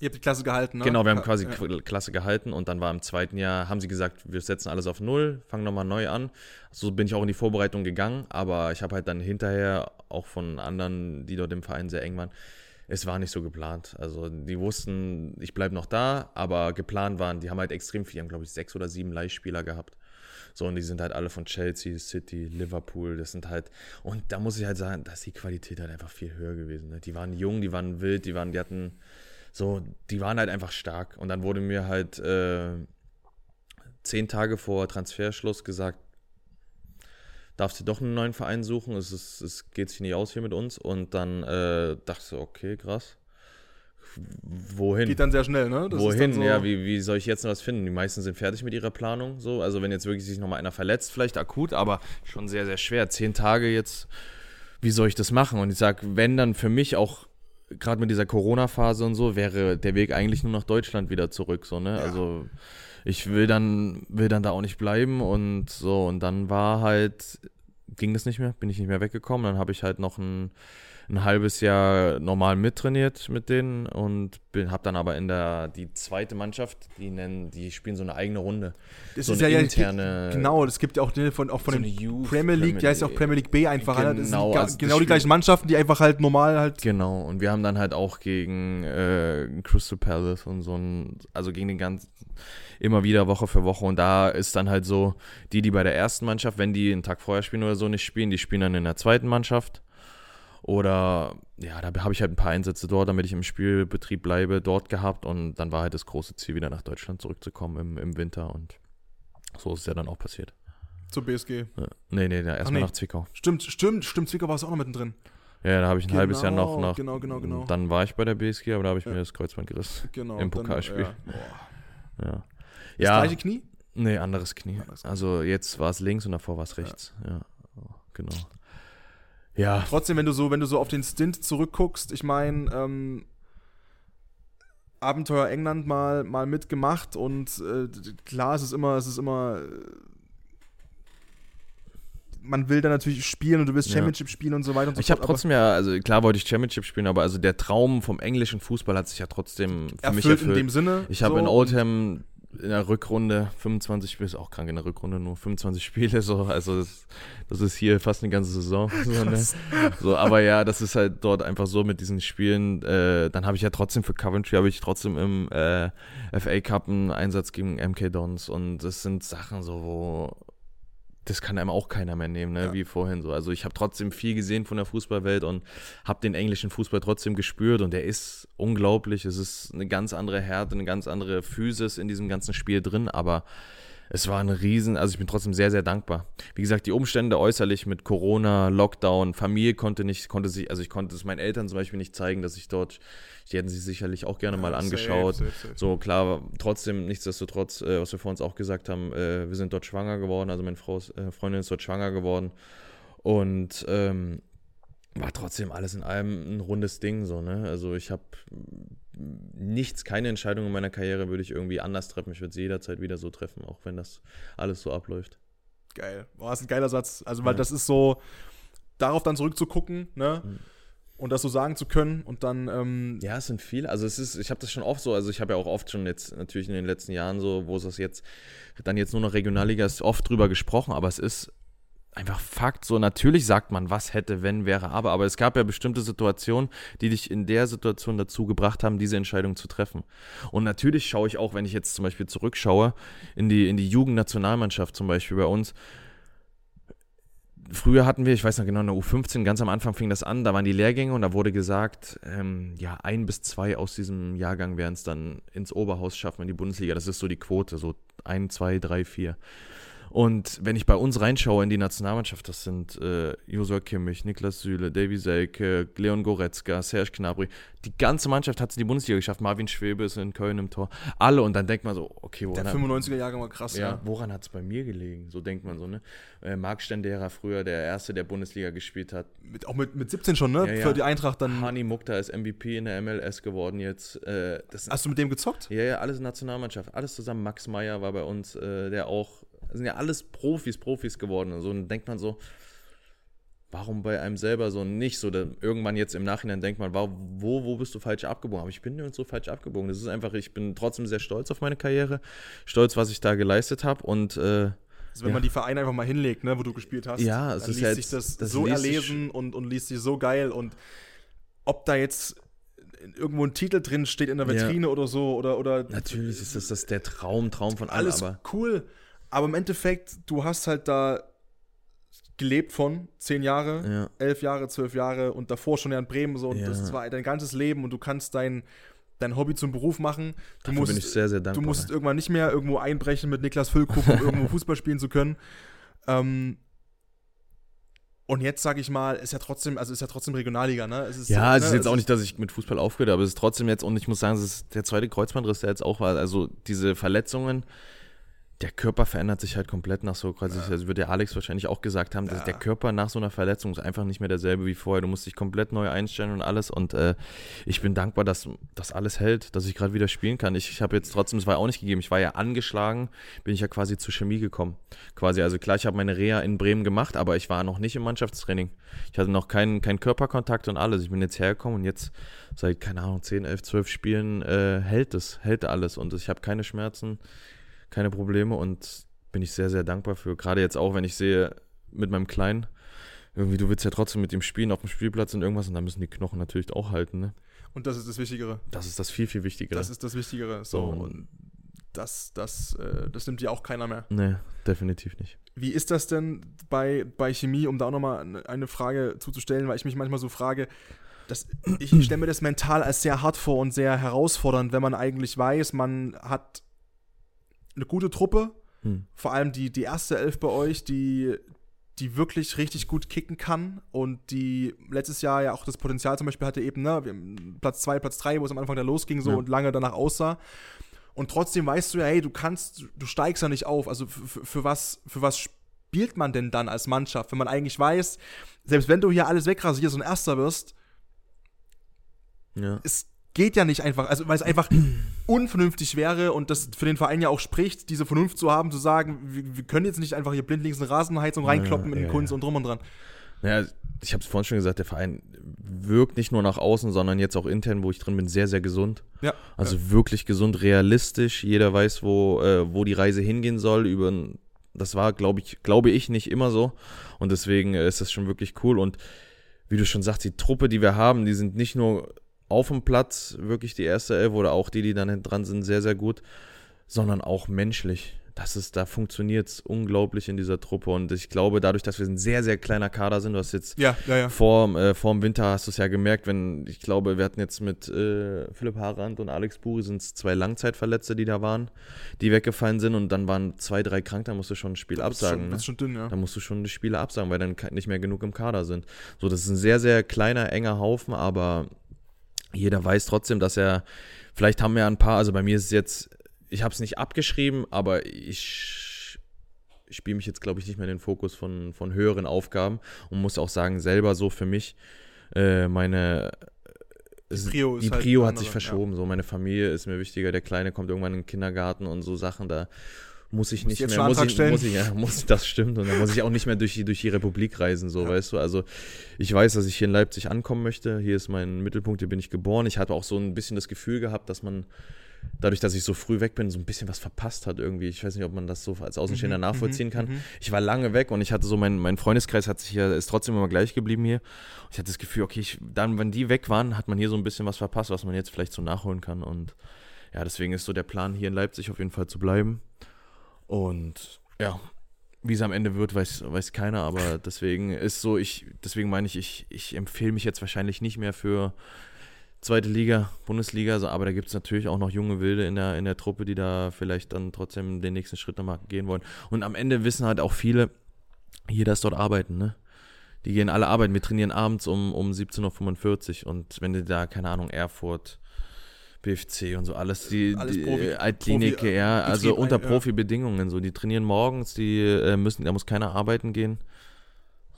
Ihr habt die Klasse gehalten, ne? Genau, wir haben quasi ja. Klasse gehalten und dann war im zweiten Jahr, haben sie gesagt, wir setzen alles auf Null, fangen nochmal neu an. So bin ich auch in die Vorbereitung gegangen, aber ich habe halt dann hinterher auch von anderen, die dort im Verein sehr eng waren, es war nicht so geplant. Also die wussten, ich bleibe noch da, aber geplant waren, die haben halt extrem viel, die haben glaube ich sechs oder sieben Leihspieler gehabt. So, und die sind halt alle von Chelsea, City, Liverpool, das sind halt, und da muss ich halt sagen, dass die Qualität halt einfach viel höher gewesen. Ne? Die waren jung, die waren wild, die waren, die hatten, so, die waren halt einfach stark. Und dann wurde mir halt äh, zehn Tage vor Transferschluss gesagt, darfst du doch einen neuen Verein suchen, es, ist, es geht sich nicht aus hier mit uns. Und dann äh, dachte ich, so, okay, krass. Wohin? Geht dann sehr schnell, ne? Das Wohin? so- Ja, wie, wie soll ich jetzt noch was finden? Die meisten sind fertig mit ihrer Planung. So. Also wenn jetzt wirklich sich nochmal einer verletzt, vielleicht akut, aber schon sehr, sehr schwer. Zehn Tage jetzt, wie soll ich das machen? Und ich sage, wenn dann für mich auch, gerade mit dieser Corona-Phase und so, wäre der Weg eigentlich nur nach Deutschland wieder zurück. So, ne? Also ich will dann, will dann da auch nicht bleiben und so. Und dann war halt, ging das nicht mehr, bin ich nicht mehr weggekommen. Dann habe ich halt noch ein ein halbes Jahr normal mittrainiert mit denen und bin, habe dann aber in der die zweite Mannschaft, die nennen, die spielen so eine eigene Runde. Das so ist eine ja, ja interne- Genau, das gibt ja auch den von, auch von So den Premier League, die heißt ja auch Premier League B einfach. halt. Das sind Genau, die, ga- also das genau die Spiel- gleichen Mannschaften, die einfach halt normal halt. Genau, und wir haben dann halt auch gegen äh, Crystal Palace und so ein, also gegen den ganzen, immer wieder Woche für Woche. Und da ist dann halt so, die, die bei der ersten Mannschaft, wenn die einen Tag vorher spielen oder so nicht spielen, die spielen dann in der zweiten Mannschaft. Oder ja, da habe ich halt ein paar Einsätze dort, damit ich im Spielbetrieb bleibe, dort gehabt. Und dann war halt das große Ziel, wieder nach Deutschland zurückzukommen im, im Winter. Und so ist es ja dann auch passiert. Zur BSG. Ja. Nee, nee, da erstmal nee. nach Zwickau. Stimmt, stimmt, stimmt, Zwickau war es auch noch mittendrin. Ja, da habe ich ein halbes Jahr noch, Genau, noch. genau, genau, genau. Dann war ich bei der BSG, aber da habe ich Ja. mir das Kreuzband gerissen. Genau. Im dann, Pokalspiel. ja. Boah. Ja. Das Ja, gleiche Knie? nee, anderes Knie. Anderes Knie. Also jetzt war es links und davor war es rechts. Ja, genau. Ja, Trotzdem, wenn du so, wenn du so auf den Stint zurückguckst, ich meine, ähm, Abenteuer England mal, mal mitgemacht und äh, klar, es ist immer, es ist immer. äh, Man will da natürlich spielen und du willst Ja. Championship spielen und so weiter und so ich habe fort, aber trotzdem ja, also klar wollte ich Championship spielen, aber also der Traum vom englischen Fußball hat sich ja trotzdem für mich erfüllt in erfüllt. dem Sinne. Ich habe so. in Oldham in der Rückrunde 25 Spiele, ist auch krank in der Rückrunde, nur 25 Spiele, so, also das, das ist hier fast eine ganze Saison. So, ne? so, aber ja, das ist halt dort einfach so mit diesen Spielen. Äh, dann habe ich ja trotzdem für Coventry, habe ich trotzdem im äh, FA Cup einen Einsatz gegen MK Dons und das sind Sachen so, wo das kann einem auch keiner mehr nehmen, ne? Ja. wie vorhin so. Also ich habe trotzdem viel gesehen von der Fußballwelt und habe den englischen Fußball trotzdem gespürt und der ist unglaublich. Es ist eine ganz andere Härte, eine ganz andere Physis in diesem ganzen Spiel drin, aber es war ein Riesen, also ich bin trotzdem sehr, sehr dankbar. Wie gesagt, die Umstände äußerlich mit Corona, Lockdown, Familie konnte nicht, konnte sich, also ich konnte es meinen Eltern zum Beispiel nicht zeigen, dass ich dort, die hätten sich sicherlich auch gerne mal Ja, safe, angeschaut. safe, safe. So, klar, trotzdem, nichtsdestotrotz, äh, was wir vor uns auch gesagt haben, äh, wir sind dort schwanger geworden, also meine Frau äh, Freundin ist dort schwanger geworden und ähm, war trotzdem alles in allem ein rundes Ding, so, ne? Also ich habe nichts, keine Entscheidung in meiner Karriere würde ich irgendwie anders treffen. Ich würde sie jederzeit wieder so treffen, auch wenn das alles so abläuft. Geil. Boah, ist ein geiler Satz. Also, weil Ja. das ist so, darauf dann zurückzugucken, ne? Mhm. Und das so sagen zu können und dann, ähm, Ja, es sind viele. Also es ist, ich habe das schon oft so, also ich habe ja auch oft schon jetzt natürlich in den letzten Jahren so, wo es das jetzt dann jetzt nur noch Regionalliga ist, oft drüber gesprochen, aber es ist einfach Fakt. So natürlich sagt man, was hätte, wenn, wäre, aber. Aber es gab ja bestimmte Situationen, die dich in der Situation dazu gebracht haben, diese Entscheidung zu treffen. Und natürlich schaue ich auch, wenn ich jetzt zum Beispiel zurückschaue, in die, in die Jugendnationalmannschaft zum Beispiel bei uns. Früher hatten wir, ich weiß noch genau, in der U15, ganz am Anfang fing das an, da waren die Lehrgänge und da wurde gesagt, ähm, ja, ein bis zwei aus diesem Jahrgang werden es dann ins Oberhaus schaffen in die Bundesliga. Das ist so die Quote, so ein, zwei, drei, vier. Und wenn ich bei uns reinschaue in die Nationalmannschaft, das sind äh, Josua Kimmich, Niklas Süle, Davy Selke, Leon Goretzka, Serge Gnabry. Die ganze Mannschaft hat es in die Bundesliga geschafft. Marvin Schwebe ist in Köln im Tor. Alle. Und dann denkt man so, okay, der woran, 95er-Jahrgang war krass, ja, ja. woran hat es bei mir gelegen? So denkt man so, ne? Äh, Marc Stendera früher, der Erste, der Bundesliga gespielt hat. Mit, auch mit, mit 17 schon, ne? Ja, ja. Für die Eintracht dann. Hani Mukta ist MVP in der MLS geworden jetzt. Äh, Hast du mit dem gezockt? ja, ja, alles Nationalmannschaft, alles zusammen. Max Meyer war bei uns, äh, der auch, das sind ja alles Profis, Profis geworden. Und so und dann denkt man so, warum bei einem selber so nicht so? Da, irgendwann jetzt im Nachhinein denkt man, wo, wo bist du falsch abgebogen? Aber ich bin nirgendwo falsch abgebogen. Das ist einfach, ich bin trotzdem sehr stolz auf meine Karriere, stolz, was ich da geleistet habe und äh, Also wenn Ja. man die Vereine einfach mal hinlegt, ne, wo du gespielt hast, Ja, es dann liest ja sich jetzt- das, das so sich- erlesen und, und liest sich so geil und ob da jetzt irgendwo ein Titel drin steht in der Ja. Vitrine oder so oder oder natürlich ist das, das der Traum, Traum von allem, alles aber cool, aber im Endeffekt du hast halt da gelebt von zehn Jahre, ja. elf Jahre, zwölf Jahre und davor schon ja in Bremen so und Ja. das war dein ganzes Leben und du kannst dein dein Hobby zum Beruf machen. Du Dafür bin ich musst sehr, sehr du dankbar. musst irgendwann nicht mehr irgendwo einbrechen mit Niklas Füllkrug, um irgendwo Fußball spielen zu können. Ähm, und jetzt sage ich mal, ist ja trotzdem, also ist ja trotzdem Regionalliga, ne? Es ist Ja, so, es ist ne? jetzt auch nicht, dass ich mit Fußball aufgehört aber es ist trotzdem jetzt, und ich muss sagen, es ist der zweite Kreuzbandriss, der jetzt auch war. Also diese Verletzungen, der Körper verändert sich halt komplett nach so, quasi, das wird der Alex wahrscheinlich auch gesagt haben, dass Ja. der Körper nach so einer Verletzung ist einfach nicht mehr derselbe wie vorher. Du musst dich komplett neu einstellen und alles. Und äh, ich bin dankbar, dass das alles hält, dass ich gerade wieder spielen kann. Ich, ich habe jetzt trotzdem, es war ja auch nicht gegeben, ich war ja angeschlagen, bin ich ja quasi zur Chemie gekommen. Quasi, also klar, ich habe meine Reha in Bremen gemacht, aber ich war noch nicht im Mannschaftstraining. Ich hatte noch keinen keinen Körperkontakt und alles. Ich bin jetzt hergekommen und jetzt seit, keine Ahnung, 10, 11, 12 Spielen äh, hält es, hält alles. Und ich habe keine Schmerzen, keine Probleme und bin ich sehr, sehr dankbar für. Gerade jetzt auch, wenn ich sehe, mit meinem Kleinen, irgendwie, du willst ja trotzdem mit ihm spielen auf dem Spielplatz und irgendwas und da müssen die Knochen natürlich auch halten. Ne? Und das ist das Wichtigere. Das ist das viel, viel Wichtigere. Das ist das Wichtigere. So, So. und das, das, äh, das nimmt dir auch keiner mehr. nee, definitiv nicht. Wie ist das denn bei, bei Chemie, um da auch nochmal eine- eine Frage zuzustellen, weil ich mich manchmal so frage, das, ich stelle mir das mental als sehr hart vor und sehr herausfordernd, wenn man eigentlich weiß, man hat eine gute Truppe, Hm. vor allem die, die erste Elf bei euch, die, die wirklich richtig gut kicken kann und die letztes Jahr ja auch das Potenzial zum Beispiel hatte, eben, ne, Platz 2, Platz 3, wo es am Anfang da losging so Ja. und lange danach aussah. Und trotzdem weißt du ja, hey, du kannst, du steigst ja nicht auf. Also für, was, für was spielt man denn dann als Mannschaft, wenn man eigentlich weiß, selbst wenn du hier alles wegrasierst und Erster wirst, Ja. es geht ja nicht einfach, also weil es einfach unvernünftig wäre und das für den Verein ja auch spricht, diese Vernunft zu haben, zu sagen, wir, wir können jetzt nicht einfach hier blindlings eine Rasenheizung reinkloppen Ja, in den ja, Kunst ja. und drum und dran. Naja, ich habe es vorhin schon gesagt, der Verein wirkt nicht nur nach außen, sondern jetzt auch intern, wo ich drin bin, sehr, sehr gesund. Ja. Also wirklich gesund, realistisch. Jeder weiß, wo, äh, wo die Reise hingehen soll. Über, das war, glaube ich, glaube ich, nicht immer so. Und deswegen äh, ist das schon wirklich cool. Und wie du schon sagst, die Truppe, die wir haben, die sind nicht nur auf dem Platz wirklich die erste Elf oder auch die, die dann dran sind, sehr, sehr gut, sondern auch menschlich. Das ist, da funktioniert es unglaublich in dieser Truppe. Und ich glaube, dadurch, dass wir ein sehr, sehr kleiner Kader sind, du hast jetzt Ja, ja, ja. vor, äh, vor dem Winter hast du es ja gemerkt, wenn, ich glaube, wir hatten jetzt mit äh, Philipp Harand und Alex Buri sind es zwei Langzeitverletzte, die da waren, die weggefallen sind und dann waren zwei, drei krank, da musst du schon ein Spiel absagen. schon, ne? das ist schon dünn, ja. Da musst du schon die Spiele absagen, weil dann nicht mehr genug im Kader sind. So, das ist ein sehr, sehr kleiner, enger Haufen, aber jeder weiß trotzdem, dass er, vielleicht haben wir ein paar, also bei mir ist es jetzt, ich habe es nicht abgeschrieben, aber ich spiele mich jetzt, glaube ich, nicht mehr in den Fokus von, von höheren Aufgaben und muss auch sagen, selber so für mich, äh, meine es- Prio ist die halt Prio eine hat sich andere, verschoben. So, meine Familie ist mir wichtiger. Der Kleine kommt irgendwann in den Kindergarten und so Sachen. Da muss ich Musst nicht mehr. Muss ich, muss ich, ja, muss, das stimmt. Und dann muss ich auch nicht mehr durch die, durch die Republik reisen, so, weißt du. Also, ich weiß, dass ich hier in Leipzig ankommen möchte. Hier ist mein Mittelpunkt, hier bin ich geboren. Ich hatte auch so ein bisschen das Gefühl gehabt, dass man dadurch, dass ich so früh weg bin, so ein bisschen was verpasst hat irgendwie. Ich weiß nicht, ob man das so als Außenstehender Mhm, nachvollziehen kann. Ich war lange weg und ich hatte so, mein, mein Freundeskreis hat sich ja, ist trotzdem immer gleich geblieben hier. Ich hatte das Gefühl, okay, ich, dann, wenn die weg waren, hat man hier so ein bisschen was verpasst, was man jetzt vielleicht so nachholen kann. Und ja, deswegen ist so der Plan, hier in Leipzig auf jeden Fall zu bleiben. Und ja, wie es am Ende wird, weiß, weiß keiner, aber deswegen ist so, ich, deswegen meine ich, ich, ich empfehle mich jetzt wahrscheinlich nicht mehr für zweite Liga, Bundesliga, so, aber da gibt es natürlich auch noch junge Wilde in der, in der Truppe, die da vielleicht dann trotzdem den nächsten Schritt nochmal gehen wollen. Und am Ende wissen halt auch viele, jeder ist dort arbeiten, ne? Die gehen alle arbeiten. Wir trainieren abends um, um 17.45 Uhr und wenn du da, keine Ahnung, Erfurt, BFC und so, alles, die, Alles die Profi- äh, Altklinike, Profi- ja, also Betrieb, unter ja. Profibedingungen, so, die trainieren morgens, die äh, müssen, da muss keiner arbeiten gehen.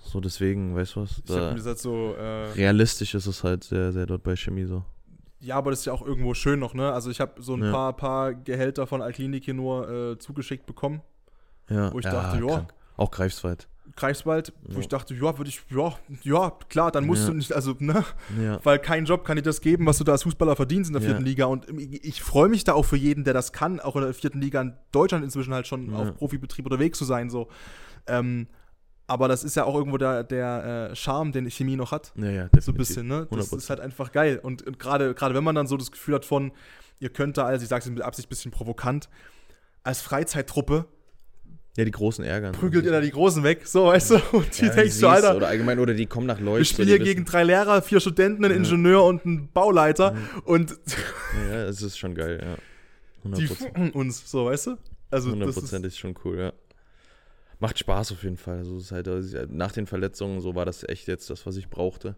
So, deswegen, weißt du was? Da, mir gesagt, so, äh, realistisch ist es halt sehr, sehr dort bei Chemie so. ja, aber das ist ja auch irgendwo schön noch, ne? Also ich habe so ein Ja. paar, paar Gehälter von Altklinik hier nur äh, zugeschickt bekommen. Ja, Wo ich dachte, ja. Auch Greifswald. Greifswald, wo Ja. ich dachte, ja, würde ich, ja, ja, klar, dann musst Ja. du nicht, also, ne? Ja. Weil kein Job kann dir das geben, was du da als Fußballer verdienst in der vierten Liga. Und ich, freue mich da auch für jeden, der das kann, auch in der vierten Liga in Deutschland inzwischen halt schon auf Profibetrieb unterwegs zu sein. So. Ähm, aber das ist ja auch irgendwo der, der äh, Charme, den Chemie noch hat. Ja, ja, So ein bisschen, ne? Das 100%. ist halt einfach geil. Und, und gerade gerade wenn man dann so das Gefühl hat von, ihr könnt da, also ich sage es mit Absicht ein bisschen provokant, als Freizeittruppe Ja, die großen ärgern. prügelt ihr da die Großen weg, so, weißt du? Und die ja, denkst du, Alter, Oder allgemein, oder die kommen nach Leuten. wir spielen hier gegen drei Lehrer, vier Studenten, einen Ingenieur und einen Bauleiter und Ja, es ist schon geil, ja. die 100%. fucken uns, so, weißt du? Also, das ist, 100% ist schon cool, ja. Macht Spaß auf jeden Fall. Also es ist halt, also nach den Verletzungen, so war das echt jetzt das, was ich brauchte.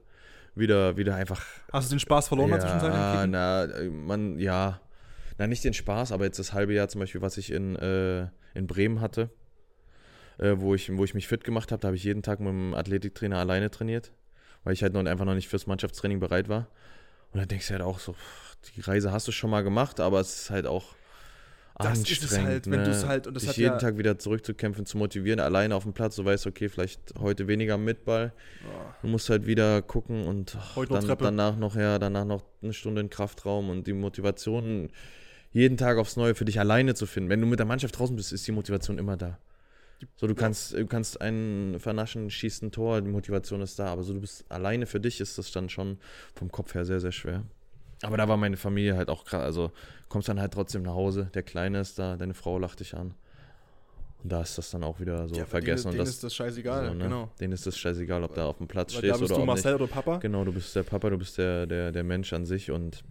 Wieder, wieder einfach. hast du den Spaß verloren? Ja, im Kicken? na, man, ja. Na, nicht den Spaß, aber jetzt das halbe Jahr zum Beispiel, was ich in, äh, in Bremen hatte, äh, wo, ich, wo ich mich fit gemacht habe, da habe ich jeden Tag mit dem Athletiktrainer alleine trainiert, weil ich halt noch, einfach noch nicht fürs Mannschaftstraining bereit war. Und da denkst du halt auch so, pff, die Reise hast du schon mal gemacht, aber es ist halt auch Das ist es anstrengend, halt, wenn ne? du's halt- und das dich hat jeden ja- Tag wieder zurückzukämpfen, zu motivieren, alleine auf dem Platz, du weißt, okay, vielleicht heute weniger mit Ball. Du musst halt wieder gucken und ach, noch dann, Treppe. danach noch, ja, danach noch eine Stunde in Kraftraum und die Motivation jeden Tag aufs Neue für dich alleine zu finden. Wenn du mit der Mannschaft draußen bist, ist die Motivation immer da. So, du kannst, du kannst einen vernaschen, schießt ein Tor, die Motivation ist da, aber so du bist alleine für dich, ist das dann schon vom Kopf her sehr, sehr schwer. Aber da war meine Familie halt auch gerade, also kommst dann halt trotzdem nach Hause, der Kleine ist da, deine Frau lacht dich an. Und da ist das dann auch wieder so Ja, vergessen. Denen, und denen ist das scheißegal, so, ne? genau. Denen ist das scheißegal, ob da auf dem Platz Weil stehst da bist oder du Marcel nicht. oder Papa. Genau, du bist der Papa, du bist der, der, der Mensch an sich und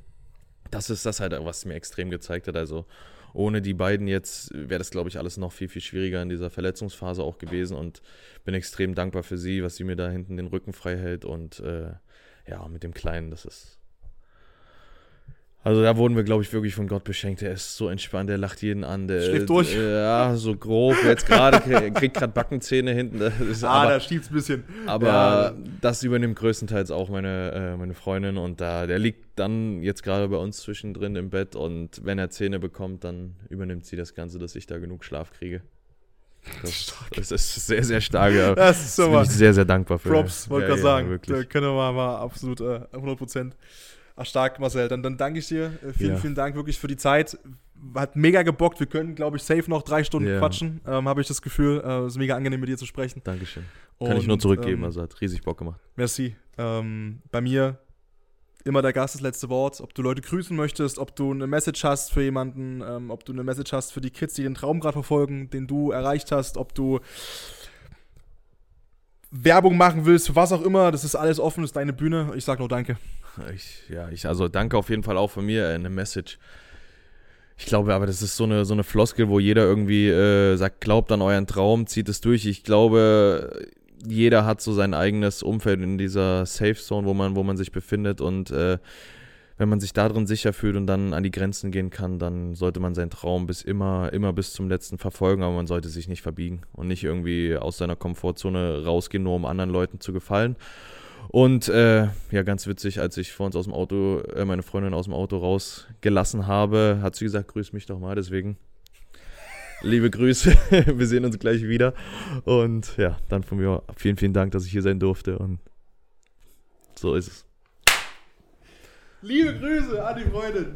das ist das halt, was mir extrem gezeigt hat. Also ohne die beiden jetzt wäre das, glaube ich, alles noch viel, viel schwieriger in dieser Verletzungsphase auch gewesen und bin extrem dankbar für sie, was sie mir da hinten den Rücken frei hält und äh, ja, mit dem Kleinen, das ist also da wurden wir, glaube ich, wirklich von Gott beschenkt. Der ist so entspannt, der lacht jeden an. Der, Schläft durch. Ja, so grob. Jetzt gerade kriegt gerade Backenzähne hinten. Das ist, ah, aber, da schiebt's ein bisschen. aber Ja. das übernimmt größtenteils auch meine, äh, meine Freundin und da der liegt dann jetzt gerade bei uns zwischendrin im Bett und wenn er Zähne bekommt, dann übernimmt sie das Ganze, dass ich da genug Schlaf kriege. Das, das ist sehr, sehr stark. Ja. Das ist so Da bin ich sehr, sehr dankbar für. Props, wollte Ja, gerade ja, sagen. Wirklich. Da können wir mal, mal absolut äh, 100 Prozent. Ach, stark, Marcel. Dann, dann danke ich dir. Äh, vielen, Ja. vielen Dank wirklich für die Zeit. Hat mega gebockt. Wir können, glaube ich, safe noch drei Stunden Ja. quatschen. Ähm, Habe ich das Gefühl. Äh, ist mega angenehm, mit dir zu sprechen. Dankeschön. Kann ich Und, nur zurückgeben, ähm, also hat riesig Bock gemacht. Merci. Ähm, bei mir immer der Gast das letzte Wort. Ob du Leute grüßen möchtest, ob du eine Message hast für jemanden, ähm, ob du eine Message hast für die Kids, die den Traum gerade verfolgen, den du erreicht hast, ob du Werbung machen willst, für was auch immer. Das ist alles offen, das ist deine Bühne. Ich sag nur Danke. Ich, ja, ich, also danke auf jeden Fall auch von mir, äh, eine Message. Ich glaube aber, das ist so eine, so eine Floskel, wo jeder irgendwie äh, sagt, glaubt an euren Traum, zieht es durch. Ich glaube, jeder hat so sein eigenes Umfeld in dieser Safe Zone, wo man, wo man sich befindet und äh, wenn man sich darin sicher fühlt und dann an die Grenzen gehen kann, dann sollte man seinen Traum bis immer, immer bis zum letzten verfolgen, aber man sollte sich nicht verbiegen und nicht irgendwie aus seiner Komfortzone rausgehen, nur um anderen Leuten zu gefallen. Und äh, ja, ganz witzig, als ich vor uns aus dem Auto, äh, meine Freundin aus dem Auto rausgelassen habe, hat sie gesagt, grüß mich doch mal, deswegen. Liebe Grüße, wir sehen uns gleich wieder. Und ja, dann von mir vielen, vielen Dank, dass ich hier sein durfte. Und so ist es. Liebe Grüße an die Freundin.